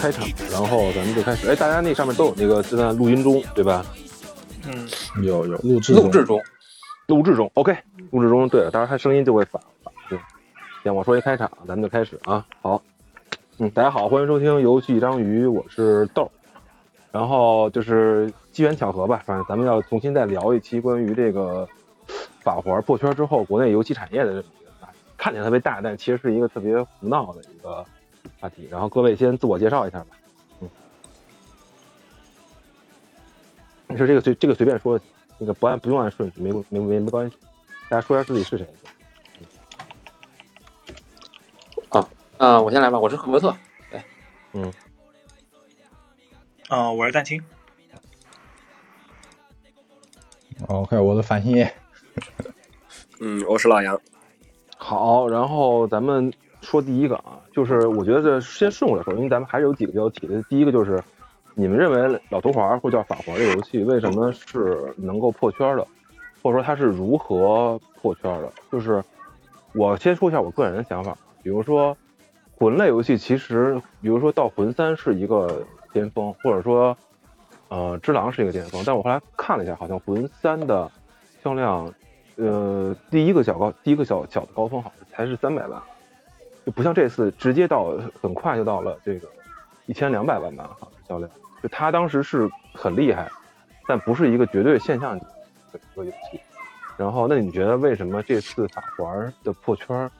开场，然后咱们就开始。哎，大家那上面都有那个正在录音中，对吧？嗯，有有录制录制中，录制中。OK，录制中。对了，当然它声音就会反反对。行，我说一开场，咱们就开始啊。好，嗯，大家好，欢迎收听游戏章鱼，我是豆。然后就是机缘巧合吧，反正咱们要重新再聊一期关于这个法环破圈之后国内游戏产业的这么一个。看起来特别大，但其实是一个特别胡闹的一个话题。然后各位先自我介绍一下吧。嗯，你说这个随这个随便说，那个不按不用按顺序，没没没没关系。大家说一下自己是谁。啊，我先来吧，我是赫伯特。对，嗯，哦啊，我是蛋清。OK，我的繁星爷。嗯，我是老杨。好，然后咱们说第一个啊，就是我觉得这先顺过来说，因为咱们还是有几个标题的。第一个就是，你们认为老头环或叫法环这个游戏为什么是能够破圈的，或者说它是如何破圈的？就是我先说一下我个人的想法，比如说魂类游戏，其实比如说到魂三是一个巅峰，或者说呃只狼是一个巅峰，但我后来看了一下，好像魂三的销量。呃，第一个小高，第一个小小的高峰好像才是三百万，就不像这次直接到很快就到了这个一千两百万吧，好像销量。就他当时是很厉害，但不是一个绝对现象级的一个游戏。然后，那你觉得为什么这次法环的破圈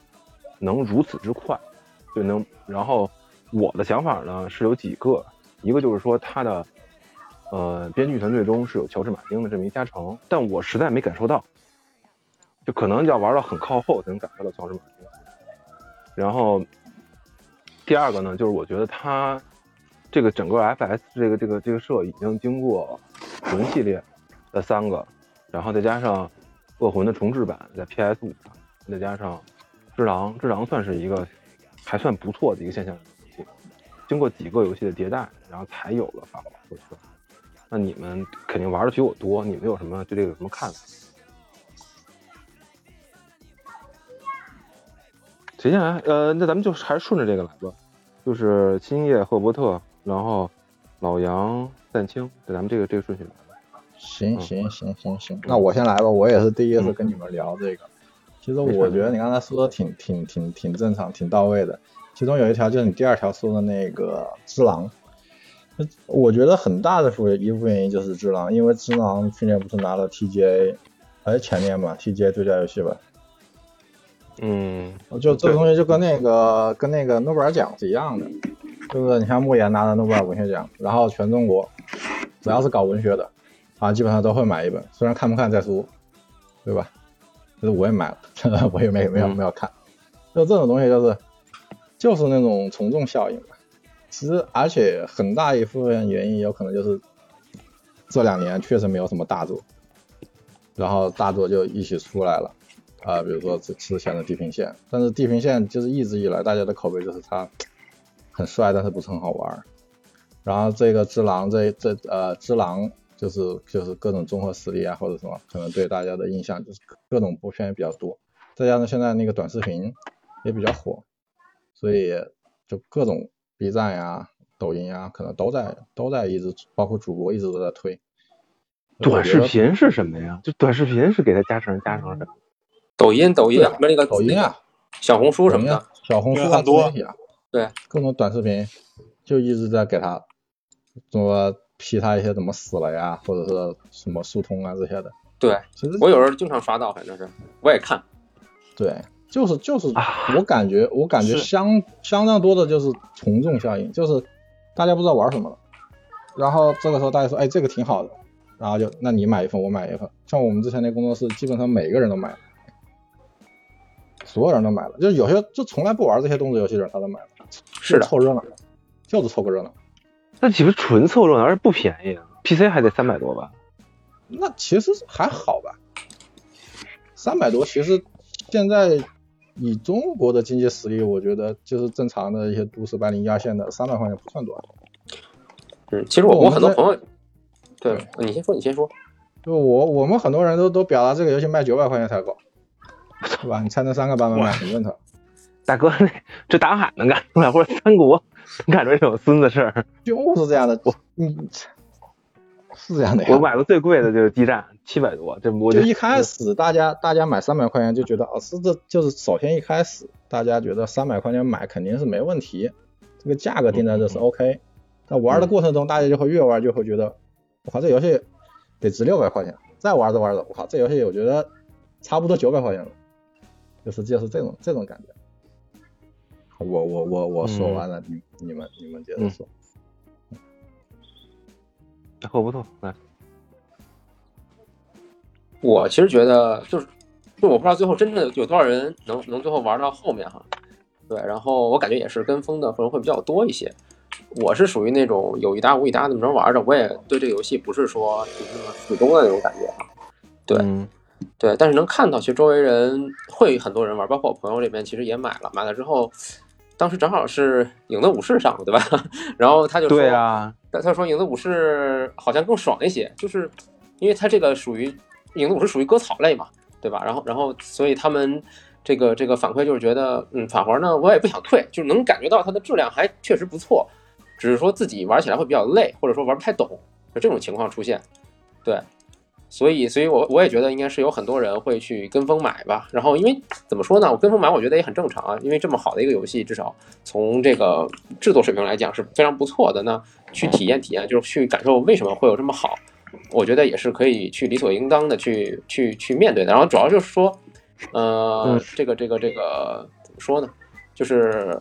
能如此之快？就能？然后我的想法呢是有几个，一个就是说它的呃编剧团队中是有乔治马丁的这么一加成，但我实在没感受到。就可能要玩到很靠后才能感受到乔治马丁。然后第二个呢，就是我觉得它这个整个 FS 这个这个这个社已经经过魂系列的三个，然后再加上恶魂的重置版在 PS 五上，再加上只狼，只狼算是一个还算不错的一个现象级。经过几个游戏的迭代，然后才有了法环破圈。那你们肯定玩的比我多，你们有什么对这个有什么看法？谁先来？呃，那咱们就还是顺着这个来吧，就是星夜、赫伯特，然后老杨、蛋清，就咱们这个这个顺序来。行行行行行，那我先来吧，我也是第一次跟你们聊这个。其实我觉得你刚才说的挺挺挺挺正常，挺到位的。其中有一条就是你第二条说的那个只狼，我觉得很大的部一部分原因就是只狼，因为只狼去年不是拿了 TGA，还是前年吧，TGA 最佳游戏吧。嗯，就这个东西就跟那个跟那个诺贝尔奖是一样的，就是你像莫言拿的诺贝尔文学奖，然后全中国只要是搞文学的啊，基本上都会买一本，虽然看不看再说，对吧？就是我也买了，我也没没有没有看，就这种东西就是就是那种从众效应嘛。其实而且很大一部分原因有可能就是这两年确实没有什么大作，然后大作就一起出来了。啊，比如说之之前的地平线，但是地平线就是一直以来大家的口碑就是它很帅，但是不是很好玩。然后这个只狼这这呃只狼就是就是各种综合实力啊或者什么，可能对大家的印象就是各种播片也比较多，再加上现在那个短视频也比较火，所以就各种 B 站呀、抖音呀，可能都在都在一直，包括主播一直都在推。短视频是什么呀？就短视频是给它加成加成什么？抖音，抖音，啊，那个抖音啊，小红书什么的，小红书很多啊，对，各种短视频就一直在给他怎么批他一些怎么死了呀，或者是什么疏通啊这些的。对，其实我有时候经常刷到，反正是我也看。对，就是就是，我感觉我感觉相相当多的就是从众效应，就是大家不知道玩什么了，然后这个时候大家说，哎，这个挺好的，然后就那你买一份，我买一份。像我们之前那工作室，基本上每个人都买了。所有人都买了，就有些就从来不玩这些动作游戏的人，他都买了，是的，凑热闹，就是凑个热闹。那岂不是纯凑热闹，而且不便宜啊？PC 还得三百多吧？那其实还好吧，三百多，其实现在以中国的经济实力，我觉得就是正常的一些都市白领压线的，三百块钱不算多。嗯，其实我我很多朋友，对你先说，你先说。就我我们很多人都都表达这个游戏卖九百块钱才够。是吧？你猜那三个版本买，你问他。大哥，那 这打海能干出来，或者三国能干出来这种孙子事儿？就是这样的，我你，是这样的呀。我买的最贵的就是基站，七百多，这我就一开始大家大家买三百块钱就觉得哦，是这就是首先一开始大家觉得三百块钱买肯定是没问题，这个价格定在这是 OK。但玩的过程中，大家就会越玩就会觉得，我靠，这游戏得值六百块钱。再玩着玩着，我靠，这游戏我觉得差不多九百块钱了，就是就是这种这种感觉。我我我我说完了，你你们你们接着说。错不错？来，我其实觉得就是，就我不知道最后真的有多少人能能最后玩到后面哈。对，然后我感觉也是跟风的人会比较多一些。我是属于那种有一搭无一搭那么着玩的，我也对这个游戏不是说那么死忠的那种感觉啊。对，对，但是能看到其实周围人会很多人玩，包括我朋友这边其实也买了，买了之后。当时正好是影子武士上了，对吧？然后他就说：“对啊，他说影子武士好像更爽一些，就是因为他这个属于影子武士属于割草类嘛，对吧？然后，然后，所以他们这个这个反馈就是觉得，嗯，法环呢，我也不想退，就是能感觉到它的质量还确实不错，只是说自己玩起来会比较累，或者说玩不太懂，就这种情况出现，对。”所以，所以我我也觉得应该是有很多人会去跟风买吧。然后，因为怎么说呢，我跟风买，我觉得也很正常啊。因为这么好的一个游戏，至少从这个制作水平来讲是非常不错的。那去体验体验，就是去感受为什么会有这么好，我觉得也是可以去理所应当的去去去面对的。然后主要就是说，呃，这个这个这个怎么说呢？就是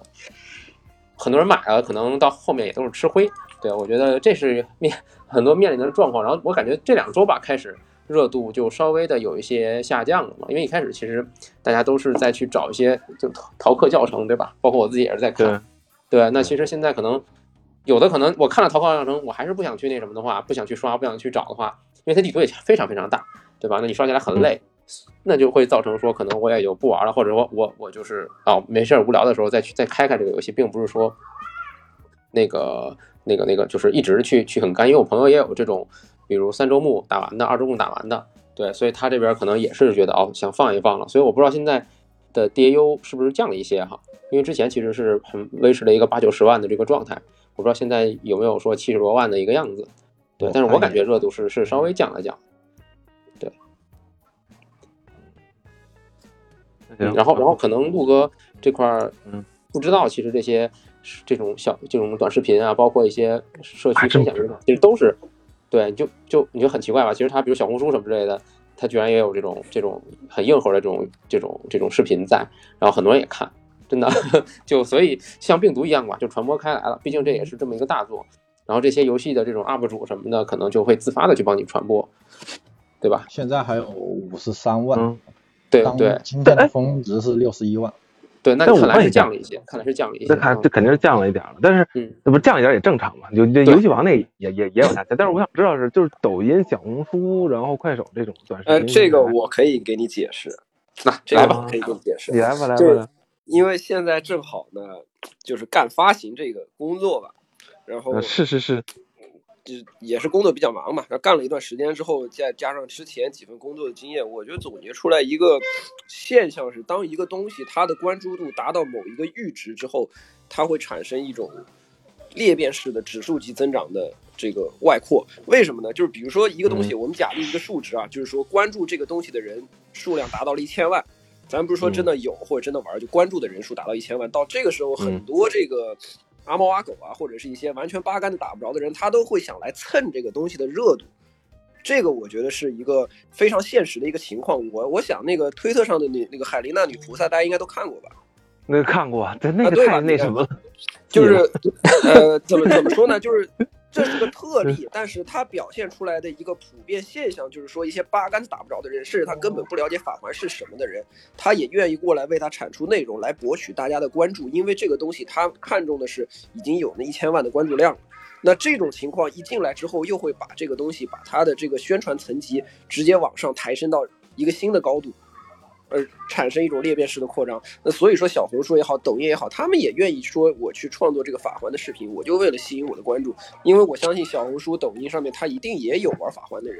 很多人买了，可能到后面也都是吃灰。对我觉得这是面。很多面临的状况，然后我感觉这两周吧，开始热度就稍微的有一些下降了嘛。因为一开始其实大家都是在去找一些就逃课教程，对吧？包括我自己也是在看。对，那其实现在可能有的可能我看了逃课教程，我还是不想去那什么的话，不想去刷，不想去找的话，因为它地图也非常非常大，对吧？那你刷起来很累，那就会造成说可能我也就不玩了，或者说我我就是啊没事无聊的时候再去再开开这个游戏，并不是说那个。那个那个就是一直去去很干，因为我朋友也有这种，比如三周目打完的，二周目打完的，对，所以他这边可能也是觉得哦，想放一放了。所以我不知道现在的 DAU 是不是降了一些哈，因为之前其实是很维持了一个八九十万的这个状态，我不知道现在有没有说七十多万的一个样子，对，但是我感觉热度是是稍微降了降，对。然后然后可能陆哥这块儿嗯不知道，其实这些。这种小这种短视频啊，包括一些社区分享这种，其实都是对，就就你就很奇怪吧？其实它比如小红书什么之类的，它居然也有这种这种很硬核的这种这种这种视频在，然后很多人也看，真的 就所以像病毒一样吧，就传播开来了。毕竟这也是这么一个大作，然后这些游戏的这种 UP 主什么的，可能就会自发的去帮你传播，对吧？现在还有五十三万，对对，今天的峰值是六十一万。对，那看来是降了一些，看来是降了一些。那看这肯定是降了一点了，但是那不降一点也正常嘛？就就游戏王那也也也有下降，但是我想知道是就是抖音、小红书，然后快手这种短视频。呃，这个我可以给你解释，那来吧，可以给你解释。你来吧，来吧。因为现在正好呢，就是干发行这个工作吧，然后是是是。就也是工作比较忙嘛，然后干了一段时间之后，再加上之前几份工作的经验，我觉得总结出来一个现象是，当一个东西它的关注度达到某一个阈值之后，它会产生一种裂变式的指数级增长的这个外扩。为什么呢？就是比如说一个东西，我们假定一个数值啊，就是说关注这个东西的人数量达到了一千万，咱不是说真的有或者真的玩，就关注的人数达到一千万，到这个时候很多这个。阿猫阿狗啊，或者是一些完全八竿子打不着的人，他都会想来蹭这个东西的热度。这个我觉得是一个非常现实的一个情况。我我想那个推特上的那那个海琳娜女菩萨，大家应该都看过吧？那个看过，对那个太那什么了。就是呃，怎么怎么说呢？就是。这是个 特例，但是它表现出来的一个普遍现象，就是说一些八竿子打不着的人，甚至他根本不了解法环是什么的人，他也愿意过来为他产出内容来博取大家的关注，因为这个东西他看中的是已经有那一千万的关注量。那这种情况一进来之后，又会把这个东西把它的这个宣传层级直接往上抬升到一个新的高度。而产生一种裂变式的扩张，那所以说小红书也好，抖音也好，他们也愿意说我去创作这个法环的视频，我就为了吸引我的关注，因为我相信小红书、抖音上面他一定也有玩法环的人，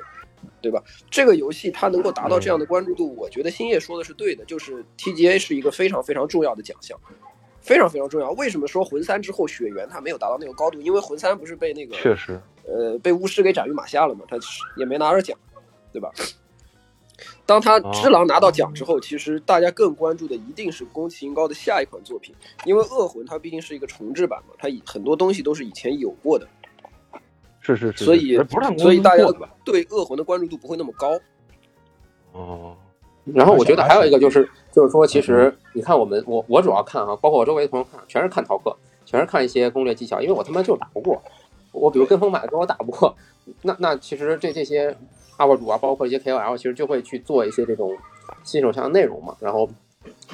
对吧？这个游戏它能够达到这样的关注度，我觉得星夜说的是对的，就是 TGA 是一个非常非常重要的奖项，非常非常重要。为什么说魂三之后血缘它没有达到那个高度？因为魂三不是被那个确实，呃被巫师给斩于马下了嘛，他也没拿着奖，对吧？当他只狼拿到奖之后，其实大家更关注的一定是宫崎英高的下一款作品，因为恶魂它毕竟是一个重置版嘛，它以很多东西都是以前有过的，是是是，所以所以大家？对恶魂的关注度不会那么高。哦，然后我觉得还有一个就是，就是说，其实你看我们，我我主要看哈，包括我周围的朋友看，全是看逃课，全是看一些攻略技巧，因为我他妈就是打不过，我比如跟风买的时候我打不过，那那其实这这些 UP 主啊，包括一些 KOL，其实就会去做一些这种新手向的内容嘛，然后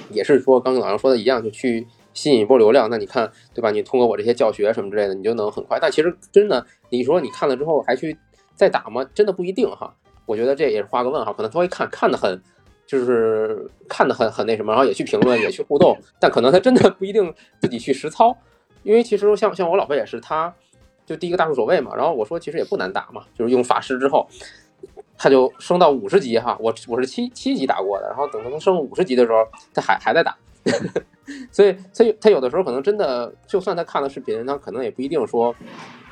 也是说刚刚老杨说的一样，就去吸引一波流量。那你看对吧？你通过我这些教学什么之类的，你就能很快。但其实真的，你说你看了之后还去再打吗？真的不一定哈。我觉得这也是画个问号，可能他会看看的很，就是看的很很那什么，然后也去评论，也去互动，但可能他真的不一定自己去实操，因为其实像像我老婆也是，她就第一个大树守卫嘛，然后我说其实也不难打嘛，就是用法师之后，他就升到五十级哈，我我是七七级打过的，然后等他能升五十级的时候，他还还在打，所以所以他有的时候可能真的，就算他看了视频，他可能也不一定说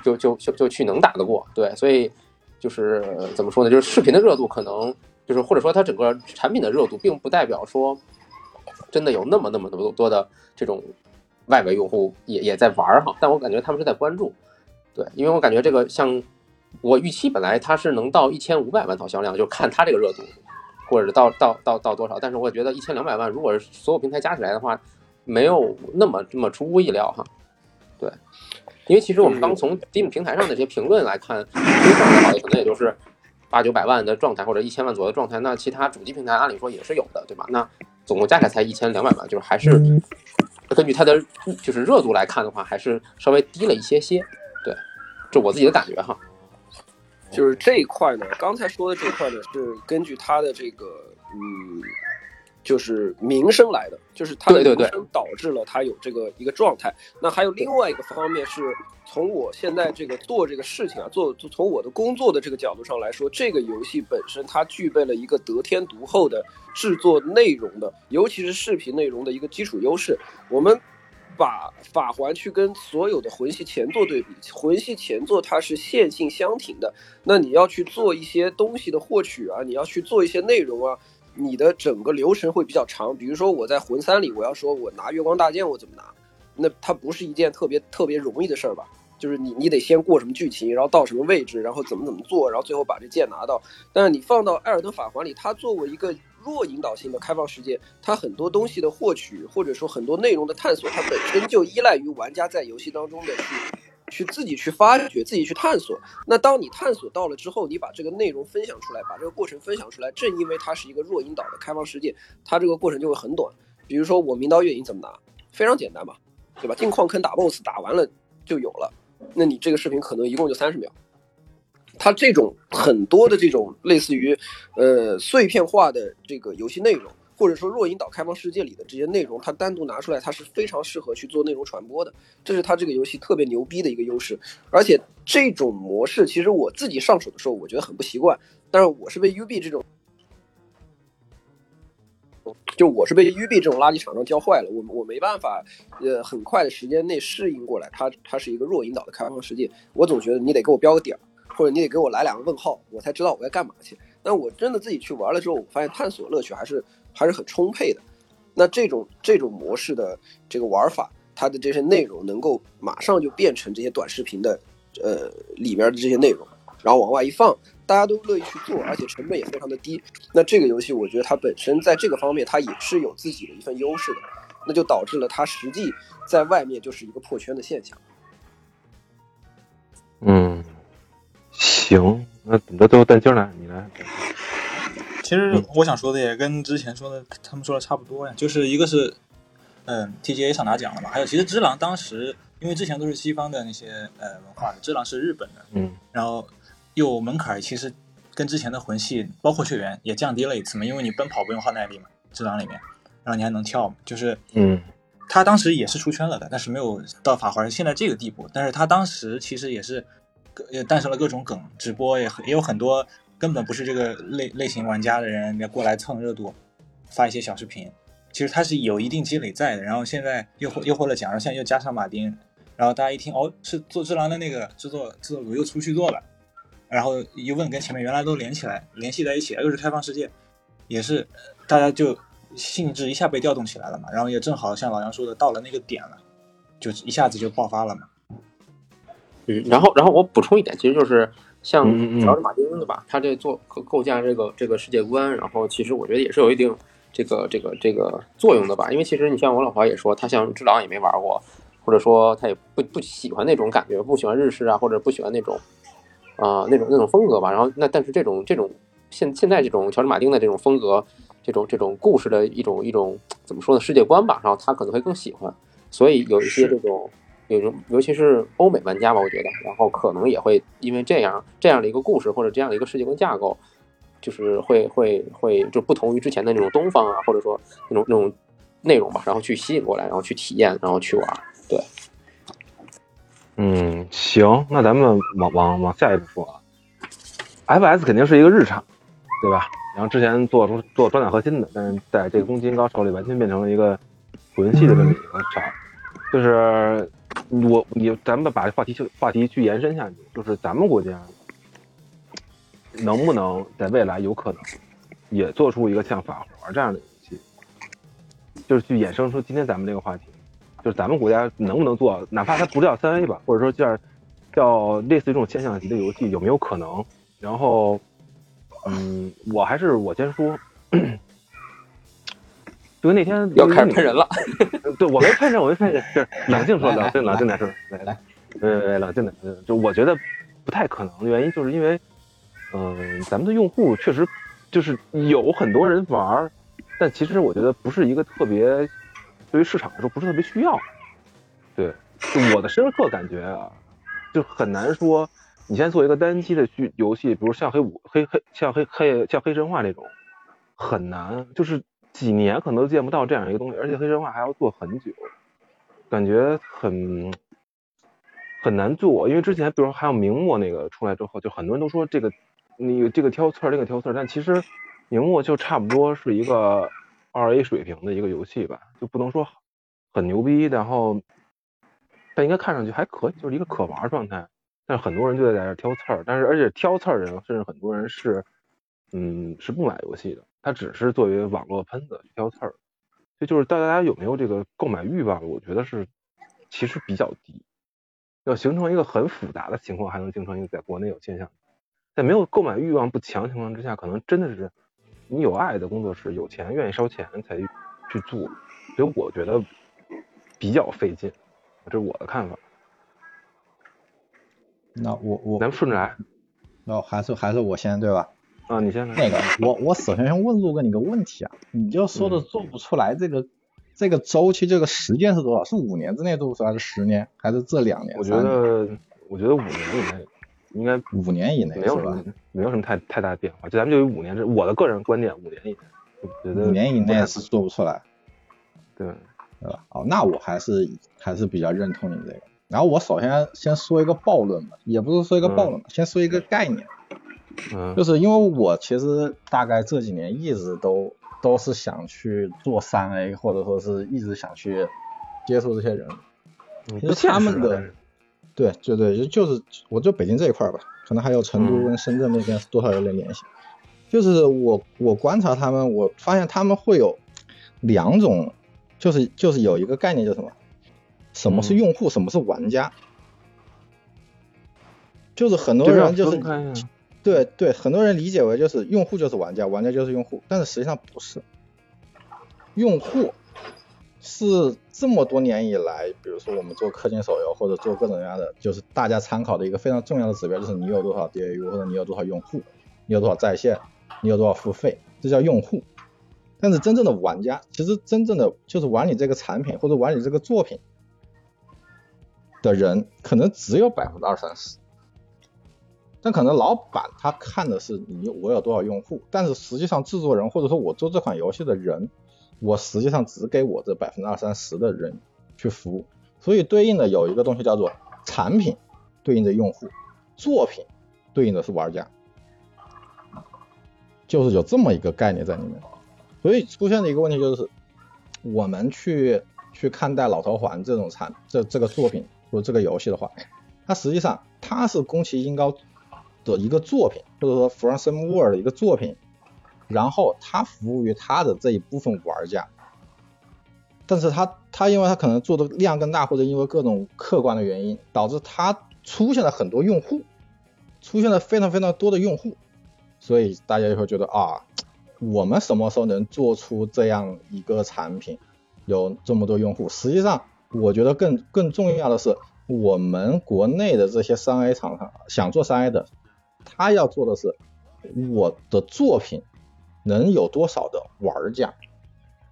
就就就就去能打得过，对，所以就是怎么说呢，就是视频的热度可能就是或者说它整个产品的热度，并不代表说真的有那么那么多多的这种外围用户也也在玩哈，但我感觉他们是在关注，对，因为我感觉这个像我预期本来它是能到一千五百万套销量，就看它这个热度，或者到到到到多少，但是我觉得一千两百万，如果是所有平台加起来的话，没有那么这么出乎意料哈，对，因为其实我们刚从 Steam 平台上的这些评论来看，最状态好的可能也就是八九百万的状态或者一千万左右的状态，那其他主机平台按理说也是有的，对吧？那总共加起来才一千两百万，就是还是根据它的就是热度来看的话，还是稍微低了一些些，对，这我自己的感觉哈。就是这一块呢，刚才说的这一块呢，是根据他的这个嗯，就是名声来的，就是他的名声导致了他有这个一个状态。那还有另外一个方面是，从我现在这个做这个事情啊，做就从我的工作的这个角度上来说，这个游戏本身它具备了一个得天独厚的制作内容的，尤其是视频内容的一个基础优势。我们把法环去跟所有的魂系前作对比，魂系前作它是线性相停的，那你要去做一些东西的获取啊，你要去做一些内容啊，你的整个流程会比较长。比如说我在魂三里，我要说我拿月光大剑我怎么拿，那它不是一件特别特别容易的事儿吧？就是你你得先过什么剧情，然后到什么位置，然后怎么怎么做，然后最后把这剑拿到。但是你放到艾尔登法环里，它作为一个弱引导性的开放世界，它很多东西的获取，或者说很多内容的探索，它本身就依赖于玩家在游戏当中的去去自己去发掘、自己去探索。那当你探索到了之后，你把这个内容分享出来，把这个过程分享出来，正因为它是一个弱引导的开放世界，它这个过程就会很短。比如说我明刀月影怎么拿，非常简单嘛，对吧？进矿坑打 BOSS，打完了就有了。那你这个视频可能一共就三十秒。它这种很多的这种类似于，呃碎片化的这个游戏内容，或者说弱引导开放世界里的这些内容，它单独拿出来，它是非常适合去做内容传播的，这是它这个游戏特别牛逼的一个优势。而且这种模式，其实我自己上手的时候，我觉得很不习惯，但是我是被 UB 这种。就我是被 UB 这种垃圾厂商教坏了，我我没办法，呃，很快的时间内适应过来，它它是一个弱引导的开放世界，我总觉得你得给我标个点儿，或者你得给我来两个问号，我才知道我该干嘛去。但我真的自己去玩了之后，我发现探索乐趣还是还是很充沛的。那这种这种模式的这个玩法，它的这些内容能够马上就变成这些短视频的呃里面的这些内容，然后往外一放，大家都乐意去做，而且成本也非常的低。那这个游戏，我觉得它本身在这个方面，它也是有自己的一份优势的，那就导致了它实际在外面就是一个破圈的现象。嗯，行，那那最后蛋精来，你来。其实我想说的也跟之前说的他们说的差不多呀，就是一个是，嗯，TGA 上拿奖了嘛，还有其实《只狼》当时因为之前都是西方的那些呃文化的，《只狼》是日本的，嗯，然后又门槛儿其实跟之前的魂系包括血缘也降低了一次嘛，因为你奔跑不用耗耐力嘛，《只狼》里面，然后你还能跳嘛，就是嗯，他当时也是出圈了的，但是没有到法环现在这个地步，但是他当时其实也是呃诞生了各种梗，直播也也有很多。根本不是这个类类型玩家的人要过来蹭热度，发一些小视频，其实他是有一定积累在的。然后现在又获又获了奖，然后现在又加上马丁，然后大家一听，哦，是做《只狼》的那个制作制作组又出去做了，然后一问跟前面原来都连起来联系在一起，又是开放世界，也是大家就兴致一下被调动起来了嘛。然后也正好像老杨说的，到了那个点了，就一下子就爆发了嘛。嗯，然后然后我补充一点，其实就是像乔治马丁的吧？他这做构构架这个这个世界观，然后其实我觉得也是有一定这个这个这个作用的吧。因为其实你像我老婆也说，她像《只狼》也没玩过，或者说她也不不喜欢那种感觉，不喜欢日式啊，或者不喜欢那种啊、那种那种风格吧。然后那但是这种这种现现在这种乔治马丁的这种风格，这种这种故事的一种一种怎么说呢世界观吧，然后他可能会更喜欢。所以有一些这种有种，尤其是欧美玩家吧，我觉得，然后可能也会因为这样这样的一个故事或者这样的一个世界观架构，就是会会会就不同于之前的那种东方啊，或者说那种那种内容吧，然后去吸引过来，然后去体验，然后去玩。对，嗯，行，那咱们往往往下一步说啊，FS 肯定是一个日常，对吧？然后之前做出做装甲核心的，但是在这个攻击高手里完全变成了一个魂系的这么一个厂，就是我你咱们把话题就话题去延伸下去，就是咱们国家能不能在未来有可能也做出一个像法华这样的游戏，就是去衍生出今天咱们这个话题。就是咱们国家能不能做，哪怕它不叫三 A 吧，或者说叫叫类似于这种现象级的游戏，有没有可能？然后，嗯，我还是我先说，就跟那天要开始喷人了。对我没喷人，我没喷人，就是 冷静说，冷静冷静点说，来来，对对冷静点，就我觉得不太可能的原因，就是因为，嗯、咱们的用户确实就是有很多人玩儿，但其实我觉得不是一个特别，对于市场来说不是特别需要。对，就我的深刻感觉啊，就很难说，你现在做一个单机的剧游戏，比如像黑五、黑黑像黑黑像黑神话这种，很难，就是几年可能都见不到这样一个东西，而且黑神话还要做很久，感觉很很难做。因为之前比如说还有明末那个出来之后，就很多人都说这个那个这个挑刺儿，那个挑刺儿，但其实明末就差不多是一个二 A 水平的一个游戏吧，就不能说很牛逼，然后但应该看上去还可以，就是一个可玩状态。但是很多人就在在这挑刺儿，但是而且挑刺儿的人，甚至很多人是，嗯，是不买游戏的，他只是作为网络喷子去挑刺儿。这就是大家有没有这个购买欲望，我觉得是其实比较低。要形成一个很复杂的情况，还能形成一个在国内有现象。在没有购买欲望不强情况之下，可能真的是你有爱的工作室，有钱愿意烧钱才去做，所以我觉得比较费劲，这是我的看法。那我我咱们顺着来那还是还是我先对吧？啊，你先来。那个，我我首先先问陆哥你个问题啊，你就说的嗯做不出来这个、这个周期，这个时间是多少？是五年之内做不出来，还是十年，还是这两年？我觉得，我觉得五年以内应该五年以内没有什么？没有什么太太大的变化。就咱们就以五年，这我的个人观点，五年以内，我觉得五年以内是做不出来，对。对吧？哦，那我还是还是比较认同你这个。然后我首先先说一个暴论吧，也不是说一个暴论吧，先说一个概念，嗯就是因为我其实大概这几年一直都都是想去做三 A，或者说是一直想去接触这些人。嗯，其实他们的现实啊但是对，对，就就是我就北京这一块儿吧，可能还有成都嗯跟深圳那边多少有点联系。就是我我观察他们，我发现他们会有两种，就是就是有一个概念叫什么？什么是嗯用户？什么是玩家？就是很多人就是对对，很多人理解为就是用户就是玩家，玩家就是用户，但是实际上不是。用户是这么多年以来，比如说我们做氪金手游或者做各种各样的，就是大家参考的一个非常重要的指标，就是你有多少 DAU 或者你有多少用户，你有多少在线，你有多少付费，这叫用户。但是真正的玩家，其实真正的就是玩你这个产品或者玩你这个作品的人，可能只有百分之二三十。但可能老板他看的是你我有多少用户，但是实际上制作人或者说我做这款游戏的人，我实际上只给我这百分之二三十的人去服务，所以对应的有一个东西叫做产品对应的用户，作品对应的是玩家。就是有这么一个概念在里面。所以出现的一个问题就是，我们去去看待《老头环》这种产这这个作品或者这个游戏的话，它实际上它是宫崎英高的一个作品，或者说 From Some World 的一个作品，然后它服务于它的这一部分玩家。但是它它因为它可能做的量更大，或者因为各种客观的原因，导致它出现了很多用户，出现了非常非常多的用户，所以大家就会觉得啊。我们什么时候能做出这样一个产品，有这么多用户？实际上，我觉得更更重要的是，我们国内的这些三 A 厂商想做三 A 的，他要做的是，我的作品能有多少的玩家？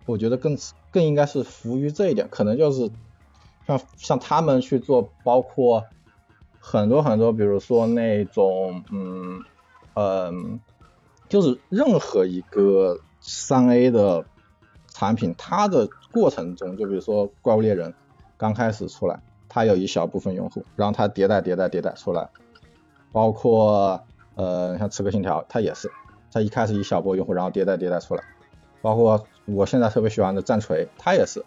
我觉得更更应该是服务于这一点，可能就是像像他们去做，包括很多很多，比如说那种，嗯嗯。就是任何一个三 A 的产品，它的过程中，就比如说《怪物猎人》刚开始出来，它有一小部分用户，然后它迭代、迭代、迭代出来，包括呃像《刺客信条》，它也是，它一开始一小波用户，然后迭代、迭代出来，包括我现在特别喜欢的《战锤》，它也是，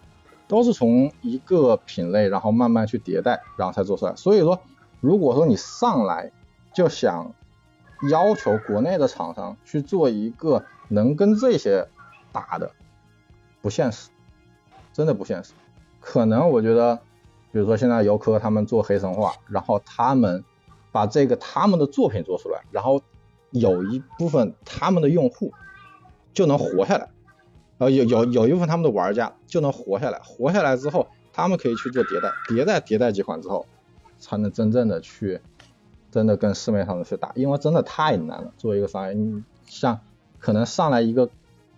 都是从一个品类，然后慢慢去迭代，然后才做出来。所以说，如果说你上来就想要求国内的厂商去做一个能跟这些打的，不现实，真的不现实。可能我觉得，比如说现在游科他们做黑神话，然后他们把这个他们的作品做出来，然后有一部分他们的用户就能活下来，呃有有有一部分他们的玩家就能活下来，活下来之后，他们可以去做迭代，迭代迭代几款之后，才能真正的去。真的跟市面上的去打，因为真的太难了。作为一个商业，你像可能上来一个，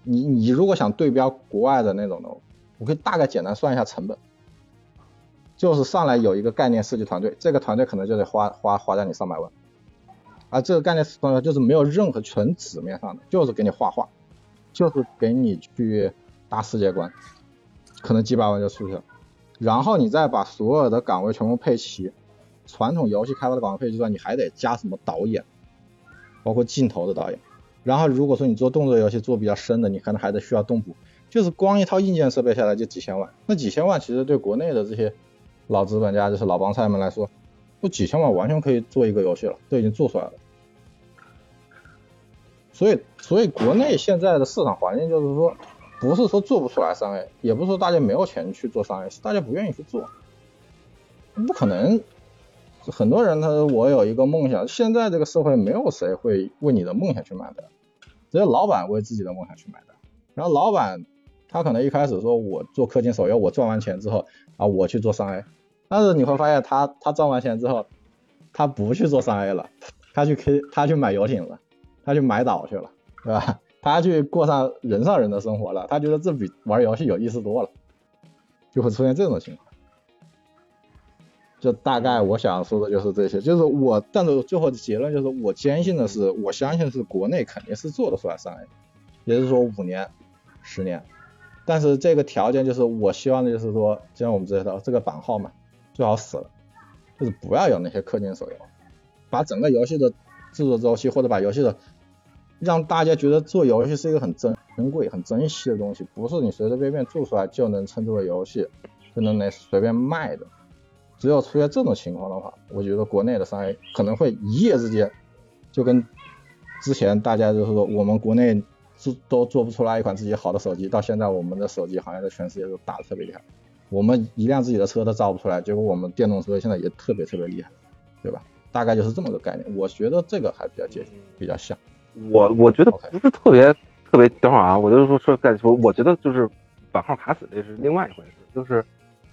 你你如果想对标国外的那种的，我可以大概简单算一下成本，就是上来有一个概念设计团队，这个团队可能就得花花花在你上百万，而这个概念设计团队就是没有任何纯纸面上的，就是给你画画，就是给你去搭世界观，可能几百万就出去了，然后你再把所有的岗位全部配齐。传统游戏开发的广告计算，你还得加什么导演，包括镜头的导演。然后如果说你做动作游戏做比较深的，你可能还得需要动捕。就是光一套硬件设备下来就几千万，那几千万其实对国内的这些老资本家，就是老帮菜们来说，不几千万完全可以做一个游戏了，都已经做出来了。所以，所以国内现在的市场环境就是说，不是说做不出来三 A，也不是说大家没有钱去做三 A，是大家不愿意去做，不可能。很多人他说我有一个梦想，现在这个社会没有谁会为你的梦想去买单，只有老板为自己的梦想去买单。然后老板他可能一开始说我做氪金手游，我赚完钱之后啊我去做三 A，但是你会发现他他赚完钱之后，他不去做三 A 了，他去 K 他去买游艇了，他去买岛去了，对吧？他去过上人上人的生活了，他觉得这比玩游戏有意思多了，就会出现这种情况。就大概我想说的就是这些，就是我，但是最后的结论就是，我坚信的是，我相信是国内肯定是做得出来三 A，也就是说五年、十年，但是这个条件就是我希望的就是说，就像我们知道这个版号嘛，最好死了，就是不要有那些氪金手游，把整个游戏的制作周期或者把游戏的让大家觉得做游戏是一个很珍珍贵、很珍惜的东西，不是你随随便便做出来就能称之为游戏，就能来随便卖的。只有出现这种情况的话，我觉得国内的商业可能会一夜之间就跟之前大家就是说我们国内做都做不出来一款自己好的手机，到现在我们的手机行业在全世界都打的特别厉害。我们一辆自己的车都造不出来，结果我们电动车现在也特别特别厉害，对吧？大概就是这么个概念。我觉得这个还比较接近，比较像。我我觉得不是特别特别。等会儿啊，我就是说说再说，我觉得就是版号卡死这是另外一回事，就是。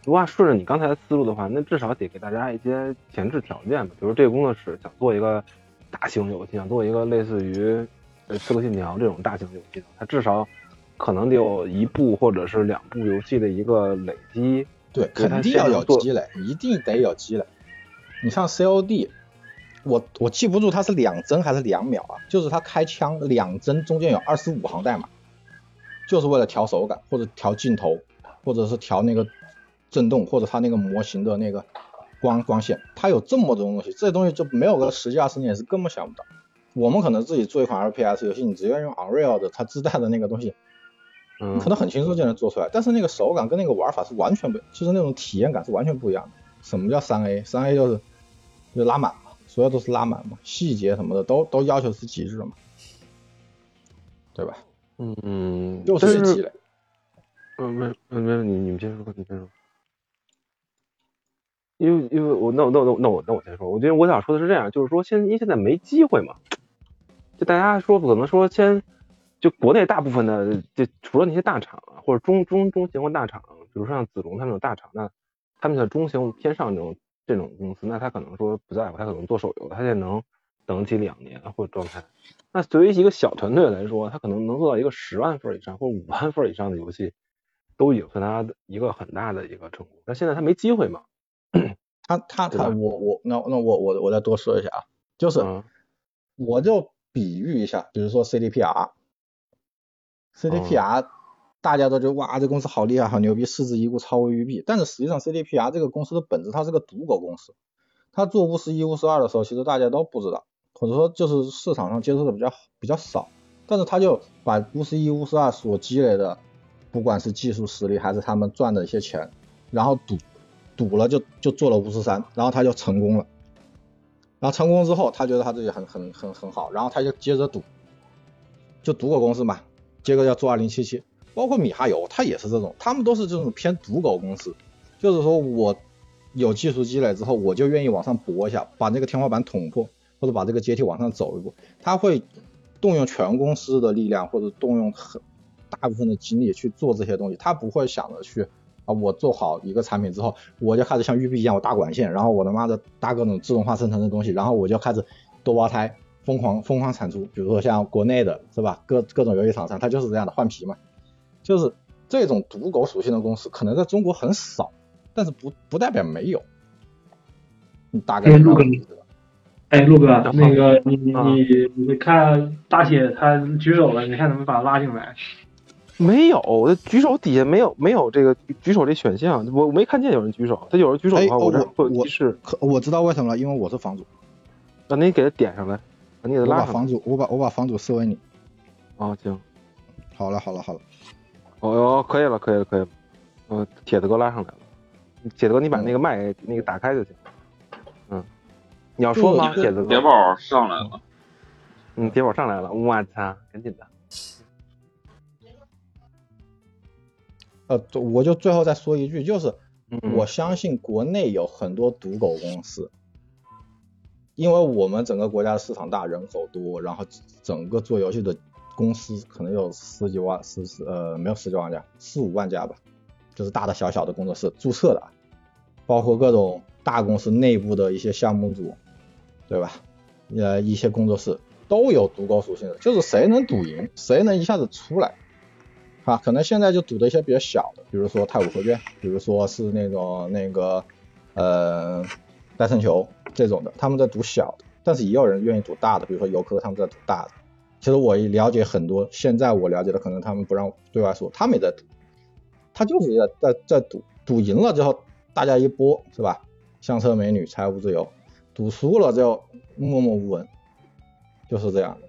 如果顺着你刚才的思路的话，那至少得给大家一些前置条件吧。比如这个工作室想做一个大型游戏，想做一个类似于《呃刺客信条》这种大型游戏，它至少可能得有一部或者是两部游戏的一个累积。对，肯定要有积累，一定得有积累。你像 COD，我我记不住它是两帧还是两秒啊？就是它开枪两帧中间有二十五行代码，就是为了调手感或者调镜头，或者是调那个。震动或者它那个模型的那个光光线，它有这么多东西，这东西就没有个十几二十年是根本想不到。我们可能自己做一款 FPS 游戏，你直接用 Unreal 的它自带的那个东西，嗯可能很轻松就能做出来，但是那个手感跟那个玩法是完全不，就是那种体验感是完全不一样的。什么叫三 A？三 A 就是就拉满嘛，所有都是拉满嘛，细节什么的都都要求是极致嘛，对吧？嗯，就是但是些积累。嗯，没没没，你你们先说，你先说。因为因为我那那那我那我那我先说，我觉得我想说的是这样，就是说现因为现在没机会嘛，就大家说可能说先就国内大部分的就除了那些大厂啊，或者中中中型或大厂，比如说像子龙他们那种大厂，那他们的中型偏上这种这种公司，那他可能说不在乎，他可能做手游，他也能等起两年或者状态。那对于一个小团队来说，他可能能做到一个十万份以上或者五万份以上的游戏，都已经算他的一个很大的一个成功。那现在他没机会嘛，他他他我我那那我我我再多说一下啊，就是嗯我就比喻一下，比如说 CDPR。CDPR 大家都觉得哇，这公司好厉害，好牛逼，市值一股超为育碧。但是实际上 CDPR 这个公司的本质，它是个赌狗公司。它做巫师一、巫师二的时候，其实大家都不知道，或者说就是市场上接触的比较比较少。但是他就把巫师一、巫师二所积累的，不管是技术实力还是他们赚的一些钱，然后赌赌了就就做了巫师三，然后他就成功了。然后成功之后，他觉得他自己很很很很好，然后他就接着赌，就赌狗公司嘛，接着要做二零七七，包括米哈游，他也是这种，他们都是这种偏赌狗公司，就是说我有技术积累之后，我就愿意往上搏一下，把这个天花板捅破，或者把这个阶梯往上走一步，他会动用全公司的力量，或者动用很大部分的精力去做这些东西，他不会想着去啊，我做好一个产品之后，我就开始像育碧一样，我搭管线，然后我他妈的搭各种自动化生成的东西，然后我就开始多胞胎疯狂疯狂产出，比如说像国内的是吧，各各种游戏厂商，它就是这样的换皮嘛，就是这种赌狗属性的公司，可能在中国很少，但是不不代表没有，你大概知道哎陆哥意思吧？哎，陆哥，那个你啊你你看大铁他举手了，你看能不能把他拉进来？没有，我的举手底下没有没有这个举手这选项，我我没看见有人举手。他有人举手的话，哎哦这会有我提示，可我知道为什么了，因为我是房主，那你给他点上来，让你得拉我房主我把我把房主设为你，哦，行，好了好了好了，哦哦，可以了，可以了，可以了。嗯，铁子哥拉上来了。铁子哥，你把那个麦给那个打开就行。嗯，你要说吗，铁子哥？铁宝上来了，嗯，铁宝上来了，我操，赶紧的。呃，我就最后再说一句，就是嗯，我相信国内有很多赌狗公司，因为我们整个国家市场大，人口多，然后整个做游戏的公司可能有十几万、十十呃没有十几万家，四五万家吧，就是大大小小的工作室注册的，包括各种大公司内部的一些项目组，对吧？呃，一些工作室都有赌狗属性的，就是谁能赌赢，谁能一下子出来。啊，可能现在就赌的一些比较小的，比如说太古合卷，比如说是那种那个呃戴森球这种的，他们在赌小的，但是也有人愿意赌大的，比如说游客他们在赌大的。其实我也了解很多，现在我了解的可能他们不让对外说，他们也在赌，他就是在在赌，赌赢了之后大家一波是吧？香车美女财务自由，赌输了就默默无闻，就是这样的。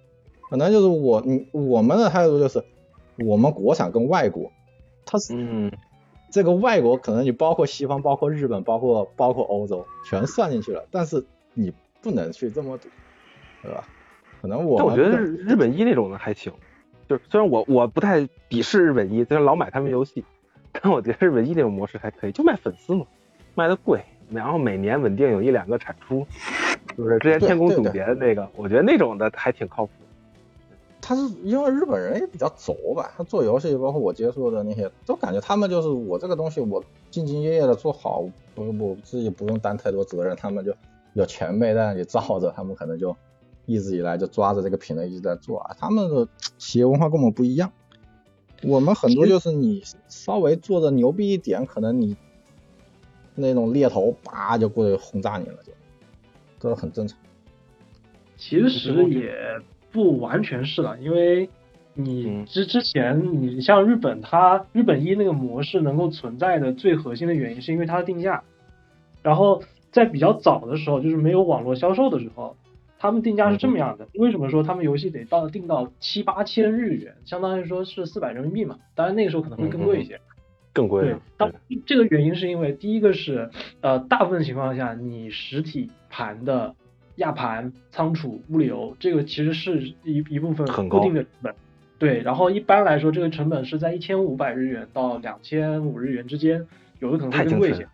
可能就是我你我们的态度就是。我们国产跟外国，它是嗯，这个外国可能你包括西方、包括日本、包括包括欧洲全算进去了，但是你不能去这么赌，对吧？可能我但我觉得日日本一那种的还行，就是虽然我我不太鄙视日本一，虽然老买他们游戏，但我觉得日本一那种模式还可以，就卖粉丝嘛，卖的贵，然后每年稳定有一两个产出，就是之前天宫总结的那个，我觉得那种的还挺靠谱。他是因为日本人也比较轴吧，他做游戏，包括我接触的那些，都感觉他们就是我这个东西我兢兢业业的做好，不我自己不用担太多责任，他们就有前辈在那里罩着，他们可能就一直以来就抓着这个品类一直在做啊。他们的企业文化跟我们不一样，我们很多就是你稍微做的牛逼一点，可能你那种猎头叭就过去轰炸你了，就这很正常。其实也不完全是了，因为你嗯之之前你像日本，它日本一那个模式能够存在的最核心的原因是因为它的定价，然后在比较早的时候，就是没有网络销售的时候，他们定价是这么样的，为什么说他们游戏得到定到七八千日元，相当于说是四百人民币嘛？当然那个时候可能会更贵一些。对更贵对，，当这个原因是因为第一个是呃，大部分情况下你实体盘的压盘、仓储、物流，这个其实是一一部分很固定的成本。对，然后一般来说，这个成本是在一千五百日元到两千五日元之间，有的可能会更贵一些。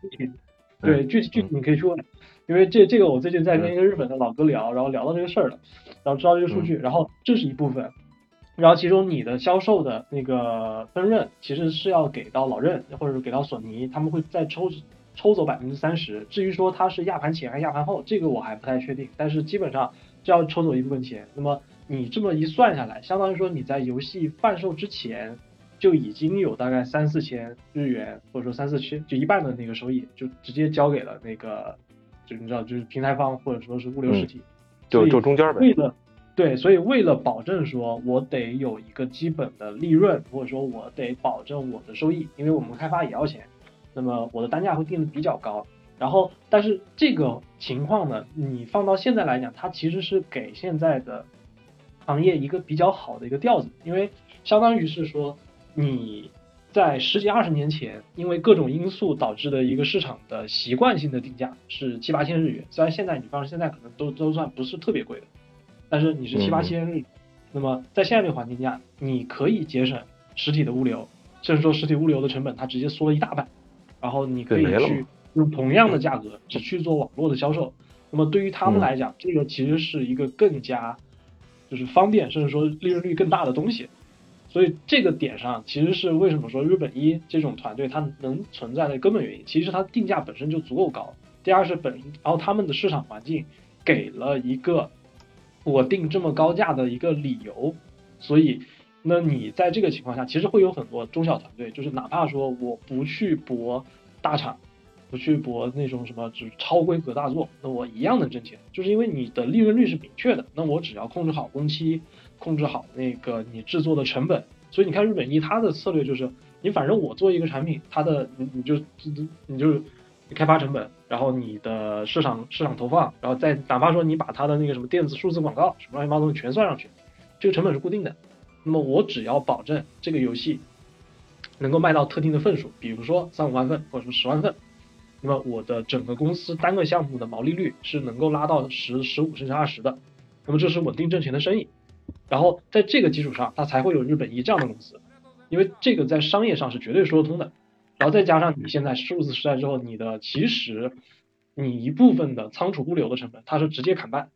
对，具体具体你可以去问，因为这这个我最近在跟一个日本的老哥聊，然后聊到这个事儿了，然后知道这个数据，然后这是一部分，然后其中你的销售的那个分润其实是要给到老任或者是给到索尼，他们会再抽抽走百分之三十。至于说它是压盘前还是压盘后，这个我还不太确定，但是基本上就要抽走一部分钱。那么你这么一算下来，相当于说你在游戏贩售之前就已经有大概三四千日元，或者说三四千，就一半的那个收益就直接交给了那个，就你知道，就是平台方或者说是物流实体。就就中间呗。为了对，所以为了保证说我得有一个基本的利润，或者说我得保证我的收益，因为我们开发也要钱，那么我的单价会定的比较高。然后，但是这个情况呢，你放到现在来讲，它其实是给现在的行业一个比较好的一个调子，因为相当于是说你在十几二十年前，因为各种因素导致的一个市场的习惯性的定价是七八千日元，虽然现在你放现在可能都都算不是特别贵的，但是你是七八千日元，那么在现在这个环境下，你可以节省实体的物流，甚至说实体物流的成本它直接缩了一大半，然后你可以去用同样的价格只去做网络的销售，那么对于他们嗯来讲，这个其实是一个更加就是方便，甚至说利润率更大的东西。所以这个点上，其实是为什么说日本一这种团队它能存在的根本原因。其实它定价本身就足够高，第二是本，然后他们的市场环境给了一个我定这么高价的一个理由。所以，那你在这个情况下，其实会有很多中小团队，就是哪怕说我不去搏大厂，不去搏那种什么就是超规格大作，那我一样能挣钱，就是因为你的利润率是明确的。那我只要控制好工期，控制好那个你制作的成本。所以你看日本一它的策略就是，你反正我做一个产品，它的你你就你就开发成本，然后你的市场市场投放，然后再哪怕说你把它的那个什么电子数字广告什么乱七八糟东西全算上去，这个成本是固定的。那么我只要保证这个游戏能够卖到特定的份数，比如说三五万份或者说十万份，那么我的整个公司单个项目的毛利率是能够拉到十、十五甚至二十的，那么这是稳定挣钱的生意。然后在这个基础上，它才会有日本一这样的公司，因为这个在商业上是绝对说得通的。然后再加上你现在数字时代之后，你的其实你一部分的仓储物流的成本，它是直接砍半。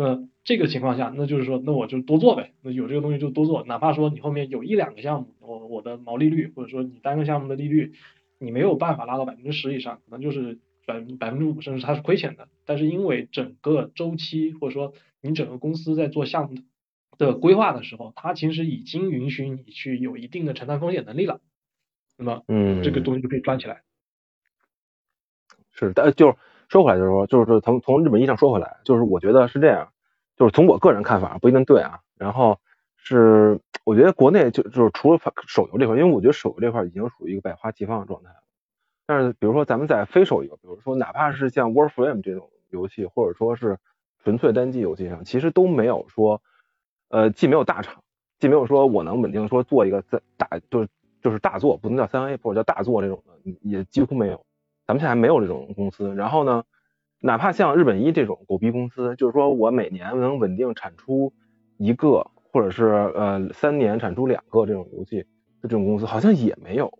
那这个情况下，那就是说，那我就多做呗，那有这个东西就多做，哪怕说你后面有一两个项目，我我的毛利率或者说你单个项目的利率，你没有办法拉到百分之十以上，可能就是百百分之五，甚至它是亏钱的。但是因为整个周期或者说你整个公司在做项目的规划的时候，它其实已经允许你去有一定的承担风险能力了，那么嗯，这个东西就可以赚起来。是，但就是说回来，就是说，就是从从日本意义上说回来，就是我觉得是这样，就是从我个人看法不一定对啊。然后是我觉得国内就就是除了手游这块，因为我觉得手游这块已经属于一个百花齐放的状态了。但是比如说咱们在非手游，比如说哪怕是像 Warframe 这种游戏，或者说是纯粹单机游戏上，其实都没有说，呃，既没有大厂，既没有说我能稳定说做一个在大就是就是大作，不能叫三 A 或者叫大作这种的，也几乎没有。咱们现在没有这种公司。然后呢，哪怕像日本一这种狗逼公司，就是说我每年能稳定产出一个，或者是呃三年产出两个这种游戏的这种公司，好像也没有。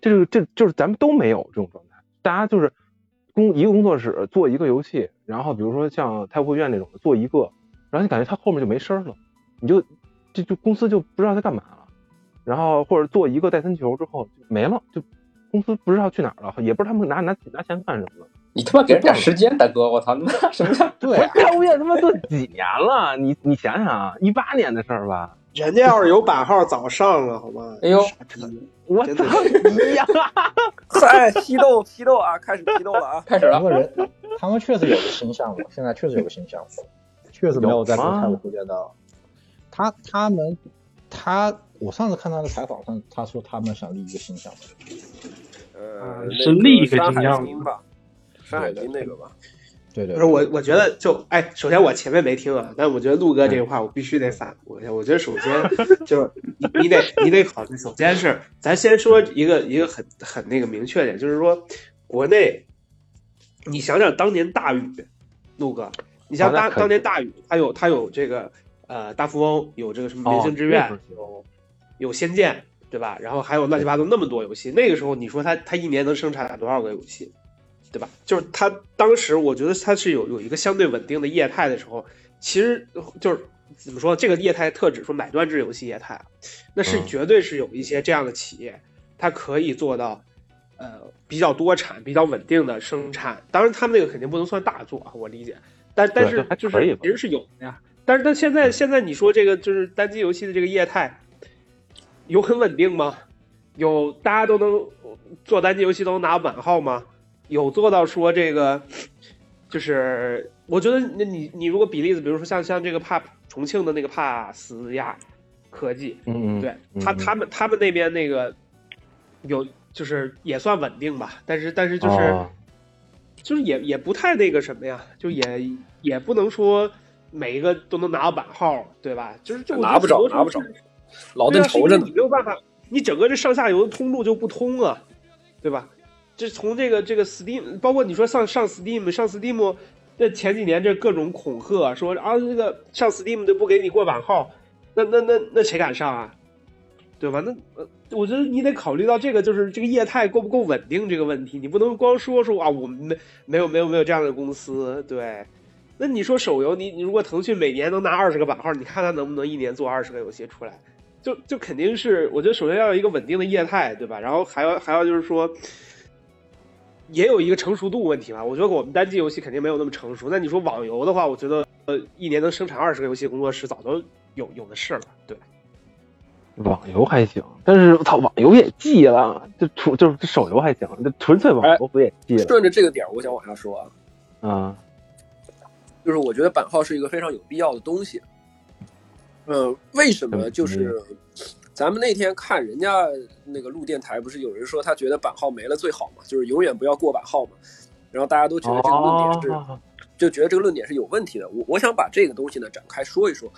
这个这就是咱们都没有这种状态，大家就是工一个工作室做一个游戏，然后比如说像太湖院那种做一个，然后你感觉它后面就没声了，你就这就公司就不知道在干嘛了，然后或者做一个戴森球之后就没了，就公司不知道去哪儿了，也不知道他们拿拿拿钱干什么了。你他妈给人点时间，大哥，我操，他妈什么叫？对啊，太湖院他妈都几年了，你你想想啊，一八年的事儿吧，人家要是有版号早上了，好吗？哎呦我操真的你呀！嗨，批斗批斗啊，开始批斗了啊！开始了他，们人，他们确实有个新项目，现在确实有个新项目，确实没有在泰国福建的。他他们他，我上次看他的采访上，他说他们想立一个新项目，呃，是另一个金样经吧，山海经那个吧，对对不是我，我觉得就哎，首先我前面没听啊，但我觉得陆哥这句话我必须得反驳一下。我觉得首先 就是你你得你得考虑，首先是咱先说一个一个很很那个明确点，就是说国内，你想想当年大禹，陆哥，你像当当年大禹，他有他有这个呃大富翁，有这个什么明星志愿，哦有有仙剑，对吧？然后还有乱七八糟那么多游戏，那个时候你说他他一年能生产多少个游戏？对吧？就是他当时，我觉得他是有有一个相对稳定的业态的时候，其实就是怎么说，这个业态特指说买断制游戏业态啊，那是嗯绝对是有一些这样的企业，它可以做到呃比较多产、比较稳定的生产。当然，他们那个肯定不能算大作啊，我理解，但但是就是其实是有的呀。但是但现在现在你说这个就是单机游戏的这个业态，有很稳定吗？有大家都能做单机游戏都能拿满号吗？有做到说这个，就是我觉得那你你如果比例子，比如说像像这个帕重庆的那个帕斯亚科技，嗯嗯，对嗯他他们他们那边那个有就是也算稳定吧，但是但是就是、哦就是也也不太那个什么呀，就也也不能说每一个都能拿到版号，对吧？就是就拿不着拿不着是老对啊是因为邓愁着呢你。没有办法，你整个这上下游的通路就不通啊，对吧？这从这个这个 Steam，包括你说上上 Steam 上 Steam，这前几年这各种恐吓说啊这个上 Steam 都不给你过版号，那那那那谁敢上啊？对吧？那呃，我觉得你得考虑到这个，就是这个业态够不够稳定这个问题，你不能光说说啊，我们没没有没有没有这样的公司，对。那你说手游，你你如果腾讯每年能拿二十个版号，你看它能不能一年做二十个游戏出来？就就肯定是，我觉得首先要有一个稳定的业态，对吧？然后还要还要就是说，也有一个成熟度问题吧。我觉得我们单机游戏肯定没有那么成熟。那你说网游的话，我觉得呃一年能生产二十个游戏，工作室早都有有的是了。对，网游还行，但是我操，网游也记了，就纯就是这手游还行，这纯粹网游不也记了？顺着这个点，我想往下说啊，啊，就是我觉得版号是一个非常有必要的东西。嗯，为什么？就是咱们那天看人家那个录电台，不是有人说他觉得版号没了最好嘛，就是永远不要过版号嘛。然后大家都觉得这个论点是，哦就觉得这个论点是有问题的。我我想把这个东西呢展开说一说。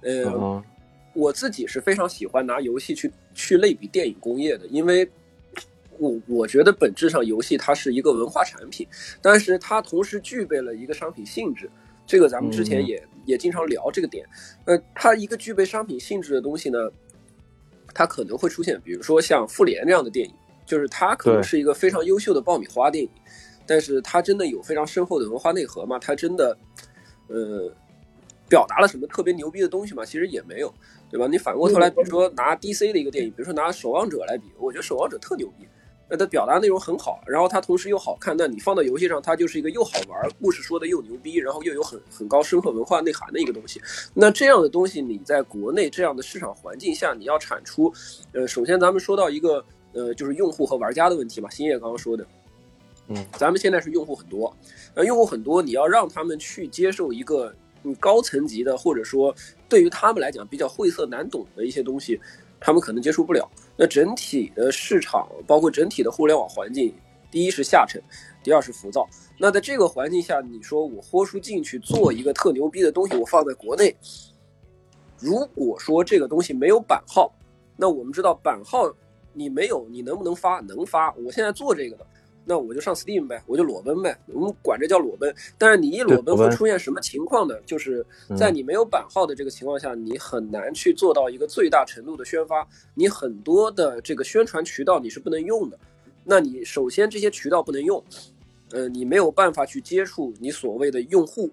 呃，嗯我自己是非常喜欢拿游戏去去类比电影工业的，因为我我觉得本质上游戏它是一个文化产品，但是它同时具备了一个商品性质。这个咱们之前嗯也、也经常聊这个点。呃，它一个具备商品性质的东西呢，它可能会出现，比如说像《复联》这样的电影，就是它可能是一个非常优秀的爆米花电影，但是它真的有非常深厚的文化内核吗？它真的，呃，表达了什么特别牛逼的东西吗？其实也没有，对吧？你反过头来，比如说拿 DC 的一个电影，比如说拿《守望者》来比，我觉得《守望者》特牛逼。那它表达内容很好，然后它同时又好看，那你放到游戏上，它就是一个又好玩，故事说的又牛逼，然后又有很很高深刻文化内涵的一个东西。那这样的东西，你在国内这样的市场环境下，你要产出，呃，首先咱们说到一个呃，就是用户和玩家的问题嘛，星爷刚刚说的，嗯，咱们现在是用户很多，呃，用户很多，你要让他们去接受一个嗯高层级的，或者说对于他们来讲比较晦涩难懂的一些东西，他们可能接受不了。那整体的市场，包括整体的互联网环境，第一是下沉，第二是浮躁。那在这个环境下，你说我豁出劲去做一个特牛逼的东西，我放在国内，如果说这个东西没有版号，那我们知道版号你没有，你能不能发？能发。我现在做这个的，那我就上 Steam 呗，我就裸奔呗，我们管这叫裸奔。但是你一裸奔会出现什么情况呢？就是在你没有版号的这个情况下，你很难去做到一个最大程度的宣发，你很多的这个宣传渠道你是不能用的。那你首先这些渠道不能用，呃，你没有办法去接触你所谓的用户。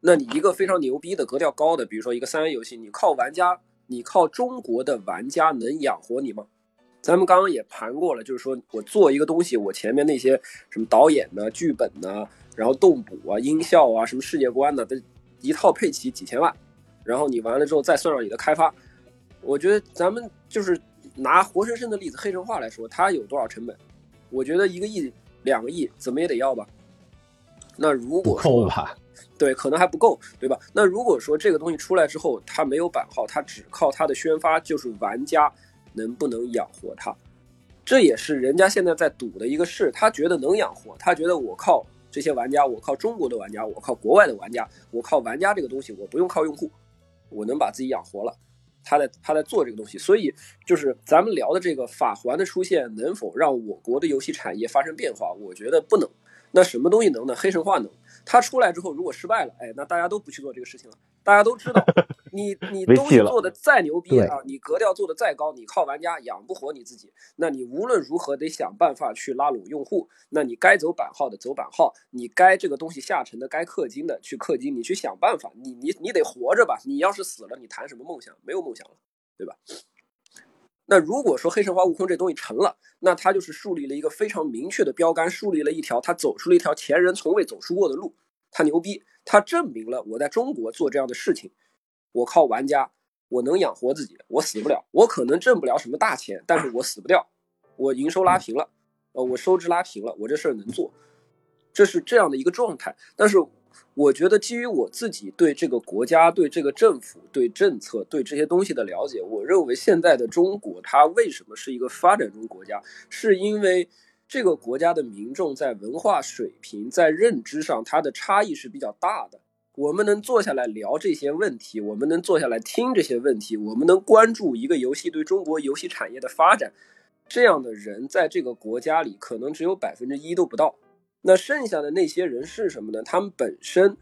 那你一个非常牛逼的格调高的，比如说一个三 A 游戏，你靠玩家，你靠中国的玩家能养活你吗？咱们刚刚也盘过了，就是说我做一个东西，我前面那些什么导演呢、剧本呢，然后动捕啊、音效啊、什么世界观呢，这一套配齐几千万，然后你完了之后再算上你的开发，我觉得咱们就是拿活生生的例子黑神话来说，它有多少成本？我觉得一个亿、两个亿怎么也得要吧。那如果说够吧？对，可能还不够，对吧？那如果说这个东西出来之后，它没有版号，它只靠它的宣发，就是玩家能不能养活它，这也是人家现在在赌的一个事。他觉得能养活，他觉得我靠这些玩家，我靠中国的玩家，我靠国外的玩家，我靠玩家这个东西，我不用靠用户，我能把自己养活了。他在他在做这个东西，所以就是咱们聊的这个法环的出现，能否让我国的游戏产业发生变化？我觉得不能。那什么东西能呢？黑神话能。它出来之后，如果失败了，哎，那大家都不去做这个事情了。大家都知道，你你东西做的再牛逼啊，你格调做的再高，你靠玩家养不活你自己，那你无论如何得想办法去拉拢用户。那你该走版号的走版号，你该这个东西下沉的该氪金的去氪金，你去想办法。你你你得活着吧？你要是死了，你谈什么梦想？没有梦想了，对吧？那如果说黑神话悟空这东西成了，那它就是树立了一个非常明确的标杆，树立了一条它走出了一条前人从未走出过的路。他牛逼，他证明了我在中国做这样的事情，我靠玩家，我能养活自己，我死不了，我可能挣不了什么大钱，但是我死不掉，我营收拉平了，呃，我收支拉平了，我这事儿能做，这是这样的一个状态，但是。我觉得基于我自己对这个国家、对这个政府、对政策、对这些东西的了解，我认为现在的中国它为什么是一个发展中国家，是因为这个国家的民众在文化水平、在认知上，它的差异是比较大的。我们能坐下来聊这些问题，我们能坐下来听这些问题，我们能关注一个游戏对中国游戏产业的发展，这样的人在这个国家里可能只有百分之一都不到。那剩下的那些人是什么呢？他们本身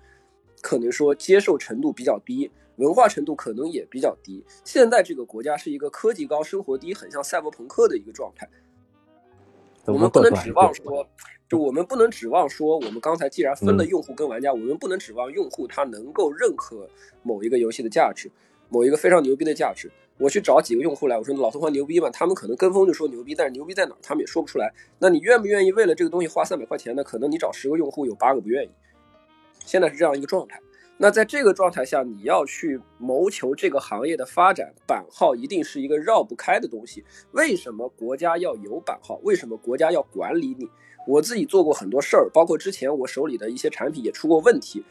可能说接受程度比较低，文化程度可能也比较低。现在这个国家是一个科技高、生活低，很像赛博朋克的一个状态。我们不能指望说，就我们不能指望说，我们刚才既然分了用户跟玩家，我们不能指望用户他能够认可某一个游戏的价值，某一个非常牛逼的价值。我去找几个用户来，我说老头环牛逼吧？他们可能跟风就说牛逼，但是牛逼在哪，他们也说不出来。那你愿不愿意为了这个东西花三百块钱呢？可能你找十个用户，有八个不愿意。现在是这样一个状态。那在这个状态下，你要去谋求这个行业的发展，版号一定是一个绕不开的东西。为什么国家要有版号？为什么国家要管理你？我自己做过很多事儿，包括之前我手里的一些产品也出过问题。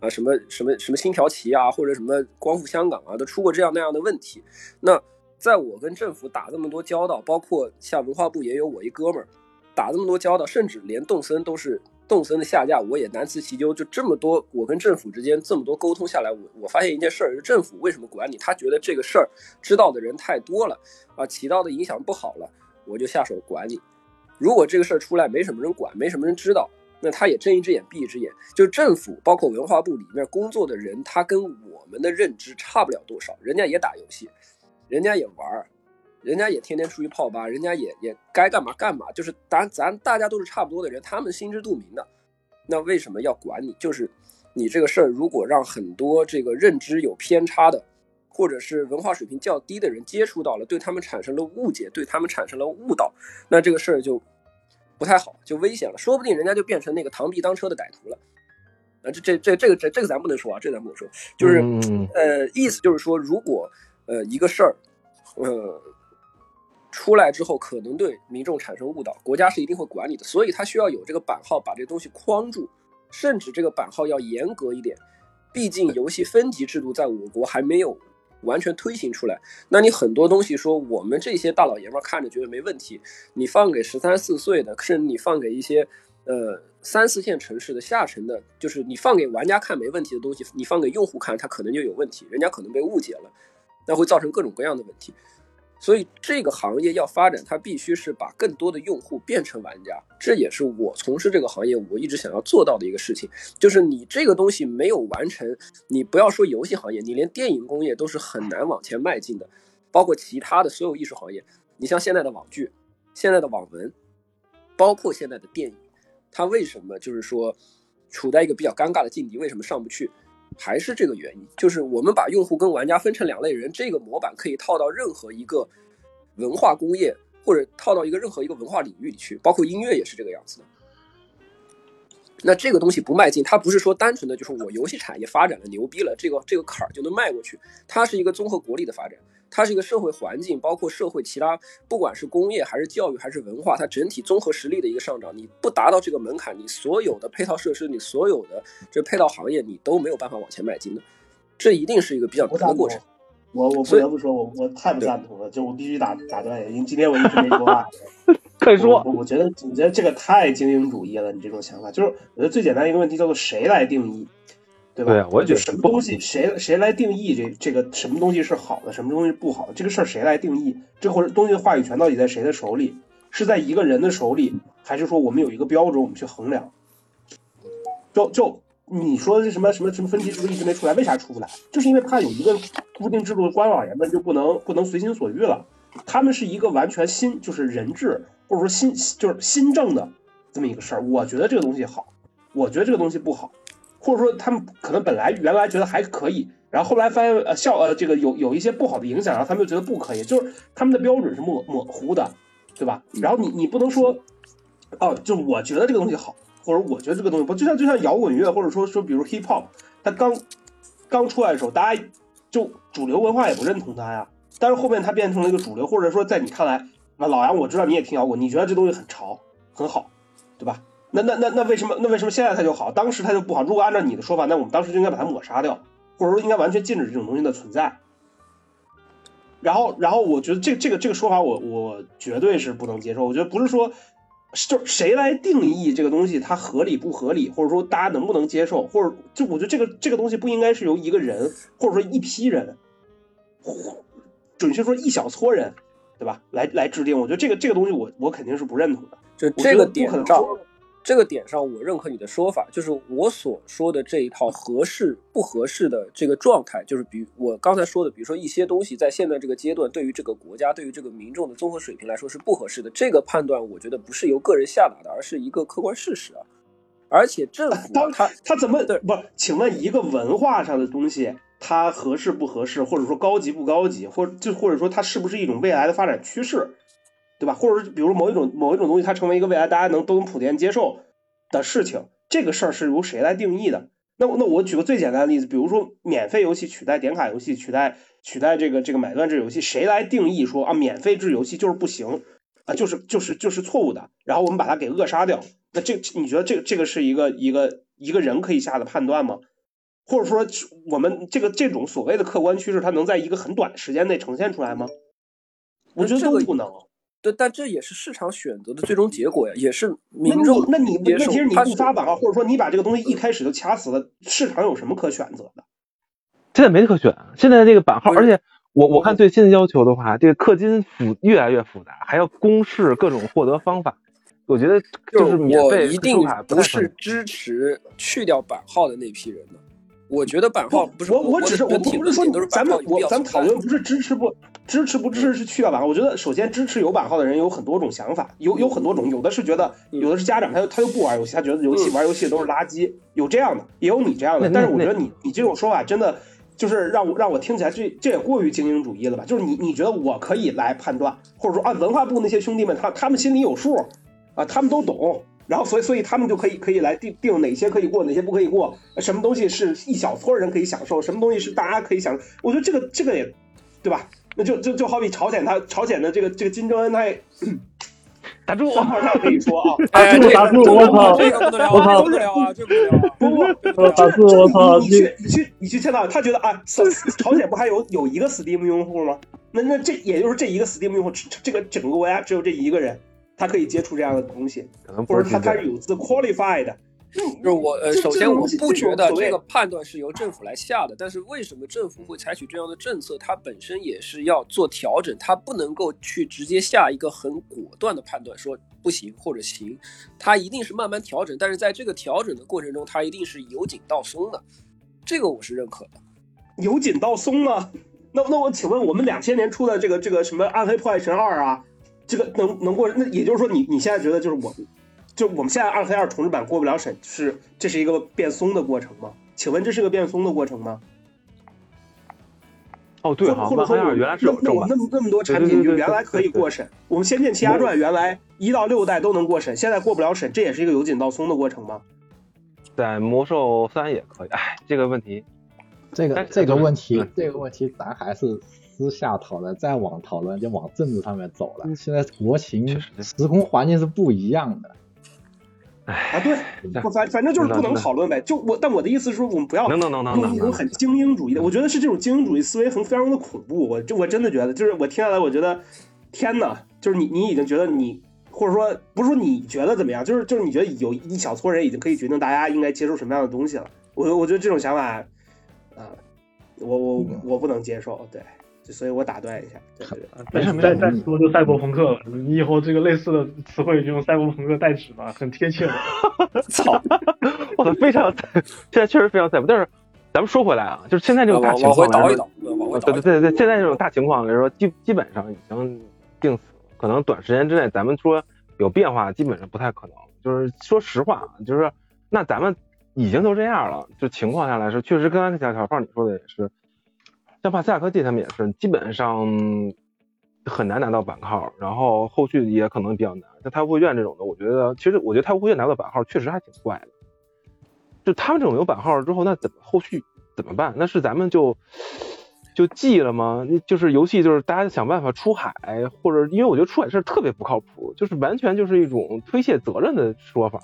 啊，什么什么什么星条旗啊，或者什么光复香港啊，都出过这样那样的问题。那在我跟政府打这么多交道，包括像文化部也有我一哥们儿打这么多交道，甚至连动森都是动森的下架，我也难辞其咎。就这么多，我跟政府之间这么多沟通下来，我我发现一件事儿，就政府为什么管你？他觉得这个事儿知道的人太多了啊，起到的影响不好了，我就下手管你。如果这个事儿出来没什么人管，没什么人知道。那他也睁一只眼闭一只眼，就政府包括文化部里面工作的人，他跟我们的认知差不了多少。人家也打游戏，人家也玩儿，人家也天天出去泡吧，人家也也该干嘛干嘛。就是咱咱大家都是差不多的人，他们心知肚明的。那为什么要管你？就是你这个事儿，如果让很多这个认知有偏差的，或者是文化水平较低的人接触到了，对他们产生了误解，对他们产生了误导，那这个事儿就。不太好，就危险了，说不定人家就变成那个螳臂当车的歹徒了。啊，这这这这个这这个咱不能说啊，这咱不能说。就是呃，意思就是说，如果呃一个事儿呃出来之后，可能对民众产生误导，国家是一定会管理的，所以它需要有这个版号把这东西框住，甚至这个版号要严格一点。毕竟游戏分级制度在我国还没有。完全推行出来，那你很多东西说我们这些大老爷们儿看着觉得没问题，你放给十三四岁的，甚至你放给一些呃三四线城市的下沉的，就是你放给玩家看没问题的东西，你放给用户看，他可能就有问题，人家可能被误解了，那会造成各种各样的问题。所以这个行业要发展，它必须是把更多的用户变成玩家，这也是我从事这个行业我一直想要做到的一个事情。就是你这个东西没有完成，你不要说游戏行业，你连电影工业都是很难往前迈进的，包括其他的所有艺术行业。你像现在的网剧、现在的网文，包括现在的电影，它为什么就是说处在一个比较尴尬的境地？为什么上不去？还是这个原因，就是我们把用户跟玩家分成两类人，这个模板可以套到任何一个文化工业，或者套到一个任何一个文化领域里去，包括音乐也是这个样子的。那这个东西不迈进，它不是说单纯的就是我游戏产业发展的牛逼了，这个这个坎儿就能迈过去，它是一个综合国力的发展。它是一个社会环境，包括社会其他，不管是工业还是教育还是文化，它整体综合实力的一个上涨。你不达到这个门槛，你所有的配套设施，你所有的这配套行业，你都没有办法往前迈进的。这一定是一个比较难的过程。我我不得不说，我我太不赞同了，就我必须打打断，因为今天我一直没说话。快说我我觉得，我觉得这个太精英主义了。你这种想法，就是我觉得最简单一个问题叫做谁来定义，对吧？对我也觉得就什么东西谁谁来定义这这个什么东西是好的，什么东西不好的，这个事儿谁来定义？这或者东西的话语权到底在谁的手里？是在一个人的手里，还是说我们有一个标准我们去衡量？就就你说的是什么什么什么分级制度一直没出来，为啥出不来？就是因为怕有一个固定制度的官老爷们就不能不能随心所欲了。他们是一个完全新就是人治或者说新就是新政的这么一个事儿。我觉得这个东西好，我觉得这个东西不好，或者说他们可能本来原来觉得还可以，然后后来发现呃效呃这个有有一些不好的影响，然后他们就觉得不可以，就是他们的标准是模模糊的，对吧？然后你你不能说哦，就我觉得这个东西好，或者我觉得这个东西不，就像就像摇滚乐，或者说说比如 hip hop，它刚刚出来的时候，大家就主流文化也不认同它呀。但是后面它变成了一个主流，或者说在你看来，那老杨我知道你也听摇滚，你觉得这东西很潮很好，对吧？那那那那为什么那为什么现在它就好，当时它就不好？如果按照你的说法，那我们当时就应该把它抹杀掉，或者说应该完全禁止这种东西的存在。然后，然后我觉得这这个这个说法我我绝对是不能接受。我觉得不是说就谁来定义这个东西它合理不合理，或者说大家能不能接受，或者就我觉得这个这个东西不应该是由一个人或者说一批人。准确说，一小撮人，对吧？来来制定，我觉得这个这个东西我，我肯定是不认同的。就这个点上，这个点上，我认可你的说法，就是我所说的这一套合适不合适的这个状态，就是比我刚才说的，比如说一些东西在现在这个阶段，对于这个国家，对于这个民众的综合水平来说是不合适的。这个判断，我觉得不是由个人下达的，而是一个客观事实啊。而且政府他他怎么不？请问一个文化上的东西？它合适不合适，或者说高级不高级，或就或者说它是不是一种未来的发展趋势，对吧？或者比如某一种某一种东西，它成为一个未来大家能都能普遍接受的事情，这个事儿是由谁来定义的？那那我举个最简单的例子，比如说免费游戏取代点卡游戏，取代取代这个这个买断制游戏，谁来定义说啊免费制游戏就是不行啊，就是就是就是错误的，然后我们把它给扼杀掉？那这你觉得这这个是一个一个一个人可以下的判断吗？或者说，我们这个这种所谓的客观趋势，它能在一个很短的时间内呈现出来吗？我觉得都不能。对，但这也是市场选择的最终结果呀，也是民众。那你那其实你不发版号，或者说你把这个东西一开始就掐死了，市场有什么可选择的？现在没得可选。现在这个版号，而且我我看最新的要求的话，这个氪金复越来越复杂，还要公示各种获得方法。我觉得就是免费一定不是支持去掉版号的那批人的。我觉得版号不是我，我只是我不是说咱们我咱们讨论不是支持不支持不支持是去掉版号。我觉得首先支持有版号的人有很多种想法，有有很多种，有的是觉得有的是家长他他又不玩游戏，他觉得游戏玩游戏都是垃圾，有这样的，也有你这样的。但是我觉得你你这种说法真的就是让我让我听起来这这也过于精英主义了吧？就是你你觉得我可以来判断，或者说啊文化部那些兄弟们他他们心里有数啊，他们都懂。然后，所以，所以他们就可以可以来定定哪些可以过，哪些不可以过，什么东西是一小撮人可以享受，什么东西是大家可以享受。我觉得这个这个也，对吧？那就就就好比朝鲜，他朝鲜的这个这个金正恩，他也打住，他也可以说啊，打 住打住，我操，我操，不了啊，这不了，不不，打住，我操，你去你去你去签到他觉得啊，朝鲜不还有有一个 Steam 用户吗？那那这也就是这一个 Steam 用户，这个整个国家只有这一个人。他可以接触这样的东西，可能或者他他是有自 qualified 的。就是我呃，首先我不觉得这个判断是由政府来下的，但是为什么政府会采取这样的政策？它本身也是要做调整，它不能够去直接下一个很果断的判断，说不行或者行，它一定是慢慢调整。但是在这个调整的过程中，它一定是由紧到松的，这个我是认可的。由紧到松啊？那那我请问，我们两千年出的这个这个什么《暗黑破坏神二》啊？这个能能过？那也就是说，你你现在觉得就是我，就我们现在二黑二重置版过不了审，是这是一个变松的过程吗？请问这是个变松的过程吗？哦，对，或者说原来是有那那么那么多产品就原来可以过审，我们《仙剑奇侠传》原来一到六代都能过审，现在过不了审，这也是一个由紧到松的过程吗？在魔兽三也可以。哎，这个问题，这个这个问题，这个问题，咱还是。私下讨论，再往讨论就往政治上面走了。现在国情、时空环境是不一样的。哎啊，对，反反正就是不能讨论呗。就我，但我的意思是说，我们不要能能能能用一种很精英主义的。我觉得是这种精英主义思维很非常的恐怖。我这我真的觉得，就是我听下来，我觉得天哪，就是你你已经觉得你或者说不是说你觉得怎么样，就是就是你觉得有一小撮人已经可以决定大家应该接受什么样的东西了。我我觉得这种想法，呃，我我我不能接受，对，所以我打断一下，对对对。没事没事，再说就赛博朋克了。你以后这个类似的词汇就用赛博朋克代指吧，很贴切的。操！我操，非常，现在确实非常赛博。但是咱们说回来啊，就是现在这种大情往回况来说，倒一倒，往回倒一倒。对对对对，现在这种大情况来说，基基本上已经定死了。可能短时间之内，咱们说有变化，基本上不太可能。就是说实话，就是那咱们已经都这样了，就情况下来说，确实刚才小小胖你说的也是，像帕西亚科技他们也是，基本上很难拿到版号，然后后续也可能比较难。像太湖会院这种的，我觉得其实我觉得太湖会院拿到版号确实还挺怪的。就他们这种有版号之后，那怎么后续怎么办？那是咱们就就记了吗？那就是游戏就是大家想办法出海，或者因为我觉得出海事特别不靠谱，就是完全就是一种推卸责任的说法。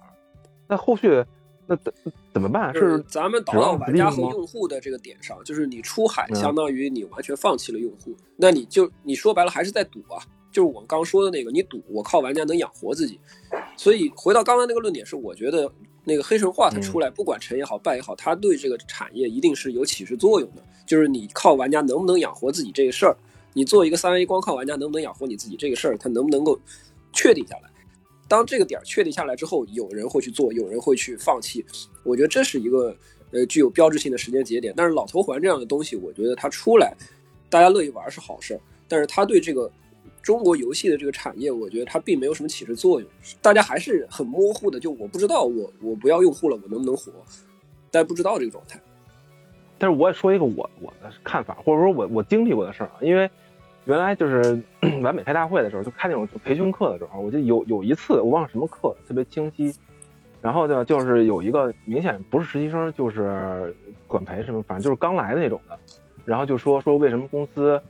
那后续那怎怎么办？就是是咱们导到玩家和用户的这个点上，就是你出海嗯相当于你完全放弃了用户，那你就你说白了还是在赌啊，就是我刚说的那个，你赌我靠玩家能养活自己，所以回到刚刚那个论点是，我觉得那个黑神话它出来，不管成也好败也好，它对这个产业一定是有启示作用的，就是你靠玩家能不能养活自己这个事儿，你做一个三 A 光靠玩家能不能养活你自己这个事儿，它能不能够确定下来。当这个点儿确定下来之后，有人会去做，有人会去放弃。我觉得这是一个呃具有标志性的时间节点。但是老头环这样的东西，我觉得它出来，大家乐意玩是好事儿，但是它对这个中国游戏的这个产业，我觉得它并没有什么启示作用。大家还是很模糊的，就我不知道我我不要用户了，我能不能活？大家不知道这个状态。但是我也说一个我我的看法，或者说我我经历过的事儿啊，因为原来就是 完美开大会的时候，就开那种培训课的时候，我就有有一次我忘了什么课，特别清晰。然后呢，就是有一个明显不是实习生，就是管培什么，反正就是刚来的那种的，然后就说说为什么公司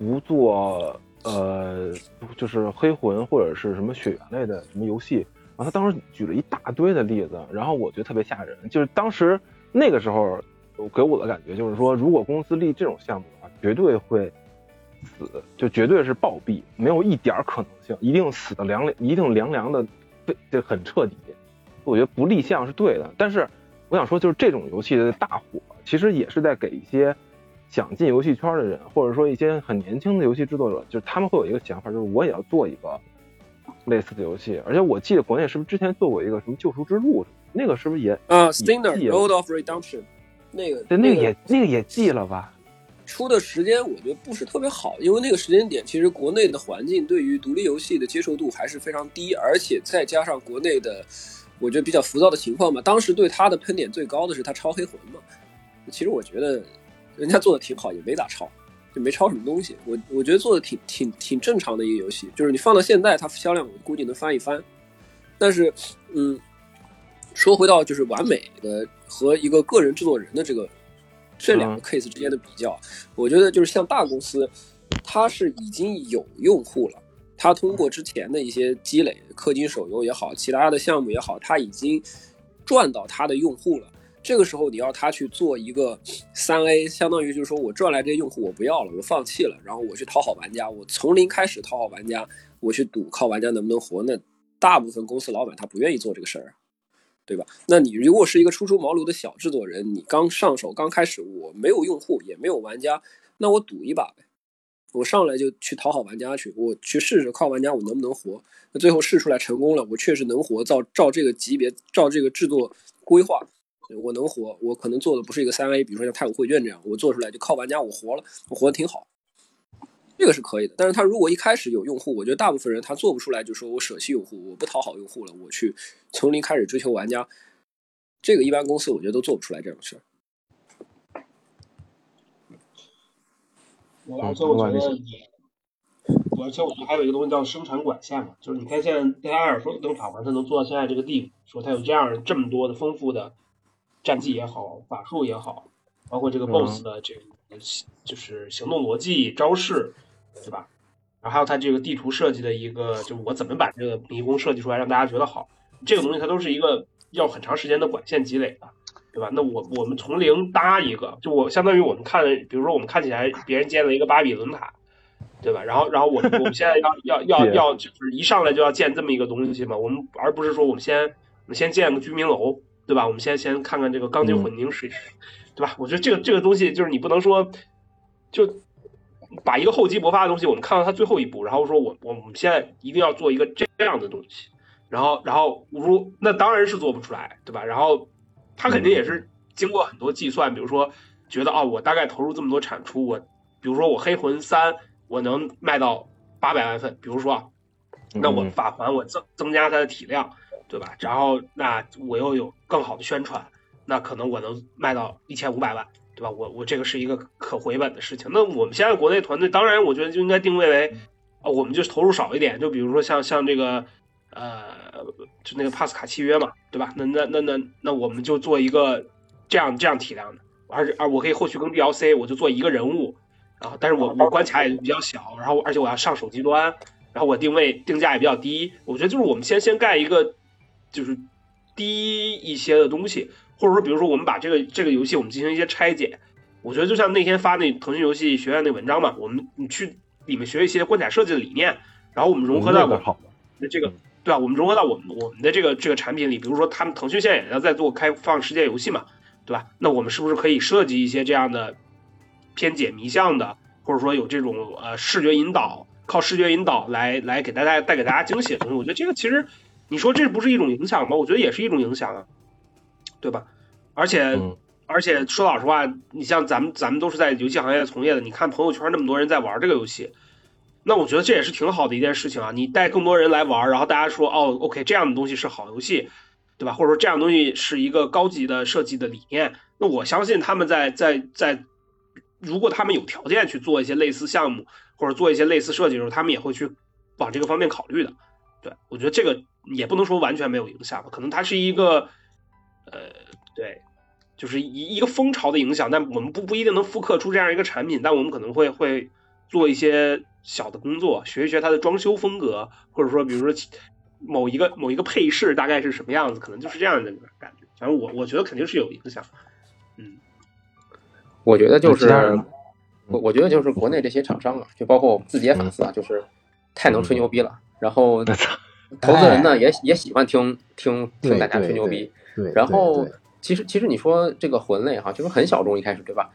不做呃，就是黑魂或者是什么血缘类的什么游戏。然后他当时举了一大堆的例子，然后我觉得特别吓人，就是当时那个时候给我的感觉就是说，如果公司立这种项目的话，绝对会死，就绝对是暴毙，没有一点儿可能性，一定死的凉凉，一定凉凉的，被这很彻底。我觉得不立项是对的，但是我想说，就是这种游戏的大火，其实也是在给一些想进游戏圈的人，或者说一些很年轻的游戏制作者，就是他们会有一个想法，就是我也要做一个类似的游戏。而且我记得国内是不是之前做过一个什么《救赎之路》，那个是不是也啊，Stinger 记了 Road of Redemption，那个对，那个也那个也记了吧？出的时间我觉得不是特别好，因为那个时间点其实国内的环境对于独立游戏的接受度还是非常低，而且再加上国内的我觉得比较浮躁的情况嘛，当时对他的喷点最高的是他抄黑魂嘛。其实我觉得人家做的挺好，也没咋抄，就没抄什么东西。我我觉得做的挺挺挺正常的一个游戏，就是你放到现在，它销量我估计能翻一番。但是，嗯，说回到就是完美的和一个个人制作人的这个这两个 case 之间的比较，我觉得就是像大公司，它是已经有用户了，它通过之前的一些积累，氪金手游也好，其他的项目也好，它已经赚到它的用户了。这个时候你要他去做一个三 A，相当于就是说我赚来这些用户我不要了，我放弃了，然后我去讨好玩家，我从零开始讨好玩家，我去赌靠玩家能不能活，那大部分公司老板他不愿意做这个事儿啊。对吧？那你如果是一个初出茅庐的小制作人，你刚上手刚开始，我没有用户也没有玩家，那我赌一把呗，我上来就去讨好玩家去，我去试试靠玩家我能不能活。那最后试出来成功了，我确实能活，照照这个级别，照这个制作规划，我能活。我可能做的不是一个三 A，比如说像太古绘卷这样，我做出来就靠玩家我活了，我活得挺好。这个是可以的，但是他如果一开始有用户，我觉得大部分人他做不出来，就说我舍弃用户，我不讨好用户了，我去从零开始追求玩家，这个一般公司我觉得都做不出来这种事儿。而且我觉得我，而且我觉得还有一个东西叫生产管线嘛，就是你看现在戴尔说登场嘛，他能做到现在这个地步，说他有这样这么多的丰富的战绩也好，法术也好，包括这个 BOSS 的这个就是行动逻辑、招式。对吧？然后还有它这个地图设计的一个，就我怎么把这个迷宫设计出来，让大家觉得好，这个东西它都是一个要很长时间的管线积累的，对吧？那我我们从零搭一个，就我相当于我们看，比如说我们看起来别人建了一个巴比伦塔，对吧？然后然后我们我们现在要要要 要就是一上来就要建这么一个东西嘛，我们而不是说我们先我们先建个居民楼，对吧？我们先先看看这个钢筋混凝水，对吧？我觉得这个这个东西就是你不能说就把一个厚积薄发的东西，我们看到它最后一步，然后说我我们现在一定要做一个这样的东西，然后然后如那当然是做不出来，对吧？然后他肯定也是经过很多计算，比如说觉得啊，我大概投入这么多产出，我比如说我黑魂三我能卖到八百万份，比如说啊，那我嗯法环我增增加它的体量，对吧？然后那我又有更好的宣传，那可能我能卖到一千五百万，对吧？我我这个是一个可回本的事情。那我们现在国内团队，当然我觉得就应该定位为，啊，我们就投入少一点，就比如说像像这个，呃，就那个帕斯卡契约嘛，对吧？那那那那那我们就做一个这样这样体量的，而且而我可以后续更 DLC，我就做一个人物，然后但是我我关卡也比较小，然后而且我要上手机端，然后我定位定价也比较低，我觉得就是我们先先盖一个就是低一些的东西，或者说比如说我们把这个这个游戏我们进行一些拆解，我觉得就像那天发那腾讯游戏学院那文章嘛，我们你去里面学一些关卡设计的理念，然后我们融合到我们那这个对吧？我们融合到我们我们的这个这个产品里，比如说他们腾讯现在也要在做开放世界游戏嘛，对吧？那我们是不是可以设计一些这样的偏解谜向的，或者说有这种呃视觉引导，靠视觉引导来来给大家带给大家惊喜的东西？我觉得这个其实你说这不是一种影响吗？我觉得也是一种影响啊，对吧？而且、嗯而且说老实话，你像咱们咱们都是在游戏行业从业的，你看朋友圈那么多人在玩这个游戏，那我觉得这也是挺好的一件事情啊。你带更多人来玩，然后大家说哦，OK，这样的东西是好游戏，对吧？或者说这样的东西是一个高级的设计的理念，那我相信他们在在在，如果他们有条件去做一些类似项目或者做一些类似设计的时候，他们也会去往这个方面考虑的。对我觉得这个也不能说完全没有影响吧，可能它是一个，呃，对，就是一一个风潮的影响，但我们不不一定能复刻出这样一个产品，但我们可能会会做一些小的工作，学一学它的装修风格，或者说比如说其某一个某一个配饰大概是什么样子，可能就是这样的感觉。反正我我觉得肯定是有影响。嗯，我觉得就是我我觉得就是国内这些厂商啊，就包括我们自己也反思啊，就是太能吹牛逼了，然后投资人呢也也喜欢听听听大家吹牛逼，对，然后其实其实你说这个魂类哈，就是很小众一开始对吧？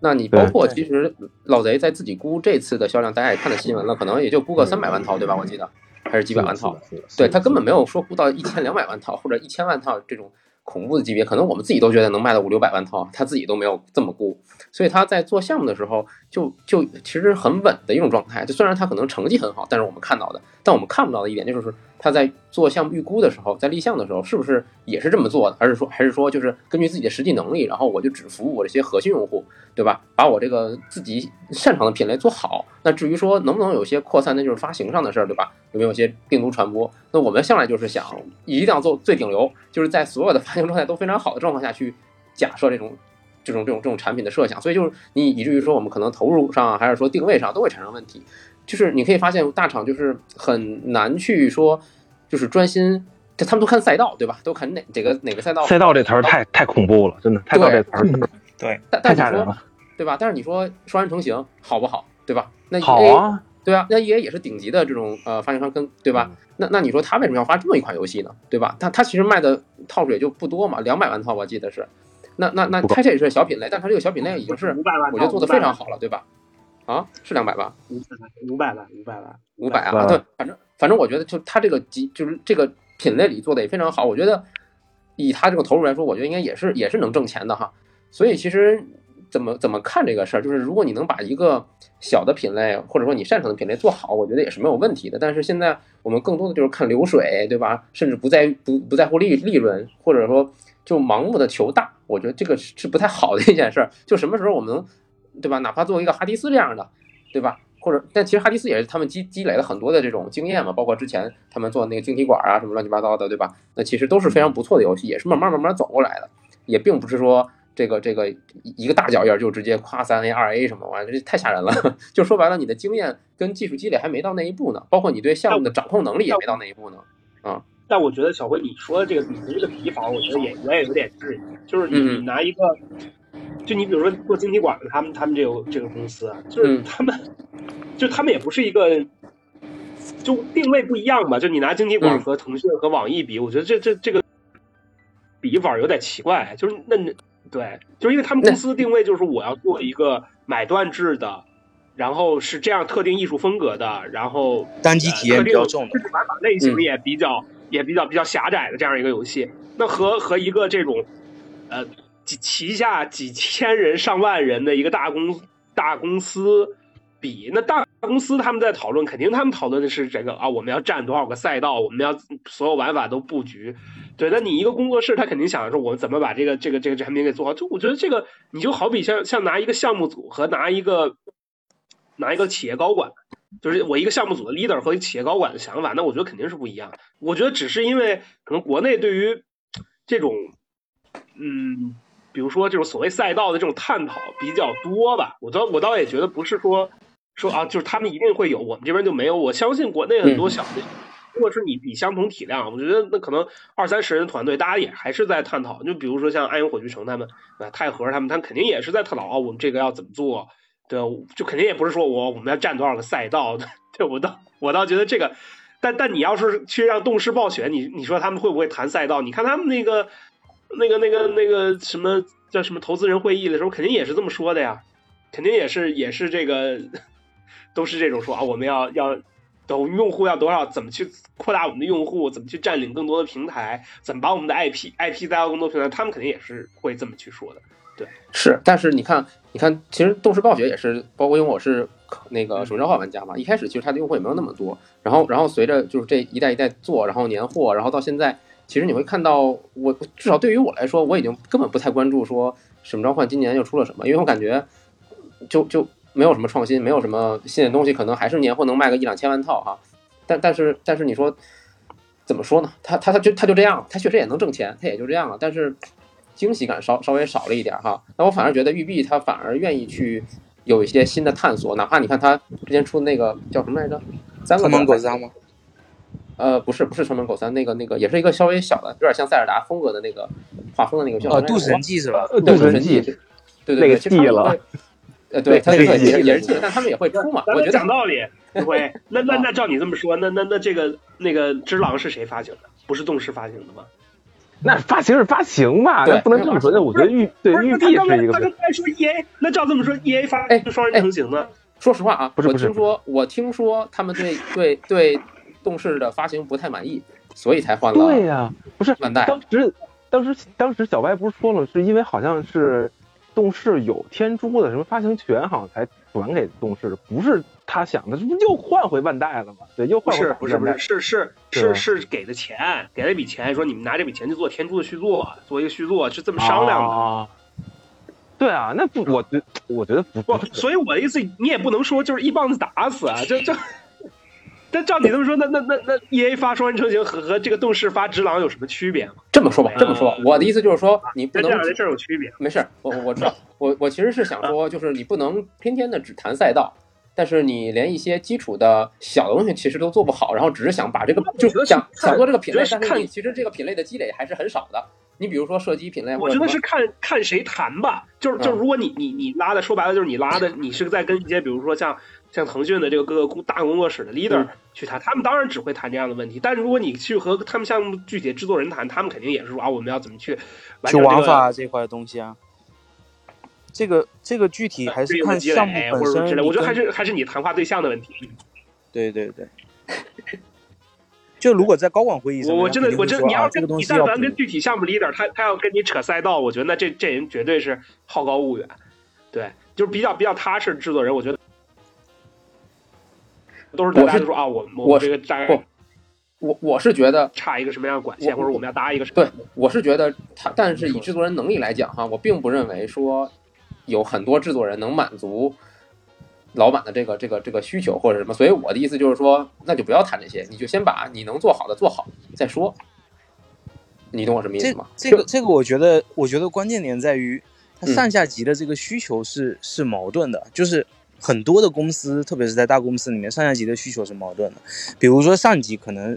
那你包括其实老贼在自己估这次的销量，大家也看到新闻了，可能也就估个三百万套对吧？我记得还是几百万套，，对他根本没有说估到一千两百万套或者一千万套这种恐怖的级别，可能我们自己都觉得能卖到五六百万套，他自己都没有这么估，所以他在做项目的时候就就其实很稳的一种状态。就虽然他可能成绩很好，但是我们看到的，但我们看不到的一点就是他在做项目预估的时候，在立项的时候是不是也是这么做的，还是说还是说就是根据自己的实际能力，然后我就只服务我这些核心用户，对吧？把我这个自己擅长的品类做好。那至于说能不能有些扩散，那就是发行上的事儿，对吧？有没有些病毒传播？那我们向来就是想一定要做最顶流，就是在所有的发行状态都非常好的状况下去假设这种。这种这种这种产品的设想，所以就是你以至于说我们可能投入上啊还是说定位上都会产生问题，就是你可以发现大厂就是很难去说，就是专心，就他们都看赛道对吧？都看哪这个哪个赛道赛道这词儿太太恐怖了，真的，赛道这词儿对，但但你说太吓人了。对吧？但是你说双人成型好不好，对吧？那 EA, 好啊，对啊，那 EA 也是顶级的这种呃发行商跟对吧？那那你说他为什么要发这么一款游戏呢？对吧？他他其实卖的套数也就不多嘛，两百万套我记得是。那那那它这也是小品类，但它这个小品类已经是五百万，我觉得做的非常好了，对吧？啊，是两百吧？五百万，五百万，五百啊，万对，反正反正我觉得就它这个级就是这个品类里做的也非常好，我觉得以它这个投入来说，我觉得应该也是也是能挣钱的哈。所以其实怎么怎么看这个事儿，就是如果你能把一个小的品类或者说你擅长的品类做好，我觉得也是没有问题的。但是现在我们更多的就是看流水，对吧？甚至不在不不在乎利利润，或者说就盲目的求大，我觉得这个是是不太好的一件事儿。就什么时候我们能，对吧？哪怕做一个哈迪斯这样的，对吧？或者，但其实哈迪斯也是他们积积累了很多的这种经验嘛，包括之前他们做那个晶体管啊什么乱七八糟的，对吧？那其实都是非常不错的游戏，也是慢慢慢慢走过来的，也并不是说这个这个一个大脚印就直接夸三 A 二 A 什么玩意儿，这太吓人了。就说白了，你的经验跟技术积累还没到那一步呢，包括你对项目的掌控能力也没到那一步呢。啊但我觉得小辉你说的这个你的这个提法，我觉得也我也有点质疑，就是你拿一个，就你比如说做晶体管的，他们他们这个这个公司啊，就是嗯他们，就就他们也不是一个，就定位不一样吧。就你拿经济馆嗯和腾讯和网易比，我觉得这这这个比法有点奇怪。就是那你对，就是因为他们公司的定位就是我要做一个买断制的，然后是这样特定艺术风格的，然后单机体验比较重的类型嗯也比较、也比较比较狭窄的这样一个游戏，那和和一个这种呃几旗下几千人上万人的一个大公大公司比，那大公司他们在讨论，肯定他们讨论的是这个啊，我们要占多少个赛道，我们要所有玩法都布局。对，那你一个工作室，他肯定想说，我怎么把这个这个这个产品给做好？就我觉得这个，你就好比像像拿一个项目组和拿一个拿一个企业高管，就是我一个项目组的 leader 和企业高管的想法，那我觉得肯定是不一样。我觉得只是因为可能国内对于这种，嗯，比如说这种所谓赛道的这种探讨比较多吧。我倒我倒也觉得不是说说啊，就是他们一定会有，我们这边就没有。我相信国内很多小的，如果是你比相同体量，我觉得那可能二三十人团队，大家也还是在探讨。就比如说像安永火炬城他们，啊，泰和他们，他们肯定也是在探讨啊，我们这个要怎么做。对，就肯定也不是说我我们要占多少个赛道的。对我倒我倒觉得这个，但但你要是去让动视暴雪，你你说他们会不会谈赛道？你看他们那个那个那个那个什么叫什么投资人会议的时候，肯定也是这么说的呀，肯定也是也是这个 都是这种说啊，我们要要等用户要多少，怎么去扩大我们的用户，怎么去占领更多的平台，怎么把我们的 IP IP 带到更多平台，他们肯定也是会这么去说的。对，是，但是你看，你看，其实动视暴雪也是，包括因为我是那个手机召唤玩家嘛，一开始其实它的用户也没有那么多，然后然后随着就是这一代一代做，然后年货，然后到现在，其实你会看到，我至少对于我来说，我已经根本不太关注说什么召唤今年又出了什么，因为我感觉就就没有什么创新，没有什么新的东西，可能还是年货能卖个一两千万套哈，但但是但是你说怎么说呢？他他他就他就这样，他确实也能挣钱，他也就这样了，但是。惊喜感稍稍微少了一点哈，那我反而觉得育碧他反而愿意去有一些新的探索，哪怕你看他之前出的那个叫什么来着，三个门狗三吗？呃，不是不是城门狗三，那个那个也是一个稍微小的，有点像塞尔达风格的那个画风的那个叫哦，渡神记是吧？对渡神神记，对对对，那个记了会，呃，对，他那个记也是也是记了，但他们也会出嘛，咱们我觉得讲道理，不会。那那那 照你这么说，那那那这个那个只狼是谁发行的？不是动视发行的吗？那发行是发行吧，那不能这么说。那我觉得玉对不是，育碧那他刚才是一个他刚才说 E A，那照这么说，E A 发哎双人成型呢？说实话啊，不是不是我听说我听说他们对对对动视的发行不太满意，所以才换了对呀、不是万代。当时当时当时小白不是说了，是因为好像是动视有天珠的什么发行权，好像才转给动视的，不是他想的，这不又换回万代了吗？对，又换回是不是不是是是是是给的钱，给了一笔钱，说你们拿这笔钱去做天珠的续作，做一个续作，是这么商量的。啊对啊，那不，我觉我觉得不不所以我的意思，你也不能说就是一棒子打死啊，就就。但照你这么说，那那那那 E A 发双人成型和和这个动视发直狼有什么区别吗？这么说吧，这么说，我的意思就是说，你不能那这事儿有区别。没事，我我我知道，我我其实是想说，就是你不能天天的只谈赛道，但是你连一些基础的小的东西其实都做不好，然后只是想把这个就是想想做这个品类，但是你其实这个品类的积累还是很少的。你比如说射击品类，我觉得是看看谁谈吧，就是就是，如果你你你拉的，说白了就是你拉的，你是在跟一些比如说像像腾讯的这个各个工大工作室的 leader 去谈，他们当然只会谈这样的问题。但是如果你去和他们项目具体的制作人谈，他们肯定也是说啊，我们要怎么去完去成这个玩法这块东西啊。这个这个具体还是看积累项目本身。或者之类，我觉得还是是还是你谈话对象的问题。对对对。就如果在高管会议上，我我真的我真的你要这个东跟你但凡跟具体项目 leader，他他要跟你扯赛道，我觉得那这这人绝对是好高骛远。对，就是比较比较踏实的制作人，我觉得都是大家都说啊，我我我这个大概不，我我是觉得差一个什么样的管线，或者我们要搭一个什么对，我是觉得他，但是以制作人能力来讲哈，我并不认为说有很多制作人能满足老板的这个这个这个需求或者什么，所以我的意思就是说，那就不要谈这些，你就先把你能做好的做好再说。你懂我什么意思吗？这个这个，我觉得我觉得关键点在于，它嗯上下级的这个需求是、是矛盾的，就是很多的公司，特别是在大公司里面，上下级的需求是矛盾的。比如说上级可能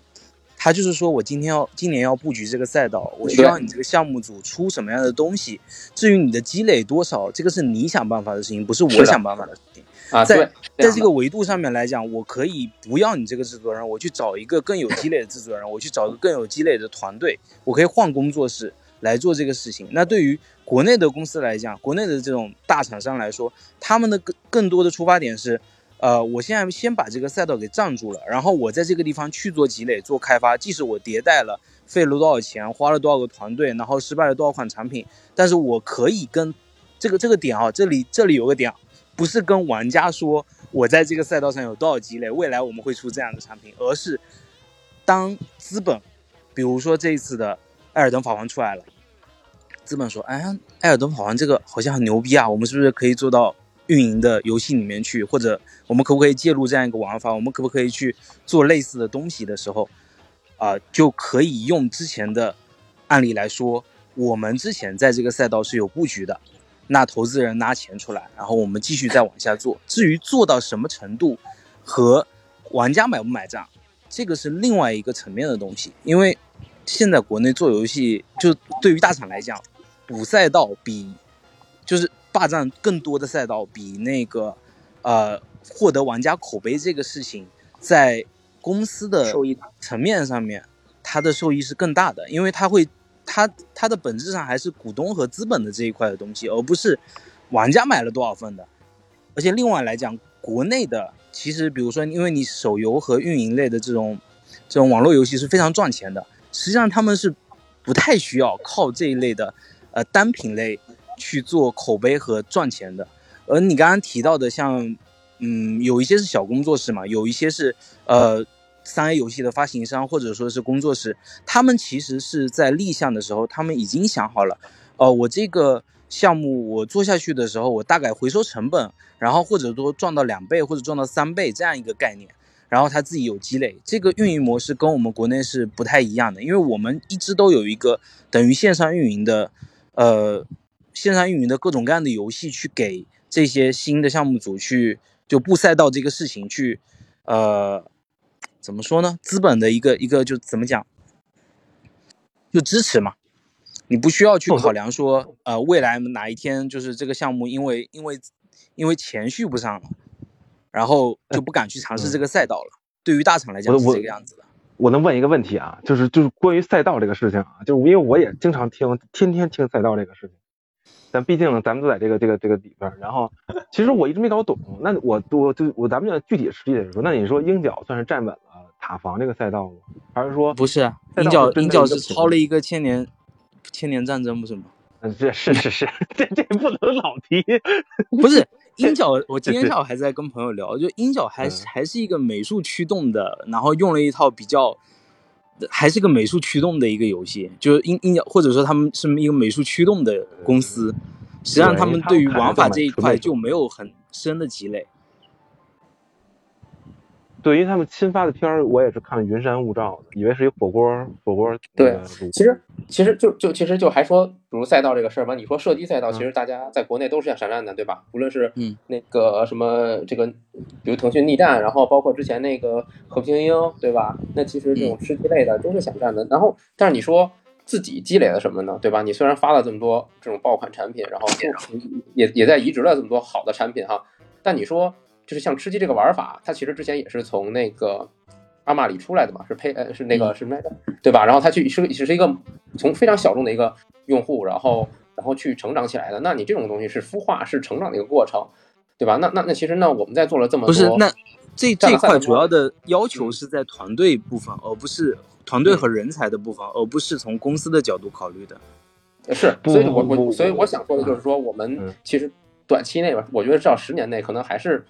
他就是说我今天要今年要布局这个赛道，我需要你这个项目组出什么样的东西，至于你的积累多少，这个是你想办法的事情，不是我想办法的事情。啊，在，在这个个维度上面来讲，我可以不要你这个制作人，我去找一个更有积累的制作人，我去找一个更有积累的团队，我可以换工作室来做这个事情。那对于国内的公司来讲，国内的这种大厂商来说，他们的更更多的出发点是，呃，我现在先把这个赛道给站住了，然后我在这个地方去做积累、做开发，即使我迭代了，费了多少钱，花了多少个团队，然后失败了多少款产品，但是我可以跟这个 这个点啊，这里这里有个点，不是跟玩家说我在这个赛道上有多少积累，未来我们会出这样的产品，而是当资本，比如说这一次的《艾尔登法环》出来了，资本说，哎，《艾尔登法环》这个好像很牛逼啊，我们是不是可以做到运营的游戏里面去，或者我们可不可以介入这样一个玩法，我们可不可以去做类似的东西的时候，啊、就可以用之前的案例来说，我们之前在这个赛道是有布局的，那投资人拿钱出来，然后我们继续再往下做。至于做到什么程度和玩家买不买账，这个是另外一个层面的东西。因为现在国内做游戏，就对于大厂来讲，补赛道比就是霸占更多的赛道，比那个呃获得玩家口碑这个事情，在公司的受益层面上面，它的受益是更大的，因为它会它它的本质上还是股东和资本的这一块的东西，而不是玩家买了多少份的。而且另外来讲，国内的其实比如说，因为你手游和运营类的这种这种网络游戏是非常赚钱的，实际上他们是不太需要靠这一类的呃单品类去做口碑和赚钱的。而你刚刚提到的像，嗯，有一些是小工作室嘛，有一些是呃三 A 游戏的发行商或者说是工作室，他们其实是在立项的时候，他们已经想好了，呃，我这个项目我做下去的时候，我大概回收成本，然后或者说赚到两倍或者赚到三倍这样一个概念。然后他自己有积累，这个运营模式跟我们国内是不太一样的，因为我们一直都有一个等于线上运营的，呃，线上运营的各种各样的游戏去给这些新的项目组去就布赛道这个事情去，呃，怎么说呢？资本的一个一个就怎么讲，就支持嘛。你不需要去考量说，呃，未来哪一天就是这个项目因为因为因为钱续不上了，然后就不敢去尝试这个赛道了。对于大厂来讲是这个样子的。我能问一个问题啊，就是就是关于赛道这个事情啊，就是因为我也经常听，天天听赛道这个事情。但毕竟咱们都在这个这个这个里边儿，然后 其实我一直没搞懂。那我我就我咱们就具体实际的说，那你说鹰角算是站稳了塔防这个赛道吗？还是说不是啊，鹰角鹰角是抄了一个千年千年战争，不是吗？嗯，这是是是，这这不能老提。不是鹰角，我今天下午还在跟朋友聊，就鹰角还是、嗯还是一个美术驱动的，然后用了一套比较，还是个美术驱动的一个游戏，就是鹰鹰角或者说他们是一个美术驱动的公司，实际上他们对于玩法这一块就没有很深的积累。对，因为他们新发的片儿，我也是看云山雾罩的，以为是一火锅火锅。对，其实其实就就其实就还说，比如赛道这个事儿嘛，你说射击赛道，其实大家在国内都是想闪战的，对吧？无论是嗯那个什么这个，比如腾讯逆战，然后包括之前那个和平精英，对吧？那其实这种吃鸡类的都是想战的。然后，但是你说自己积累了什么呢？对吧？你虽然发了这么多这种爆款产品，然后也也在移植了这么多好的产品哈，但你说就是像吃鸡这个玩法，它其实之前也是从那个阿玛里出来的嘛，是配呃是那个是什么来着？对吧？然后它去是只是一个从非常小众的一个用户，然后然后去成长起来的。那你这种东西是孵化，是成长的一个过程，对吧？那那那其实呢，我们在做了这么多，不是，那这这块主要的要求是在团队部分，而不是团队和人才的部分，而不是从公司的角度考虑的。是，所以我我所以我想说的就是说，我们嗯其实短期内吧，我觉得至少十年内可能还是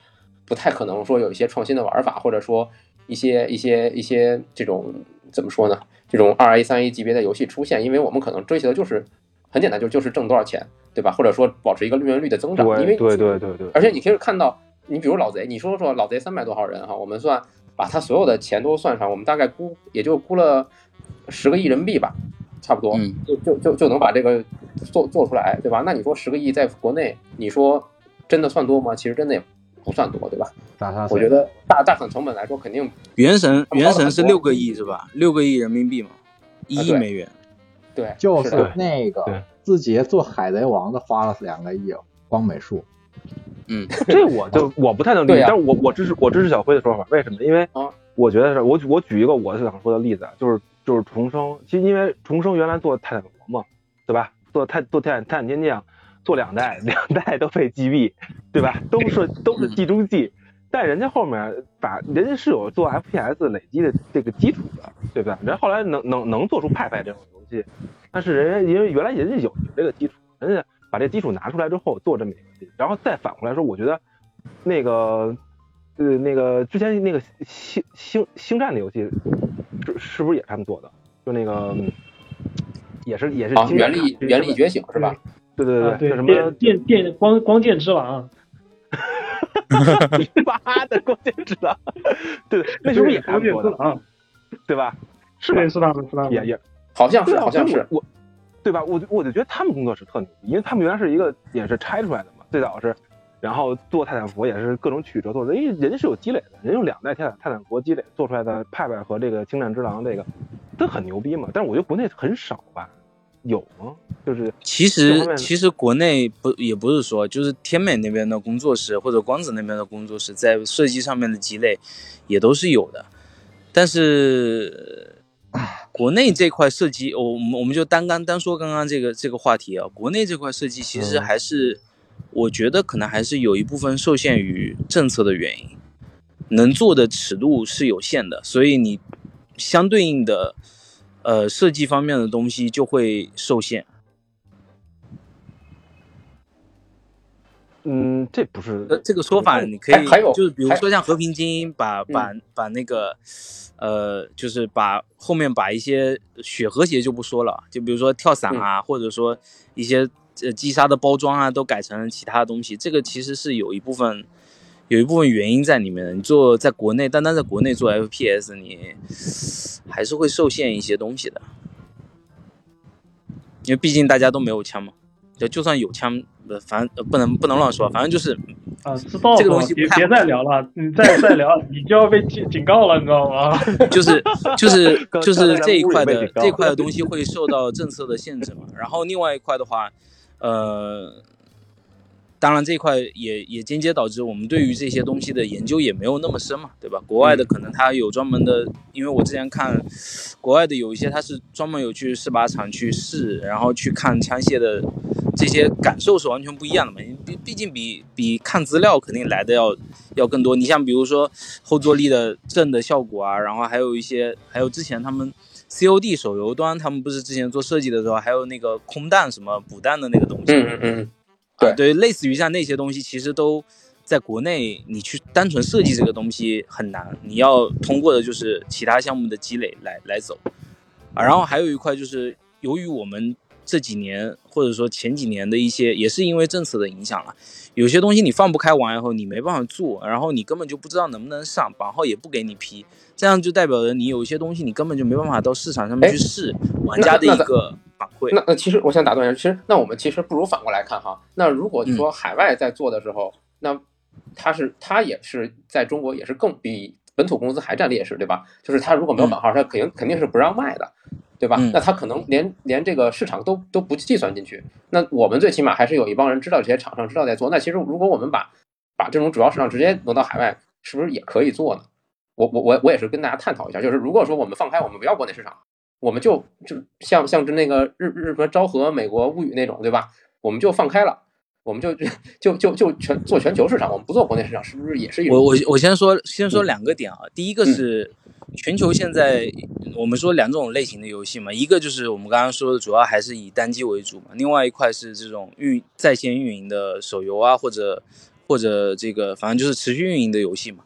不太可能说有一些创新的玩法，或者说一些一些一些这种怎么说呢？这种二 A 三 A 级别的游戏出现，因为我们可能追求的就是很简单，就就是挣多少钱，对吧？或者说保持一个利润率的增长，因为对对对对对，而且你可以看到，你比如老贼，你说说老贼三百多号人哈，我们算把他所有的钱都算上，我们大概估也就估了十个亿人民币吧，差不多，嗯就就就就能把这个做做出来，对吧？那你说十个亿在国内，你说真的算多吗？其实真的也不算多，对吧？我觉得大大厂成本来说，肯定原神原神是六个亿是吧？六个亿人民币嘛，一亿美元。对，就是那个对字节做海贼王的花了两个亿，光美术。嗯，这我就我不太能理解，但是我我支持我支持小辉的说法，为什么？因为啊我觉得是我我举一个我想说的例子啊，就是就是重生，其实因为重生原来做泰坦罗嘛，对吧？做泰做泰坦泰坦天降做两代，两代都被击毙，对吧？都是都是季中计，但人家后面把人家是有做 FPS 累积的这个基础的，对不对？人家后来能能能做出派派这种游戏，但是人家因为原来人家有有这个基础，人家把这基础拿出来之后做这么一个游戏，然后再反过来说，我觉得那个呃那个之前那个星星星战的游戏是是不是也是他们做的？就那个嗯也是也是原力原力觉醒是吧？对对啊，对叫什么电电电光光剑之王，妈的光剑之狼，对，那是不是也是他光剑们做的？之王？对吧？是吧对，？是他们，是他们。也也好像是好像是，我，对吧？我就我就觉得他们工作室特牛逼，因为他们原来是一个也是拆出来的嘛，最早是，然后做泰坦佛也是各种曲折做的，因为人家是有积累的，人家用两代泰坦泰坦佛积累做出来的派派和这个星战之狼这个，都很牛逼嘛。但是我觉得国内很少吧，有吗？就是其实其实国内不也不是说，就是天美那边的工作室或者光子那边的工作室在设计上面的积累也都是有的，但是国内这块设计，我我们我们就单刚单说刚刚这个这个话题啊，国内这块设计其实嗯还是、我觉得可能还是有一部分受限于政策的原因，能做的尺度是有限的，所以你相对应的呃设计方面的东西就会受限。嗯，这不是呃，这个说法你可以，还还有就是比如说像和平精英把把把那个，呃，就是把后面把一些血和谐就不说了，就比如说跳伞啊，或者说一些呃击杀的包装啊，都改成其他的东西，这个其实是有一部分有一部分原因在里面的。你做在国内，单单在国内做 FPS，你还是会受限一些东西的，因为毕竟大家都没有枪嘛。就就算有枪，呃，反正呃不能不能乱说，反正就是啊，知道这个了别别东西别别再聊了，你再再聊，你就要被警警告了，你知道吗？就是就是就是这一块的这一块的东西会受到政策的限制嘛。然后另外一块的话，呃，当然这一块也也间接导致我们对于这些东西的研究也没有那么深嘛，对吧？国外的可能它有专门的，因为我之前看国外的有一些它是专门有去试靶场去试，然后去看枪械的这些感受是完全不一样的嘛。毕毕竟比比看资料肯定来的要要更多。你像比如说后坐力的震的效果啊，然后还有一些还有之前他们 COD 手游端他们不是之前做设计的时候，还有那个空弹什么补弹的那个东西，嗯嗯嗯，啊，对，类似于像那些东西，其实都在国内，你去单纯设计这个东西很难，你要通过的就是其他项目的积累来来走，啊，然后还有一块就是由于我们这几年或者说前几年的一些，也是因为政策的影响了，有些东西你放不开完以后，你没办法做，然后你根本就不知道能不能上，版号也不给你批，这样就代表着你有一些东西你根本就没办法到市场上面哎去试玩家的一个反馈。那那其实我想打断一下，其实那我们其实不如反过来看哈。那如果说海外在做的时候，那他是他也是在中国也是更比本土公司还占劣势，对吧？就是他如果没有版号，他肯定肯定是不让卖的，对吧嗯？那他可能连连这个市场都都不计算进去。那我们最起码还是有一帮人知道这些厂商知道在做。那其实如果我们把把这种主要市场直接挪到海外，是不是也可以做呢？我我我我也是跟大家探讨一下，就是如果说我们放开，我们不要国内市场，我们就就像像是那个日日本昭和、美国物语那种，对吧？我们就放开了，我们就 就就就全做全球市场，我们不做国内市场，是不是也是一种？我我我先说先说嗯两个点啊，第一个是全球现在我们说两种类型的游戏嘛，一个就是我们刚刚说的主要还是以单机为主嘛，另外一块是这种运在线运营的手游啊，或者或者这个反正就是持续运营的游戏嘛。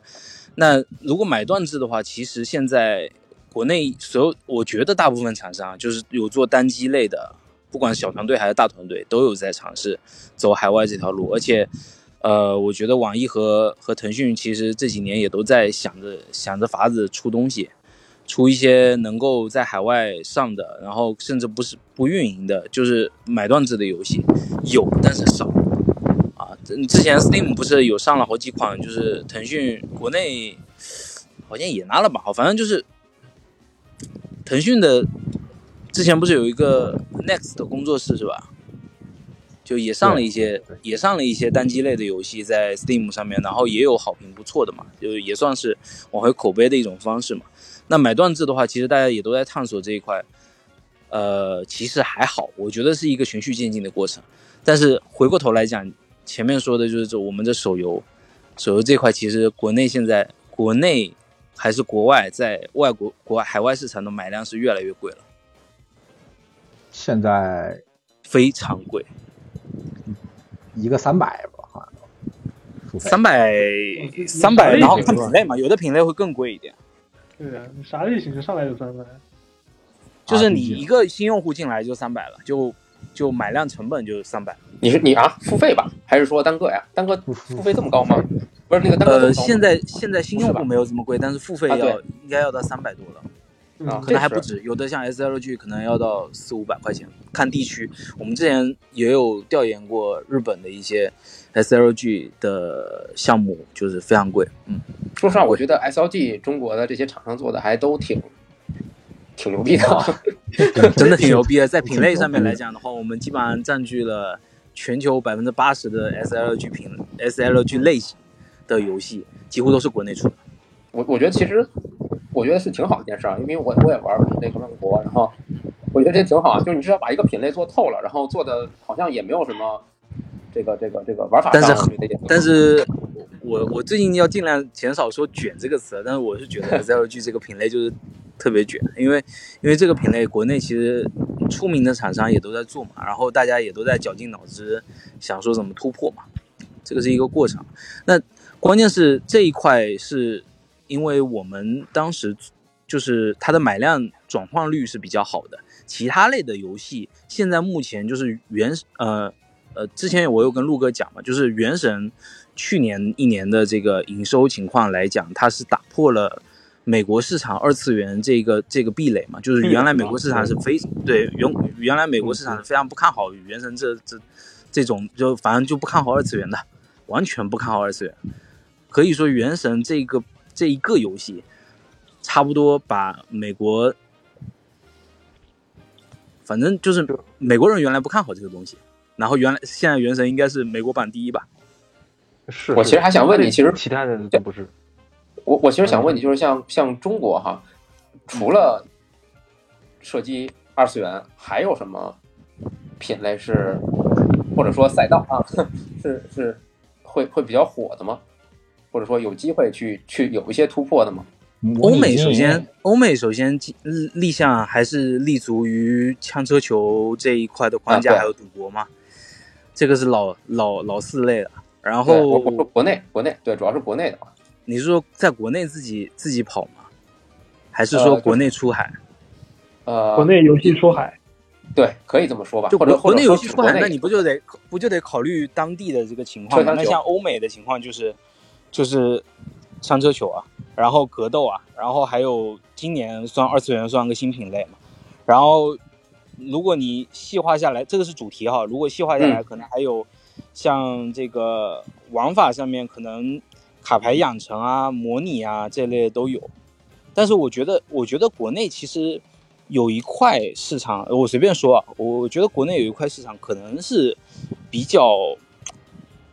那如果买断制的话，其实现在国内所有我觉得大部分厂商就是有做单机类的，不管小团队还是大团队，都有在尝试走海外这条路，而且。呃，我觉得网易和和腾讯其实这几年也都在想着想着法子出东西，出一些能够在海外上的，然后甚至不是不运营的，就是买断制的游戏，有但是少啊。之前 Steam 不是有上了好几款，就是腾讯国内好像也拿了吧，反正就是腾讯的之前不是有一个 Next 的工作室是吧？就也上了一些也上了一些单机类的游戏在 Steam 上面，然后也有好评不错的嘛，就也算是挽回口碑的一种方式嘛。那买断制的话，其实大家也都在探索这一块，呃，其实还好，我觉得是一个循序渐进的过程。但是回过头来讲，前面说的就是这我们的手游，手游这块其实国内现在国内还是国外，在外国国外海外市场的买量是越来越贵了，现在非常贵，一个三百吧，好像三百嗯三百，然后看品类嘛，有的品类会更贵一点。对啊，你啥类型就上来就三百，就是你一个新用户进来就三百了，就就买量成本就三百。你是你啊，付费吧，还是说单个呀？单个付费这么高吗？不是那个单个现在现在新用户没有这么贵，但是付费要、应该要到三百多了，嗯啊可能还不止，有的像 SLG 可能要到四五百块钱，看地区。我们之前也有调研过日本的一些 SLG 的项目，就是非常贵。嗯，说实话，我觉得 SLG 中国的这些厂商做的还都挺挺牛逼的。真的挺牛逼的。在品类上面来讲的话，我们基本上占据了全球百分之八十的 SLG 品 SLG 类型的游戏，几乎都是国内出的。我我觉得其实我觉得是挺好的一件事儿，因为我我也玩那个万国，然后我觉得这挺好，就是你至少把一个品类做透了，然后做的好像也没有什么这个这个这个玩法上，但是但是我我最近要尽量减少说“卷”这个词，但是我是觉得 SLG 这个品类就是特别卷，因为因为这个品类国内其实出名的厂商也都在做嘛，然后大家也都在绞尽脑汁想说怎么突破嘛，这个是一个过程。那关键是这一块是因为我们当时就是它的买量转换率是比较好的，其他类的游戏现在目前就是原呃呃，之前我有跟陆哥讲嘛，就是《原神》去年一年的这个营收情况来讲，它是打破了美国市场二次元这个这个壁垒嘛，就是原来美国市场是非对原原来美国市场是非常不看好《原神》这这这种就反正就不看好二次元的，完全不看好二次元，可以说《原神》这个这一个游戏，差不多把美国。反正就是美国人原来不看好这个东西，然后原来现在原神应该是美国版第一吧？是。我其实还想问你其实其他的都不是。我我其实想问你，就是像像中国哈，除了射击二次元，还有什么品类是或者说赛道啊，是是会会比较火的吗？或者说有机会去去有一些突破的吗？欧美首先，欧美首先立立项还是立足于枪车球这一块的框架，还有赌博嘛，这个是老老老四类的。然后国内国内对，主要是国内的嘛。你是说在国内自己自己跑吗？还是说国内出海？呃，国内游戏出海，对，可以这么说吧。就国国内游戏出海，那你不就得不就得考虑当地的这个情况吗？那像欧美的情况就是就是上车球啊，然后格斗啊，然后还有今年算二次元算个新品类嘛。然后如果你细化下来，这个是主题哈，如果细化下来，嗯可能还有像这个玩法上面可能卡牌养成啊、模拟啊这类都有。但是我觉得，我觉得国内其实有一块市场，我随便说啊，我觉得国内有一块市场可能是比较，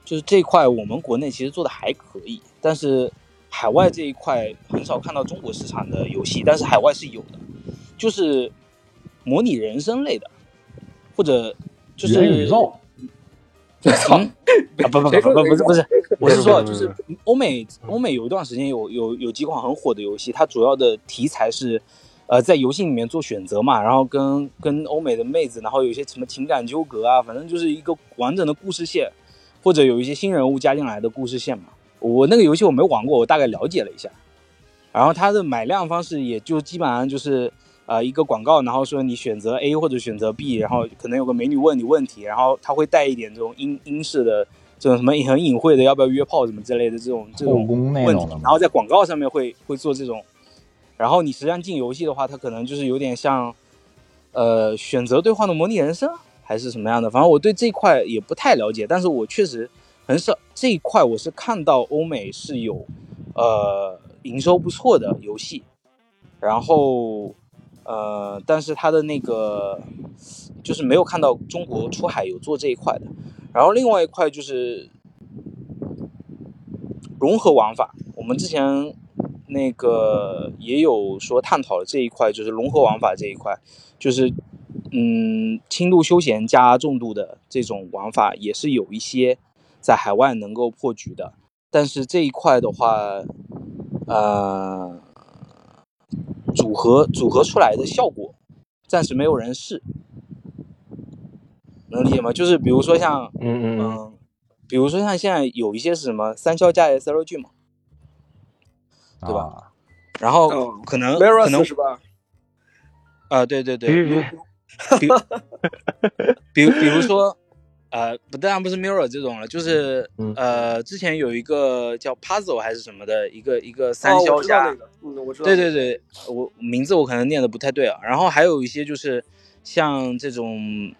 就是这一块我们国内其实做的还可以，但是海外这一块很少看到中国市场的游戏，但是海外是有的，就是模拟人生类的，或者就是元宇宙，嗯？啊不不不不不不是不是，我是说就是是欧美欧美有一段时间有有有几款很火的游戏，它主要的题材是，呃，在游戏里面做选择嘛，然后跟跟欧美的妹子，然后有一些什么情感纠葛啊，反正就是一个完整的故事线，或者有一些新人物加进来的故事线嘛。我那个游戏我没玩过，我大概了解了一下，然后它的买量方式也就基本上就是。呃，一个广告，然后说你选择 A 或者选择 B，然后可能有个美女问你问题，然后它会带一点这种英英式的这种什么很隐晦的要不要约炮什么之类的这种这种问题然后在广告上面会会做这种，然后你实际上进游戏的话，它可能就是有点像，呃，选择对话的模拟人生还是什么样的，反正我对这一块也不太了解，但是我确实很少这一块我是看到欧美是有，呃，营收不错的游戏，然后。呃，但是它的那个就是没有看到中国出海有做这一块的。然后另外一块就是融合玩法，我们之前那个也有说探讨了这一块，就是融合玩法这一块，就是嗯轻度休闲加重度的这种玩法也是有一些在海外能够破局的，但是这一块的话，呃，组合组合出来的效果暂时没有人试，能理解吗？就是比如说像嗯嗯嗯，比如说像现在有一些是什么三消加 SLG 嘛，对吧？啊然后哦可能可能 Mirrors 是吧？啊、对对对，比比比如说，呃，不当然不是 Mirror 这种了，就是嗯呃，之前有一个叫 Puzzle 还是什么的一个一个三哦，消加，嗯，我知道。对对对，我名字我可能念的不太对啊。然后还有一些就是像这种，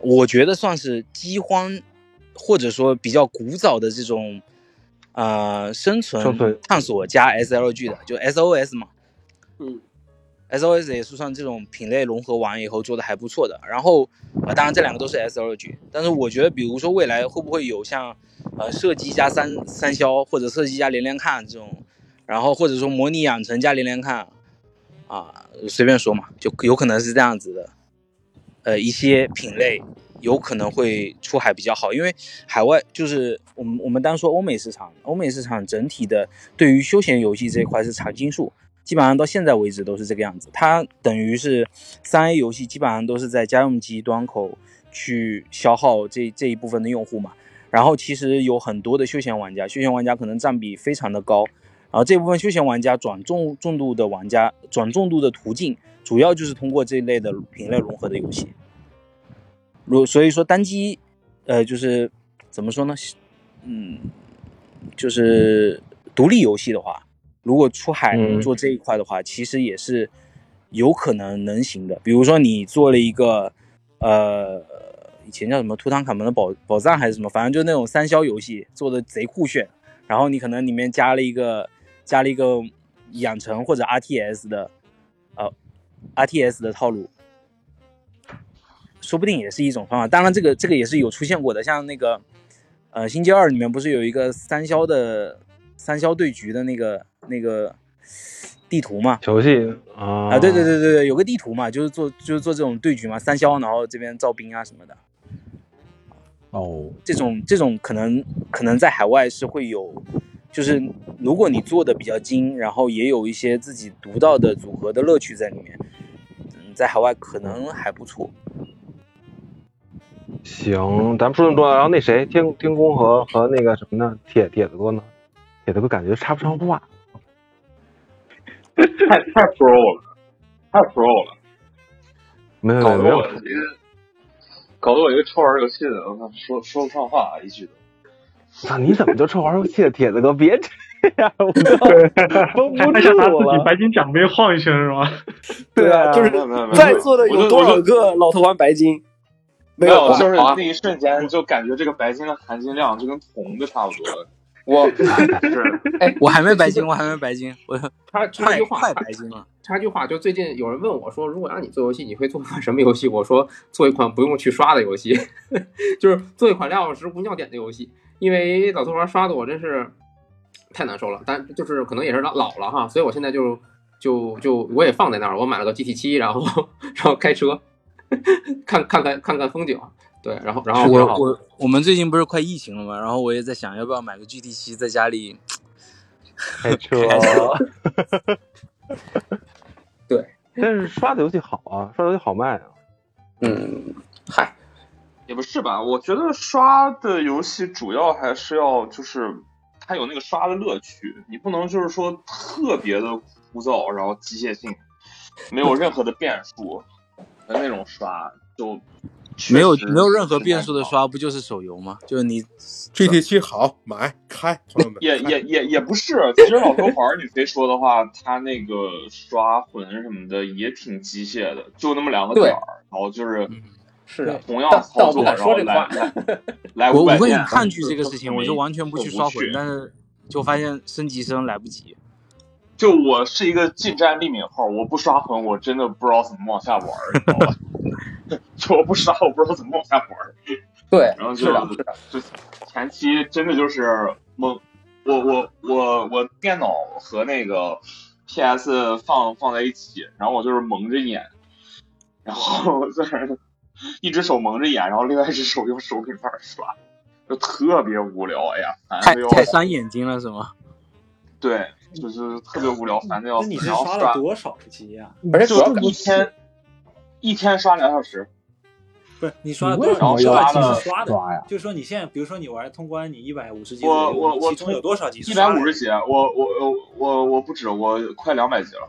我觉得算是饥荒，或者说比较古早的这种，呃，生存生存探索加 SLG 的，就 SOS 嘛。SOS 也是算这种品类融合完以后做的还不错的。然后，呃，当然这两个都是 SLG，但是我觉得，比如说未来会不会有像，呃，射击加三三消或者射击加连连看这种，然后或者说模拟养成加连连看，啊，随便说嘛，就有可能是这样子的。呃，一些品类有可能会出海比较好，因为海外就是我们我们单说欧美市场，欧美市场整体的对于休闲游戏这一块是常青树，基本上到现在为止都是这个样子。它等于是三 A 游戏基本上都是在家用机端口去消耗这这一部分的用户嘛。然后其实有很多的休闲玩家，休闲玩家可能占比非常的高。然后这部分休闲玩家转重重度的玩家转重度的途径，主要就是通过这一类的品类融合的游戏。如所以说单机，呃，就是怎么说呢？嗯，就是独立游戏的话，如果出海能做这一块的话，其实也是有可能能行的。比如说你做了一个，呃，以前叫什么图坦卡蒙的宝宝藏还是什么，反正就那种三消游戏，做的贼酷炫。然后你可能里面加了一个加了一个养成或者 RTS 的，呃，RTS 的套路，说不定也是一种方法。当然，这个这个也是有出现过的，像那个呃《星期二》里面不是有一个三消的三消对局的那个那个地图嘛？小游戏啊啊，对对对对对，有个地图嘛，就是做就是做这种对局嘛，三消，然后这边造兵啊什么的。哦，这种这种可能可能在海外是会有，就是如果你做的比较精，然后也有一些自己独到的组合的乐趣在里面，嗯，在海外可能还不错。行，咱们说这么多，然后那谁，天天宫和和那个什么呢，铁铁子哥呢？铁子哥感觉插不上话。太太 pro 了，太 pro 了，没有搞得没有我，一个搞得我一个臭玩游戏的，我操，说说不上话一句都。操，你怎么就臭玩游戏的？铁子哥，别这样，我都绷不还想拿住了。自己白金奖杯晃一圈是吗？对啊，就是没有没有没有在座的有多少个老头玩白金？没没有吧，就是那一瞬间就感觉这个白金的含金量就跟铜的差不多。我是，我还没白金，我还没白金，我插插一句话，快白金了。插一句话，就最近有人问我说，如果让你做游戏，你会做款什么游戏？我说做一款不用去刷的游戏，就是做一款两小时无尿点的游戏。因为老头玩刷的我真是太难受了，但就是可能也是老老了哈，所以我现在就就就我也放在那儿，我买了个 GT 七，然后 然后开车 看看看看看风景，对，然后然后我我我们最近不是快疫情了嘛，然后我也在想要不要买个 GT 七，在家里开车。对，但是刷的游戏好啊，刷的游戏好卖啊。嗯，嗨，也不是吧？我觉得刷的游戏主要还是要就是它有那个刷的乐趣，你不能就是说特别的枯燥，然后机械性，没有任何的变数的那种刷，就确没有没有任何变数的刷，不就是手游吗？就是你 GT 七好买开，朋友们也也也也不是，其实老头环儿你非说的话，他那个刷魂什么的也挺机械的，就那么两个点儿，然后就是是的，同样操作，然后说这话。来来 来我我会五百遍很抗拒这个事情，我就完全不去刷魂，但是就发现升级升来不及。就我是一个近战立敏号，我不刷魂，我真的不知道怎么往下玩，你知道吧？就我不刷，我不知道怎么往下玩。对，然后就是的，是的，就前期真的就是蒙，我我我我电脑和那个 PS 放放在一起，然后我就是蒙着眼，然后在那一只手蒙着眼，然后另外一只手用手柄在那刷，就特别无聊，哎呀，烦太的要死。太伤眼睛了是吗？对，就是特别无聊，烦的要死。那你是然后刷了多少级呀？而且主要一天一天刷两小时，不是你刷了多少级？是刷的？刷呀？就是说你现在，比如说你玩通关，你一百五十级我，我我其中有多少级是一刷的？百五十级，我我我我我不止，我快两百级了。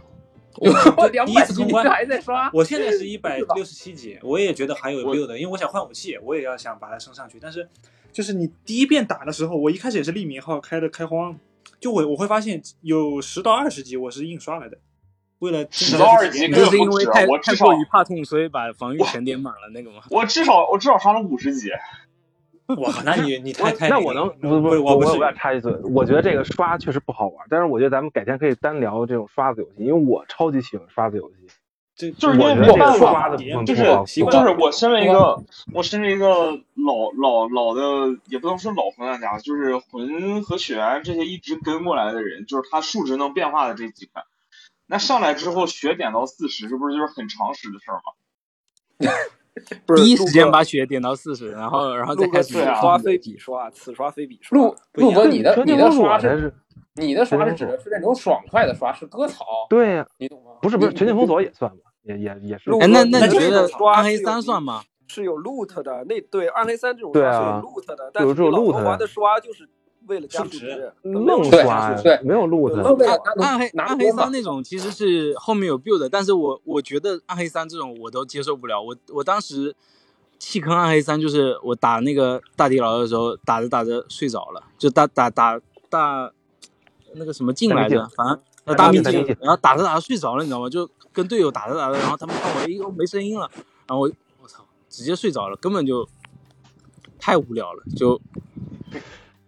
我两第一百级你次通关还在刷，我现在是一百 六十七级，我也觉得还有我 build，的因为我想换武器，我也要想把它升上去。但是，就是你第一遍打的时候，我一开始也是利民号开的开荒，就我我会发现有十到二十级我是硬刷来的，为了10到20级你根这是因为本不止太太我至少过于怕痛，所以把防御全点满了那个吗？我至少我至少刷了五十级。哇，那你你太太那我能不不我我是我不是要插一嘴，我觉得这个刷确实不好玩，但是我觉得咱们改天可以单聊这种刷子游戏，因为我超级喜欢刷子游戏。这就是因为我觉得这个没有办法就是就是我身为一个我身为一个老老老的，也不能说老魂玩家，就是魂和血缘这些一直跟过来的人，就是他数值能变化的这几款，那上来之后血点到四十，这不是就是很常识的事儿吗？不是第一时间把血点到四十，然后然后再开始刷非彼刷，此刷非彼刷。陆陆哥，你的你的刷是你的刷是指的是那种爽快的刷，是割草，对呀，你懂吗？不是不是你全境封锁也算吧，也也也是陆。哎，哥那那你觉得刷暗黑三算吗？是有 loot 的，那对暗黑三这种对刷是有啊 loot 的，但有这种是你老头环的刷就是为了加值值，愣对刷，对没有路的。那为了拿暗黑暗黑三那种其实是后面有 build，但是我我觉得暗黑三这种我都接受不了。我我当时弃坑暗黑三，就是我打那个大地牢的时候，打着打着睡着了，就打打打大那个什么镜来着大秘境，反正大秘境，然后打着打着睡着了，你知道吗？就跟队友打着打着，然后他们看我，哎呦没声音了，然后我我操，直接睡着了，根本就太无聊了，就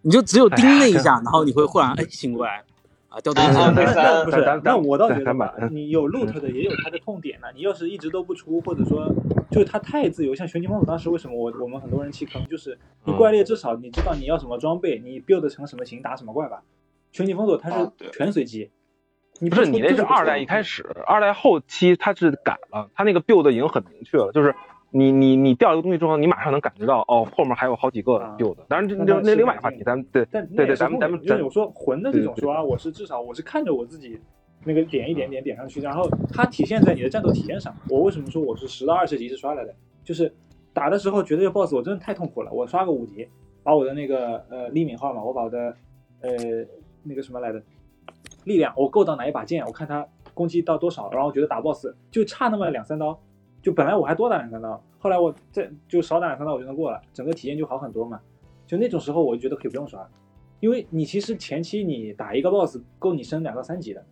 你就只有盯那一下，然后你会忽然哎醒过来啊掉东西了。不是咱，那我倒觉得吧，你有 loot 的也有它的痛点呢。你要是一直都不出，或者说就是它太自由，像玄机封锁当时为什么我我们很多人弃坑，就是你怪猎至少你知道你要什么装备，你 build 成什么型打什么怪吧。全体封锁它是全随机，你不是你那是二代一开始，二代后期它是改了，它那个 build 已经很明确了，就是你你你掉一个东西之后，你马上能感觉到哦，后面还有好几个啊 build。当然这那另外一个话题，咱们对但对对，咱们咱们我说魂的这种对对刷，我是至少我是看着我自己那个点一点点点上去，然后它体现在你的战斗体验上。我为什么说我是十到二十级是刷来的？就是打的时候觉得这个 boss 我真的太痛苦了，我刷个五级，把我的那个呃利敏号嘛，我把我的呃那个什么来着力量，我够到哪一把剑，我看他攻击到多少，然后觉得打 boss 就差那么两三刀，就本来我还多打两三刀，后来我再就少打两三刀我就能过了，整个体验就好很多嘛。就那种时候，我就觉得可以不用刷，因为你其实前期你打一个 boss 够你升两到三级的，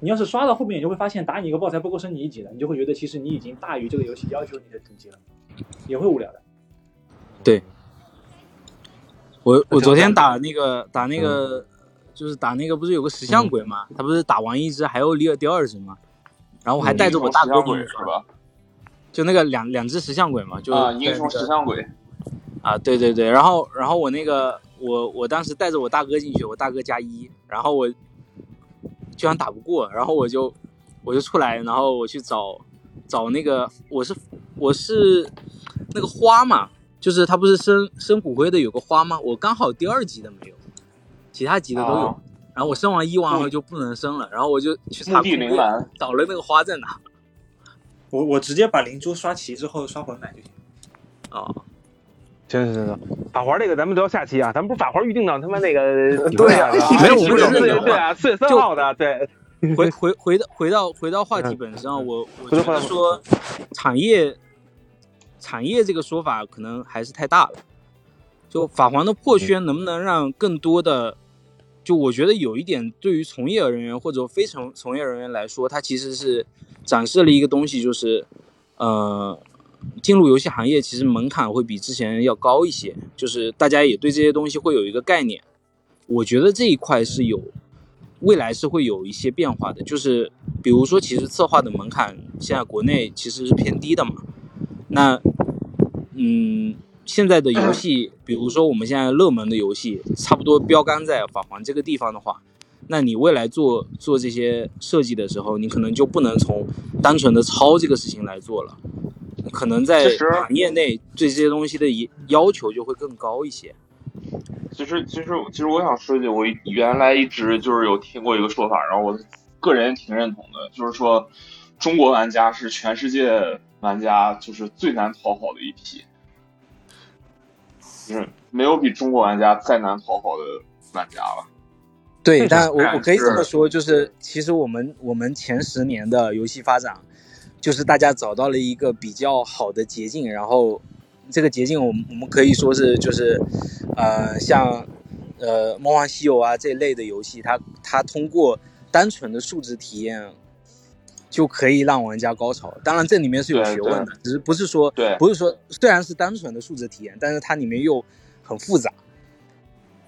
你要是刷到后面，你就会发现打你一个 boss 还不够升你一级的，你就会觉得其实你已经大于这个游戏要求你的等级了，也会无聊的。对我我昨天打那个打那个，就是打那个不是有个石像鬼嘛？他不是打完一只还要第二第二只嘛？然后我还带着我大哥英雄进去石像鬼是吧？就那个两两只石像鬼嘛，就英雄石像鬼，啊，对对对，然后然后我那个我我当时带着我大哥进去，我大哥加一，然后我居然打不过，然后我就我就出来，然后我去找找那个我是我是那个花嘛，就是他不是生生骨灰的有个花吗？我刚好第二级的没有，其他级的都有。啊然后我生完一完后就不能生了，然后我就去查墓地找了那个花在哪。我我直接把灵珠刷齐之后刷魂买就行。哦，行行行行，法环这个咱们聊下期啊，咱们不是法环预定到他妈那个对呀 没有我们是只是对对啊，四月三号的，对，回回回到回到回到话题本身啊，我我觉得说产业产业这个说法可能还是太大了。就法环的破圈能不能让更多的，就我觉得有一点对于从业人员或者非从从业人员来说，它其实是展示了一个东西，就是呃，进入游戏行业其实门槛会比之前要高一些，就是大家也对这些东西会有一个概念。我觉得这一块是有未来是会有一些变化的，就是比如说，其实策划的门槛现在国内其实是偏低的嘛。那，嗯，现在的游戏，比如说我们现在热门的游戏，差不多标杆在法环这个地方的话，那你未来做做这些设计的时候，你可能就不能从单纯的抄这个事情来做了，可能在行业内对这些东西的要求就会更高一些。其实，其实，其实我想说一句，我原来一直就是有听过一个说法，然后我个人挺认同的，就是说，中国玩家是全世界玩家就是最难讨好的一批，就是没有比中国玩家再难讨好的玩家了。对，但我我可以这么说，就是其实我们我们前十年的游戏发展，就是大家找到了一个比较好的捷径，然后这个捷径我们我们可以说是就是，呃，像呃《梦幻西游》啊这类的游戏，它它通过单纯的数值体验。就可以让玩家高潮，当然这里面是有学问的，只是不是说对不是说虽然是单纯的数值体验，但是它里面又很复杂，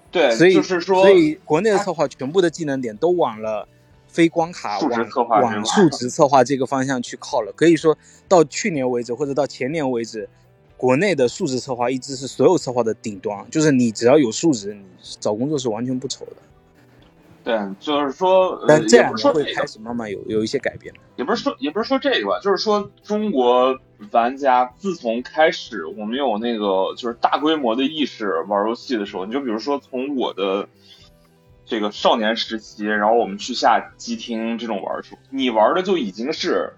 对，所以就是说，所以国内的策划全部的技能点都往了非光卡、往数值策划这个方向去靠了。可以说到去年为止，或者到前年为止，国内的数值策划一直是所有策划的顶端，就是你只要有数值，你找工作是完全不愁的。对，就是说，呃但这也两年会开始慢慢有有一些改变。也不是说，也不是说这个吧，就是说中国玩家自从开始我们有那个就是大规模的意识玩游戏的时候，你就比如说从我的这个少年时期，然后我们去下机厅这种玩的时候，你玩的就已经是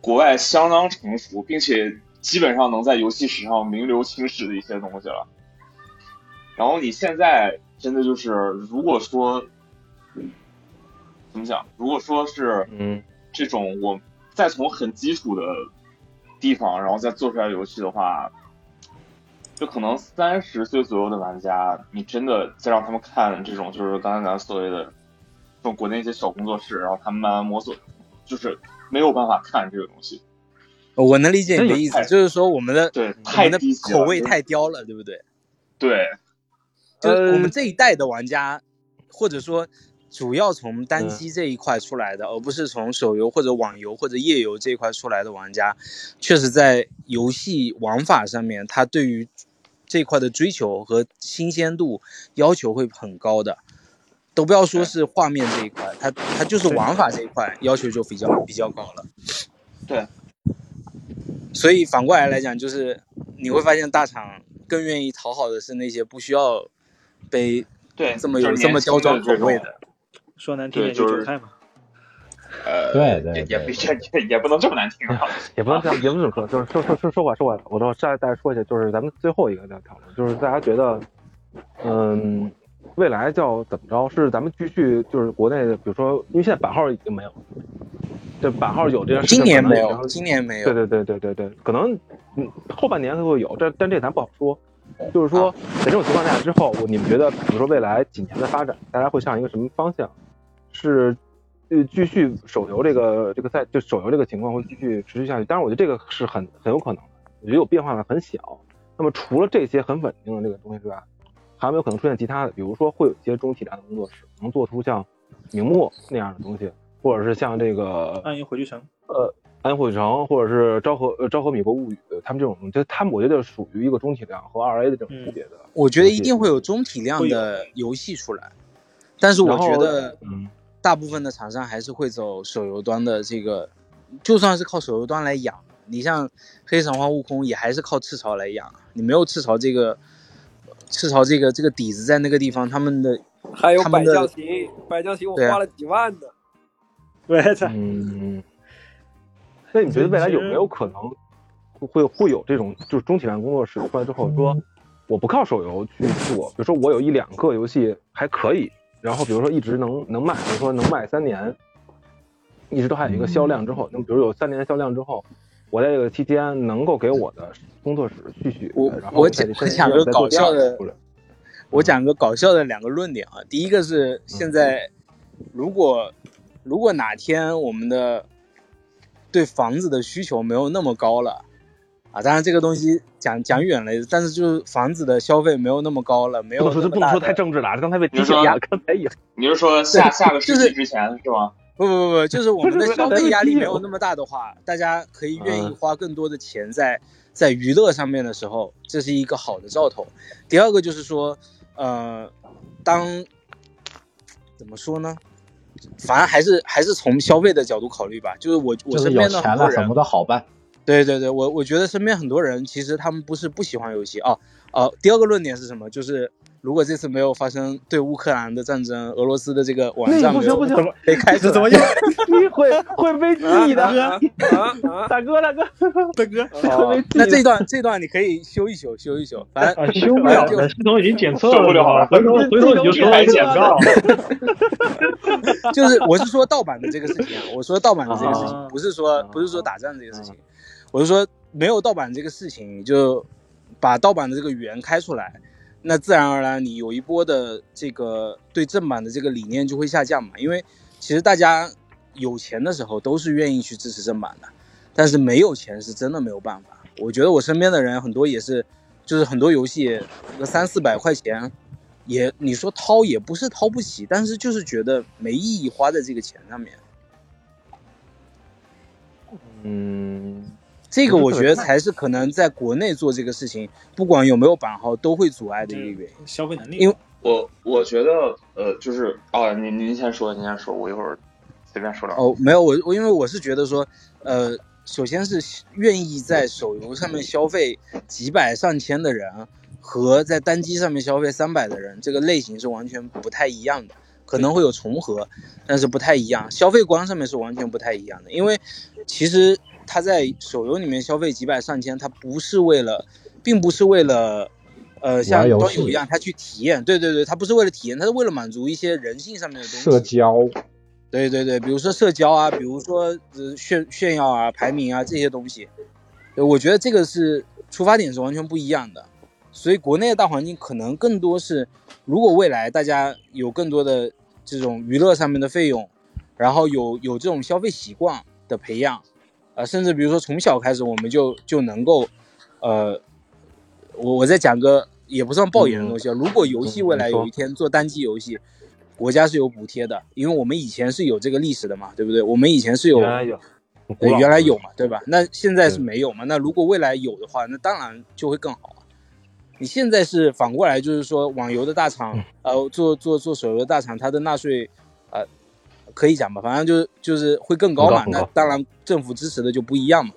国外相当成熟，并且基本上能在游戏史上名留青史的一些东西了。然后你现在真的就是，如果说怎么讲，如果说是嗯，这种我再从很基础的地方，然后再做出来游戏的话，就可能三十岁左右的玩家，你真的再让他们看这种就是刚才咱所谓的这种国内一些小工作室，然后他们慢慢摸索，就是没有办法看这个东西。呃我能理解你的意思，就是说我们的对我太们的口味太刁了，对不对？对，就是我呃们这一代的玩家，或者说主要从单嗯机这一块出来的，而不是从手游或者网游或者页游这一块出来的玩家，确实在游戏玩法上面，他对于这一块的追求和新鲜度要求会很高的。都不要说是画面这一块，它它就是玩法这一块要求就比较比较高了。对，所以反过来来讲，就是你会发现大厂更愿意讨好的是那些不需要被对这么有这么刁钻口味的。说难听点就是韭菜嘛。呃，对对也也也也也不能这么难听啊。也不能这样，也不能这么说，就是说说说说话说话，我都再再说一下，就是咱们最后一个在讨论，就是大家觉得，嗯，未来叫怎么着？是咱们继续就是国内的，比如说，因为现在版号已经没有了，这版号有这件事情，今年没有，今年没有。对对对对对对，可能嗯后半年会有，但但这咱不好说。就是说，在这种情况下之后，我你们觉得，比如说未来几年的发展，大家会向一个什么方向？是呃继续手游这个这个赛，就手游这个情况会继续持续下去。当然，我觉得这个是很很有可能的，我觉得有变化的很小。那么除了这些很稳定的这个东西之外，还有没有可能出现其他的？比如说会有一些中体量的工作室能做出像明末那样的东西，或者是像这个暗影火炬城，呃，暗影火炬城或者是昭和呃昭和米国物语，他们这种，就他们我觉得属于一个中体量和二 A 的这种级别的。我觉得一定会有中体量的游戏出来，但是我觉得，嗯，大部分的厂商还是会走手游端的这个，就算是靠手游端来养，你像黑神话悟空也还是靠赤潮来养，你没有赤潮这个赤潮这个这个底子在那个地方，他们的还有百将行，百将行我花了几万呢。我操，嗯，那你觉得未来有没有可能会会有这种就是中体量工作室出来之后说，我不靠手游去做，比如说我有一两个游戏还可以，然后比如说一直能能卖，比如说能卖三年，一直都还有一个销量之后，那么比如有三年的销量之后，我在这个期间能够给我的工作室续续，我然后我讲我讲个搞笑的，我讲个搞笑的两个论点啊，第一个是现在如果如果哪天我们的对房子的需求没有那么高了，啊，当然这个东西讲讲远了，但是就是房子的消费没有那么高了，没有不能说不能说太政治了，刚才被你是说提醒了，刚才也你是说下下个世纪之前是吗？不不不不，就是我们的 消费压力没有那么大的话，大家可以愿意嗯花更多的钱在在娱乐上面的时候，这是一个好的兆头。第二个就是说，呃，当怎么说呢？反正还是还是从消费的角度考虑吧。就是我我是身边的有钱很多人了什么，都好办。对对对，我我觉得身边很多人其实他们不是不喜欢游戏啊。呃，第二个论点是什么？就是如果这次没有发生对乌克兰的战争，俄罗斯的这个网那站没有不行不行，被开始，怎么又你会会被记的，啊啊！大哥大 哥大哥，会被记的。那这段这段你可以修一修，修一修，反正啊，修不了的，系统已经检测了，了了回头回头你就说来检告，就是我是说盗版的这个事情啊，我说盗版的这个事情啊，不是说不是说打仗这个事情，我是说没有盗版这个事情，就把盗版的这个源开出来，那自然而然你有一波的这个对正版的这个理念就会下降嘛，因为其实大家有钱的时候都是愿意去支持正版的，但是没有钱是真的没有办法。我觉得我身边的人很多也是，就是很多游戏个三四百块钱，也你说掏也不是掏不起，但是就是觉得没意义花在这个钱上面。嗯，这个我觉得才是可能在国内做这个事情，不管有没有版号，都会阻碍的一个原因。消费能力，因为我我觉得呃，就是啊，您您先说，您先说，我一会儿随便说两句。哦，没有我我因为我是觉得说，呃，首先是愿意在手游上面消费几百上千的人，和在单机上面消费三百的人，这个类型是完全不太一样的，可能会有重合，但是不太一样，消费观上面是完全不太一样的。因为其实他在手游里面消费几百上千，他不是为了，并不是为了。呃，像端游一样，他去体验，对对对，他不是为了体验，他是为了满足一些人性上面的东西。社交，对对对，比如说社交啊，比如说呃炫炫耀啊、排名啊这些东西，我觉得这个是出发点是完全不一样的。所以国内的大环境可能更多是，如果未来大家有更多的这种娱乐上面的费用，然后有有这种消费习惯的培养，呃，甚至比如说从小开始我们就就能够，呃，我我再讲个也不算爆言的东西啊，如果游戏未来有一天做单机游戏，国家是有补贴的，因为我们以前是有这个历史的嘛，对不对？我们以前是有原来有，对，原来有嘛，对吧？那现在是没有嘛？那如果未来有的话，那当然就会更好啊。你现在是反过来，就是说网游的大厂，呃，做做做手游的大厂，它的纳税，呃，可以讲吧，反正就是就是会更高嘛。那当然政府支持的就不一样嘛。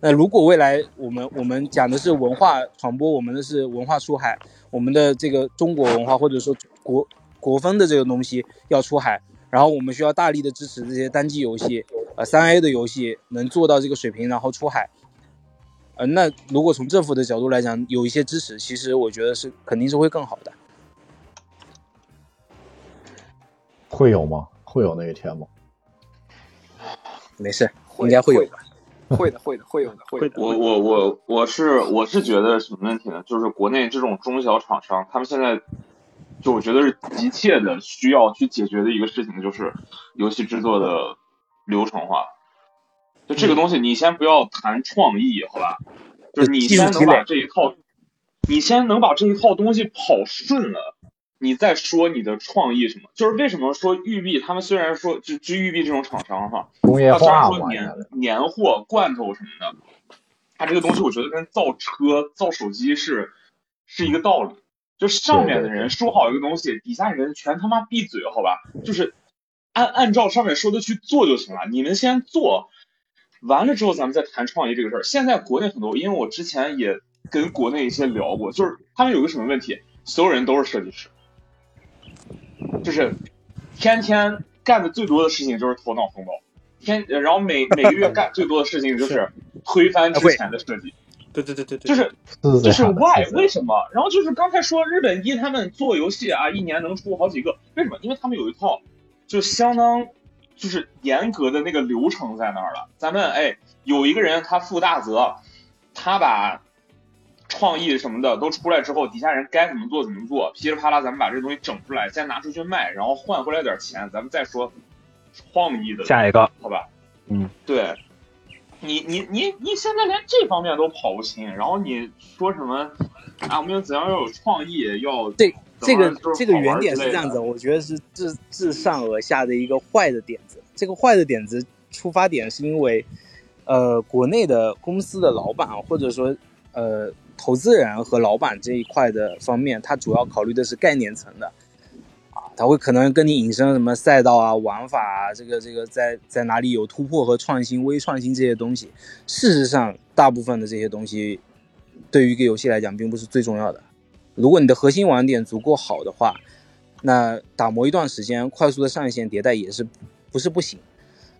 那如果未来我们我们讲的是文化传播，我们的是文化出海，我们的这个中国文化或者说国国风的这个东西要出海，然后我们需要大力的支持这些单机游戏，呃，三 A 的游戏能做到这个水平，然后出海。呃，那如果从政府的角度来讲，有一些支持，其实我觉得是肯定是会更好的。会有吗？会有那一天吗？没事，会应该会有吧。会的，会的，会有的，会的。我我我我是我是觉得什么问题呢？就是国内这种中小厂商，他们现在就我觉得是急切的需要去解决的一个事情，就是游戏制作的流程化。就这个东西，你先不要谈创意，好吧？就是你先能把这一套，你先能把这一套东西跑顺了，你再说你的创意什么。就是为什么说育碧他们虽然说就就育碧这种厂商哈，工业它虽然说年年货、罐头什么的，它这个东西我觉得跟造车、造手机是是一个道理。就上面的人说好一个东西，底下人全他妈闭嘴，好吧？就是按按照上面说的去做就行了。你们先做，完了之后咱们再谈创意这个事儿。现在国内很多，因为我之前也跟国内一些聊过，就是他们有个什么问题，所有人都是设计师，就是天天干的最多的事情就是头脑风暴，天，然后每每个月干最多的事情就是 推翻之前的设计，对对对对对，就是就是 why 为什么？然后就是刚才说日本一他们做游戏啊，一年能出好几个，为什么？因为他们有一套就相当就是严格的那个流程在那儿了。咱们哎有一个人他负大责，他把创意什么的都出来之后，底下人该怎么做怎么做，噼里啪啦咱们把这东西整出来，先拿出去卖，然后换回来点钱，咱们再说创意的下一个，好吧？嗯，对，你你你你现在连这方面都跑不清，然后你说什么啊？我们要怎样要有创意，要这这个这个原点是这样子，我觉得是自自上而下的一个坏的点子。这个坏的点子出发点是因为，呃，国内的公司的老板或者说呃投资人和老板这一块的方面，他主要考虑的是概念层的，啊，他会可能跟你引申什么赛道啊、玩法啊，这个这个在在哪里有突破和创新、微创新这些东西。事实上，大部分的这些东西对于一个游戏来讲，并不是最重要的。如果你的核心网点足够好的话，那打磨一段时间，快速的上线迭代也是不是不行。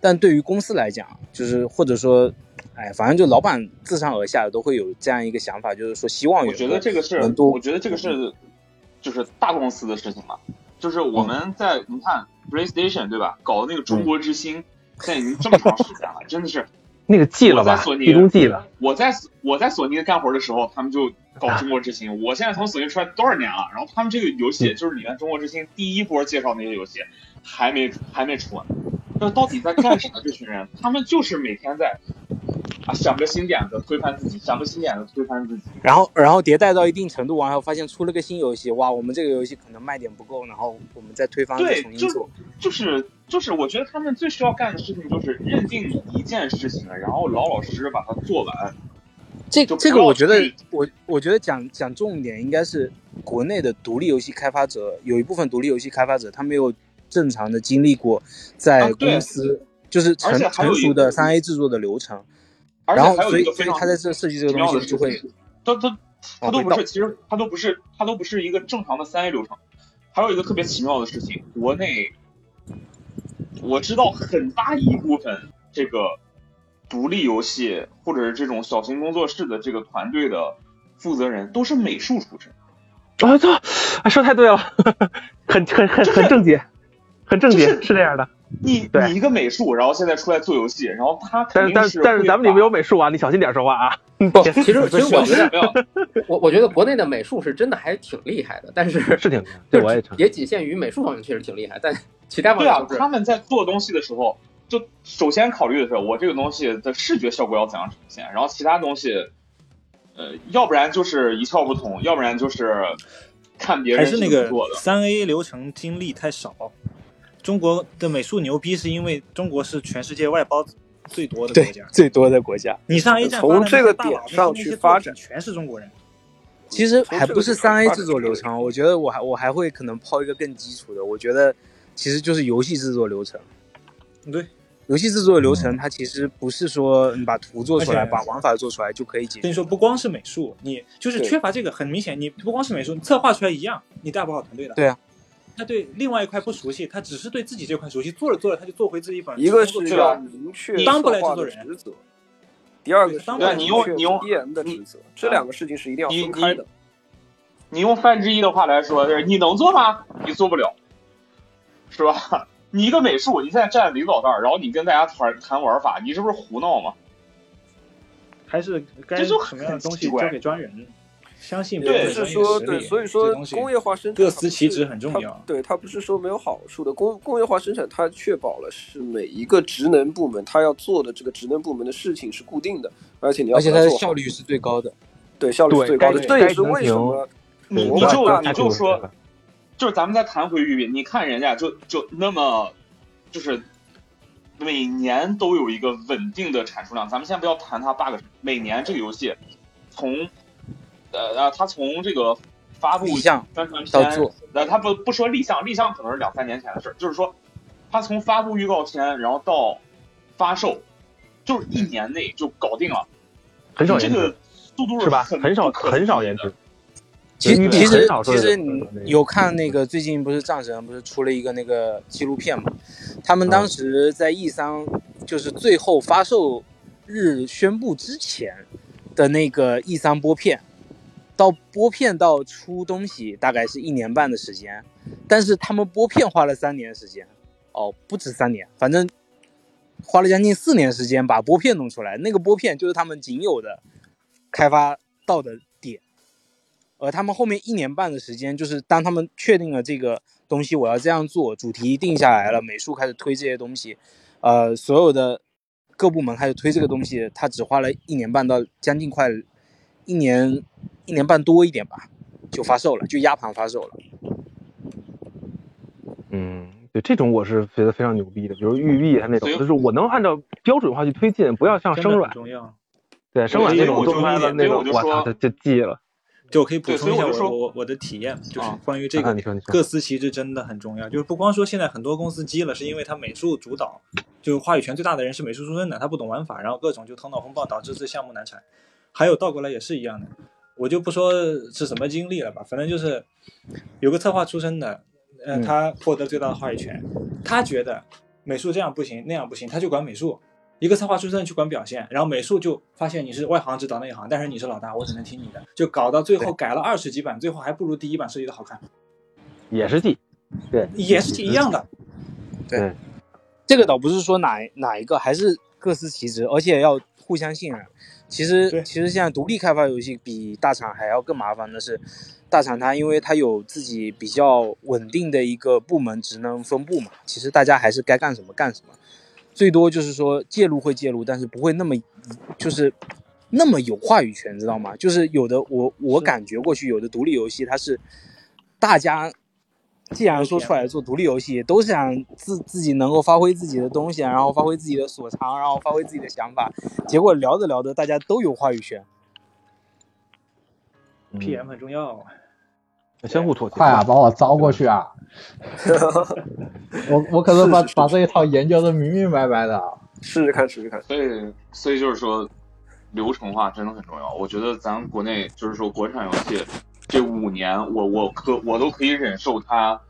但对于公司来讲，就是或者说，哎，反正就老板自上而下的都会有这样一个想法，就是说希望我觉得这个是我觉得这个是就是大公司的事情嘛，就是我们在你看 PlayStation 对吧，搞那个中国之星，现在已经这么长时间了，真的是 那个记了吧我在索，尼地宫记了。我在我在索尼干活的时候，他们就搞中国之星。我现在从索尼出来多少年了？然后他们这个游戏就是里面中国之星第一波介绍那些游戏，还没还没出呢。这到底在干啥？这群人，他们就是每天在啊想个新点子推翻自己，想个新点子推翻自己。然后然后迭代到一定程度完后，发现出了个新游戏，哇，我们这个游戏可能卖点不够，然后我们再推翻重新做。就是就是，我觉得他们最需要干的事情就是认定一件事情，然后老老实实把它做完。这这个我觉得我我觉得讲讲重点应该是国内的独立游戏开发者，有一部分独立游戏开发者他没有正常的经历过在公司、就是成而且还有一个成熟的三 A 制作的流程，而且然后所以还有一个非常所以他在这设计这个东西就会他他他都不是，其实他都不是，他都不是一个正常的三 A 流程。还有一个特别奇妙的事情，国内我知道很大一部分这个独立游戏或者是这种小型工作室的这个团队的负责人都是美术出身。啊，操！哎说太对了，很很很很正解，很正经，就是是这样的。你你一个美术，然后现在出来做游戏，然后他肯但是但是但是咱们里面有美术啊，你小心点说话啊。不，其实其实我觉得 没有，我我觉得国内的美术是真的还挺厉害的，但是 是挺，对我也承认。也仅限于美术方面确实挺厉害，但其他方对啊面，都是他们在做东西的时候，就首先考虑的是我这个东西的视觉效果要怎样呈现，然后其他东西，呃，要不然就是一窍不通，要不然就是看别人还是那个怎么做的。三 A 流程经历太少。中国的美术牛逼，是因为中国是全世界外包最多的国家。最多的国家。你上 A 站从这个点上去发展，全是中国人。其实还不是三 A 制作流程，我觉得我还我还会可能抛一个更基础的，我觉得其实就是游戏制作流程。对，游戏制作流程它其实不是说你把图做出来，把玩法做出来就可以解决。跟你说，不光是美术，你就是缺乏这个，很明显，你不光是美术，你策划出来一样，你带不好团队的。对啊，他对另外一块不熟悉，他只是对自己这块熟悉，做着做着他就做回自己本。一个是要明确你当不来制作人的职责，第二个是对当不来要你用明确你用 PM 的职责，这两个事情是一定要你分开的。你用范志毅的话来说，就是你能做吗？你做不了，是吧？你一个美术，你现在站领导那儿，然后你跟大家谈谈玩法，你这不是胡闹吗？还是该这就什么样的东西很奇怪交给专人，相信不是说对，所以说工业化生产各司其职很重它要。对，它不是说没有好处的。工工业化生产它确保了是每一个职能部门它要做的这个职能部门的事情是固定的，而且你要而且它的效率是最高的。对效率是对最高的。该这也是为什么你你就你就说，就是咱们再谈回育碧，你看人家就就那么，就是每年都有一个稳定的产出量。咱们先不要谈它 bug，每年这个游戏从呃呃，他从这个发布立项宣传片到做，呃，他不不说立项，立项可能是两三年前的事儿，就是说他从发布预告片，然后到发售，就是一年内就搞定了。很少延迟这个速度是吧？很很少很少延迟。其其实其实你有看那个最近不是战神不是出了一个那个纪录片嘛？他们当时在 E 三就是最后发售日宣布之前的那个 E 三播片，到播片到出东西大概是一年半的时间，但是他们播片花了三年时间，哦，不止三年，反正花了将近四年时间把播片弄出来。那个播片就是他们仅有的开发到的点。而他们后面一年半的时间，就是当他们确定了这个东西我要这样做，主题定下来了，美术开始推这些东西，呃，所有的各部门开始推这个东西，他只花了一年半到将近快一年一年半多一点吧，就发售了，就压盘发售了。嗯，对，这种我是觉得非常牛逼的，比如育碧它那种，就是我能按照标准化去推进，不要像生软，重要。对生软那种所以我就动拍的那种，我就说我操，它就记了。就我可以补对充一下我我我我的体验，就是啊关于这个啊你说你说各司其职真的很重要。就是不光说现在很多公司积了，是因为他美术主导，就是话语权最大的人是美术出身的，他不懂玩法，然后各种就头脑风暴，导致这项目难产。还有倒过来也是一样的，我就不说是什么经历了吧，反正就是有个策划出身的，呃，嗯他获得最大的话语权，他觉得美术这样不行那样不行，他就管美术。一个策划出身去管表现，然后美术就发现你是外行指导内行，但是你是老大，我只能听你的，就搞到最后改了二十几版，最后还不如第一版设计的好看，也是记，对，也是一样的。对，这个倒不是说哪哪一个，还是各司其职，而且要互相信任。其实其实现在独立开发游戏比大厂还要更麻烦的是，大厂它因为它有自己比较稳定的一个部门职能分布嘛，其实大家还是该干什么干什么，最多就是说介入会介入，但是不会那么就是那么有话语权，知道吗？就是有的我我感觉过去有的独立游戏它是大家既然说出来做独立游戏，都是想自自己能够发挥自己的东西，然后发挥自己的所长，然后发挥自己的想法。结果聊着聊着，大家都有话语权。嗯 PM 很重要，相互妥协。快啊，把我招过去啊！我我可能把把这一套研究的明明白白的啊。试试看，试试看。所以，所以就是说，流程化真的很重要。我觉得咱国内就是说，国产游戏这五年，我我可我都可以忍受他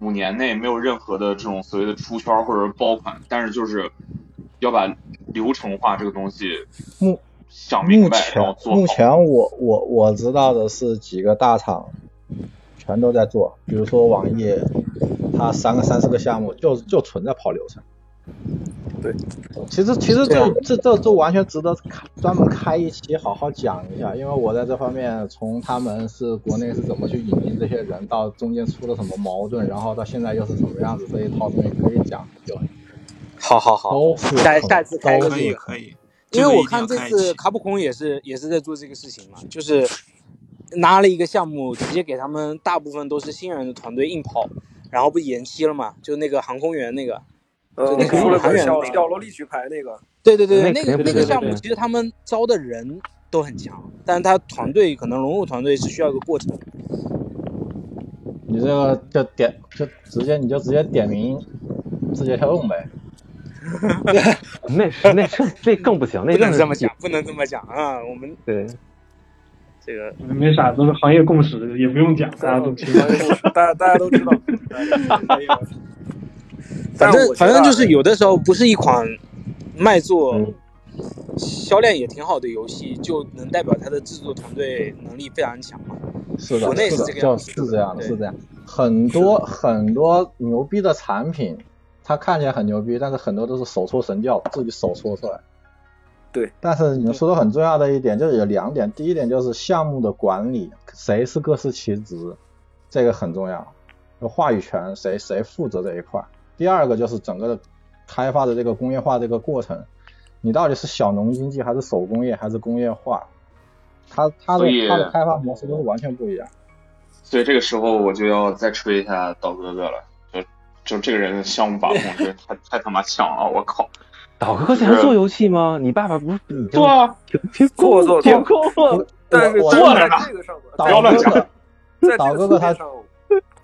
五年内没有任何的这种所谓的出圈或者爆款，但是就是要把流程化这个东西目想明白，然后前做好。目前我我我知道的是几个大厂全都在做，比如说网易，它三个三四个项目就就存在跑流程。对，其实其实这这这这完全值得开专门开一期好好讲一下，因为我在这方面从他们是国内是怎么去引进这些人，到中间出了什么矛盾，然后到现在又是什么样子，这一套东西可以讲很久，好好好，下下次开可以可以。因为我看这次卡普空也是也是在做这个事情嘛，就是拿了一个项目，直接给他们大部分都是新人的团队硬跑，然后不延期了嘛？就那个航空员那个，呃，那个出了个小小萝莉举牌那个，对对对，那个那个项目对对对其实他们招的人都很强，但是他团队可能融入团队是需要一个过程。你这个就点就直接你就直接点名字节跳动呗。那是那是那更不行，那不能这么讲，不能这么讲啊！我们对，这个没啥，都是行业共识，也不用讲，大家都知道。大家大家都知道。反正反正就是有的时候不是一款卖座、嗯销量也挺好的游戏，就能代表它的制作团队能力非常强嘛。是的，国内是这个样子是这样的，是这样。很多很多牛逼的产品，它看起来很牛逼，但是很多都是手搓神教，自己手搓出来。对。但是你们说的很重要的一点就是有两点，第一点就是项目的管理，谁是各司其职，这个很重要，有话语权，谁谁负责这一块儿。第二个就是整个的开发的这个工业化这个过程，你到底是小农经济还是手工业还是工业化？它它的所以它的开发模式都是完全不一样。所以这个时候我就要再吹一下岛哥哥了，就就这个人的项目把控真是太太他妈强了，我靠！导哥哥在做游戏吗？你爸爸不是已经做啊，停停做做停工了？但是做着呢这个上面，岛在哥哥，他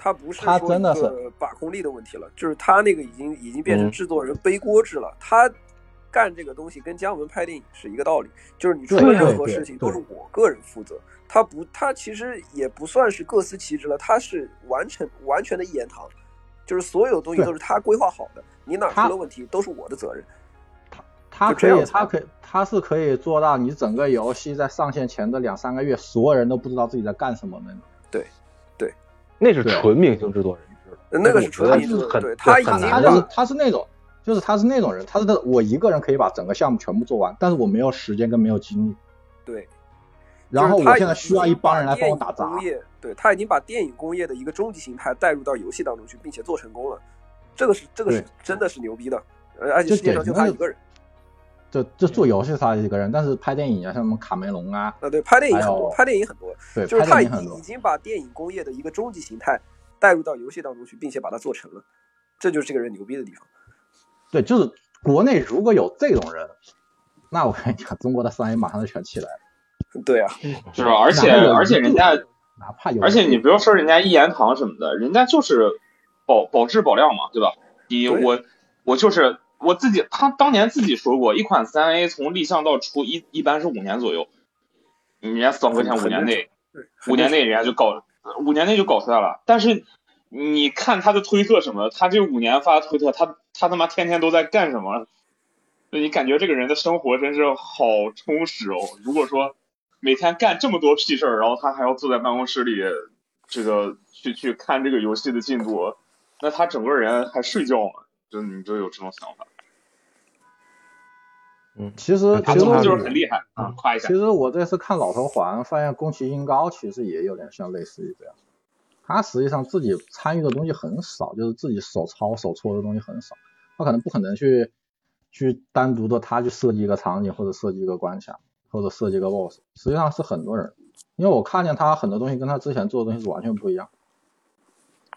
他不是说一他真的是个把控力的问题了，就是他那个已经已经变成嗯制作人背锅制了。他干这个东西跟姜文拍电影是一个道理，就是你出对了任何事情都是我个人负责。他不，他其实也不算是各司其职了，他是完全完全的一言堂，就是所有东西都是他规划好的，你哪出了问题都是我的责任。他可以，就这样子它可以，他是可以做到你整个游戏在上线前的两三个月，所有人都不知道自己在干什么那种。那是纯明星制作人制，那个是纯他明星是很对他已他经他就是他是那种，就是他是那种人，他是那我一个人可以把整个项目全部做完，但是我没有时间跟没有精力，对，然后他我现在需要一帮人来帮我打杂对他已经把电影工业的一个终极形态带入到游戏当中去，并且做成功了。这个是这个是真的是牛逼的，呃而且就世界上就他一个人。就就做游戏杀几个人，但是拍电影啊，像什么卡梅隆啊，啊，对，拍电影很多，拍电影很多，对，就是他已经已。经把电影工业的一个终极形态带入到游戏当中去，并且把它做成了，这就是这个人牛逼的地方。对，就是国内如果有这种人，那我跟你讲，中国的商业马上就全起来了。对啊，是吧？而且而且人家，哪怕有，而且你不要说人家一言堂什么的，人家就是保保质保量嘛，对吧？你我我就是我自己，他当年自己说过，一款三 A 从立项到出一一般是五年左右，人家四万块钱五年内，对五年内人家就搞，五年内就搞出来了。但是你看他的推特什么，他这五年发的推特，他他他妈天天都在干什么？就你感觉这个人的生活真是好充实哦。如果说每天干这么多屁事儿，然后他还要坐在办公室里，这个去去看这个游戏的进度，那他整个人还睡觉吗？就你就有这种想法，嗯其实其实我就是很厉害啊，夸一下其。实我这次看老头环，发现宫崎英高其实也有点像类似于这样，他实际上自己参与的东西很少，就是自己手抄手搓的东西很少，他可能不可能去去单独的他去设计一个场景或者设计一个关卡或者设计一个 BOSS，实际上是很多人，因为我看见他很多东西跟他之前做的东西是完全不一样，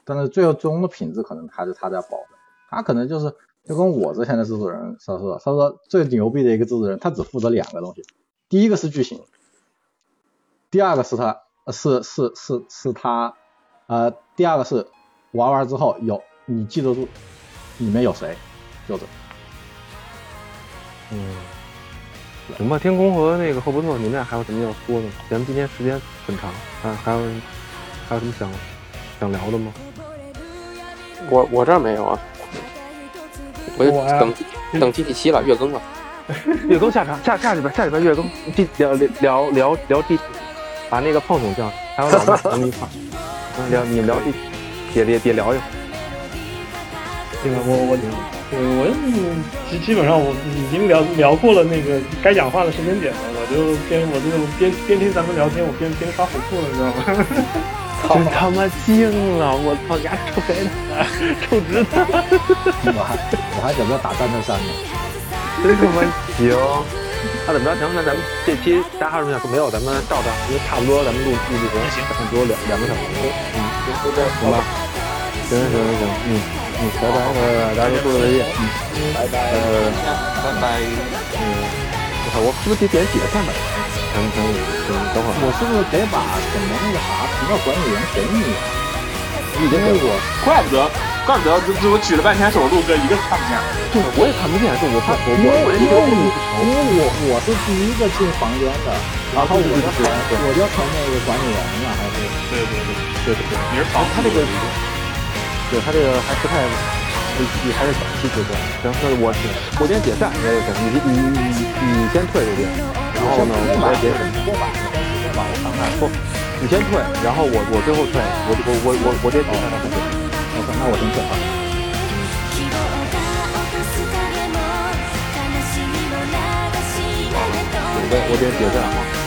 但是最终的品质可能还是他在保的，他可能就是就跟我之前的制作人说说，他说最牛逼的一个制作人，他只负责两个东西，第一个是剧情，第二个是他呃是是是是他呃第二个是玩完之后有你记得住里面有谁，就这。嗯，行吧，天空和那个赫伯特，你们俩还有什么要说的吗？咱们今天时间很长，还，还有还有什么想想聊的吗？我我这儿没有啊，我就等等 T T 七了，月更了。月更下场，下下礼拜下礼拜月更，第聊聊聊聊第，把那个胖总叫，还有老麦咱们一块儿，嗯，聊你们聊第，别别别聊呀，对吧？我我我我嗯基基本上我已经聊聊过了那个该讲话的时间点了，我就边我就边边听咱们聊天，我边边刷回复了，你知道吗？真他妈惊了，我操，丫臭白的，臭直的，我还我还准备打战斗三呢。真他妈行。那怎么着？行，那咱们这期大家还有什么想说？没有，咱们照着，因为差不多咱们录录录行差不多两两个小时，嗯，就这样，行吧？行行行行，嗯嗯，拜拜拜拜，大家都祝再见，嗯，拜拜。呃，拜拜。嗯，我操，我是不是得点解散版？咱们咱们等等会儿，我是不是得把什么那个啥频道管理员给你啊？你已经给我，怪不得，怪不得，这这我举了半天手，陆哥一个都看不见。对我也看不见，是我怕我因为我我因为我因为我我是第一个进房间的，然后我就成我就成那个管理员了，还是对对对，对对对，你是房他这个，对他这个还不太，你还是早期阶段。行，那我我先解散，那就行，你你你你你先退出去，然后呢，我也解散。我看看。不，你先退，然后我我最后退，我我我我我得解散他不行。我那我先退啊。我我得解散啊。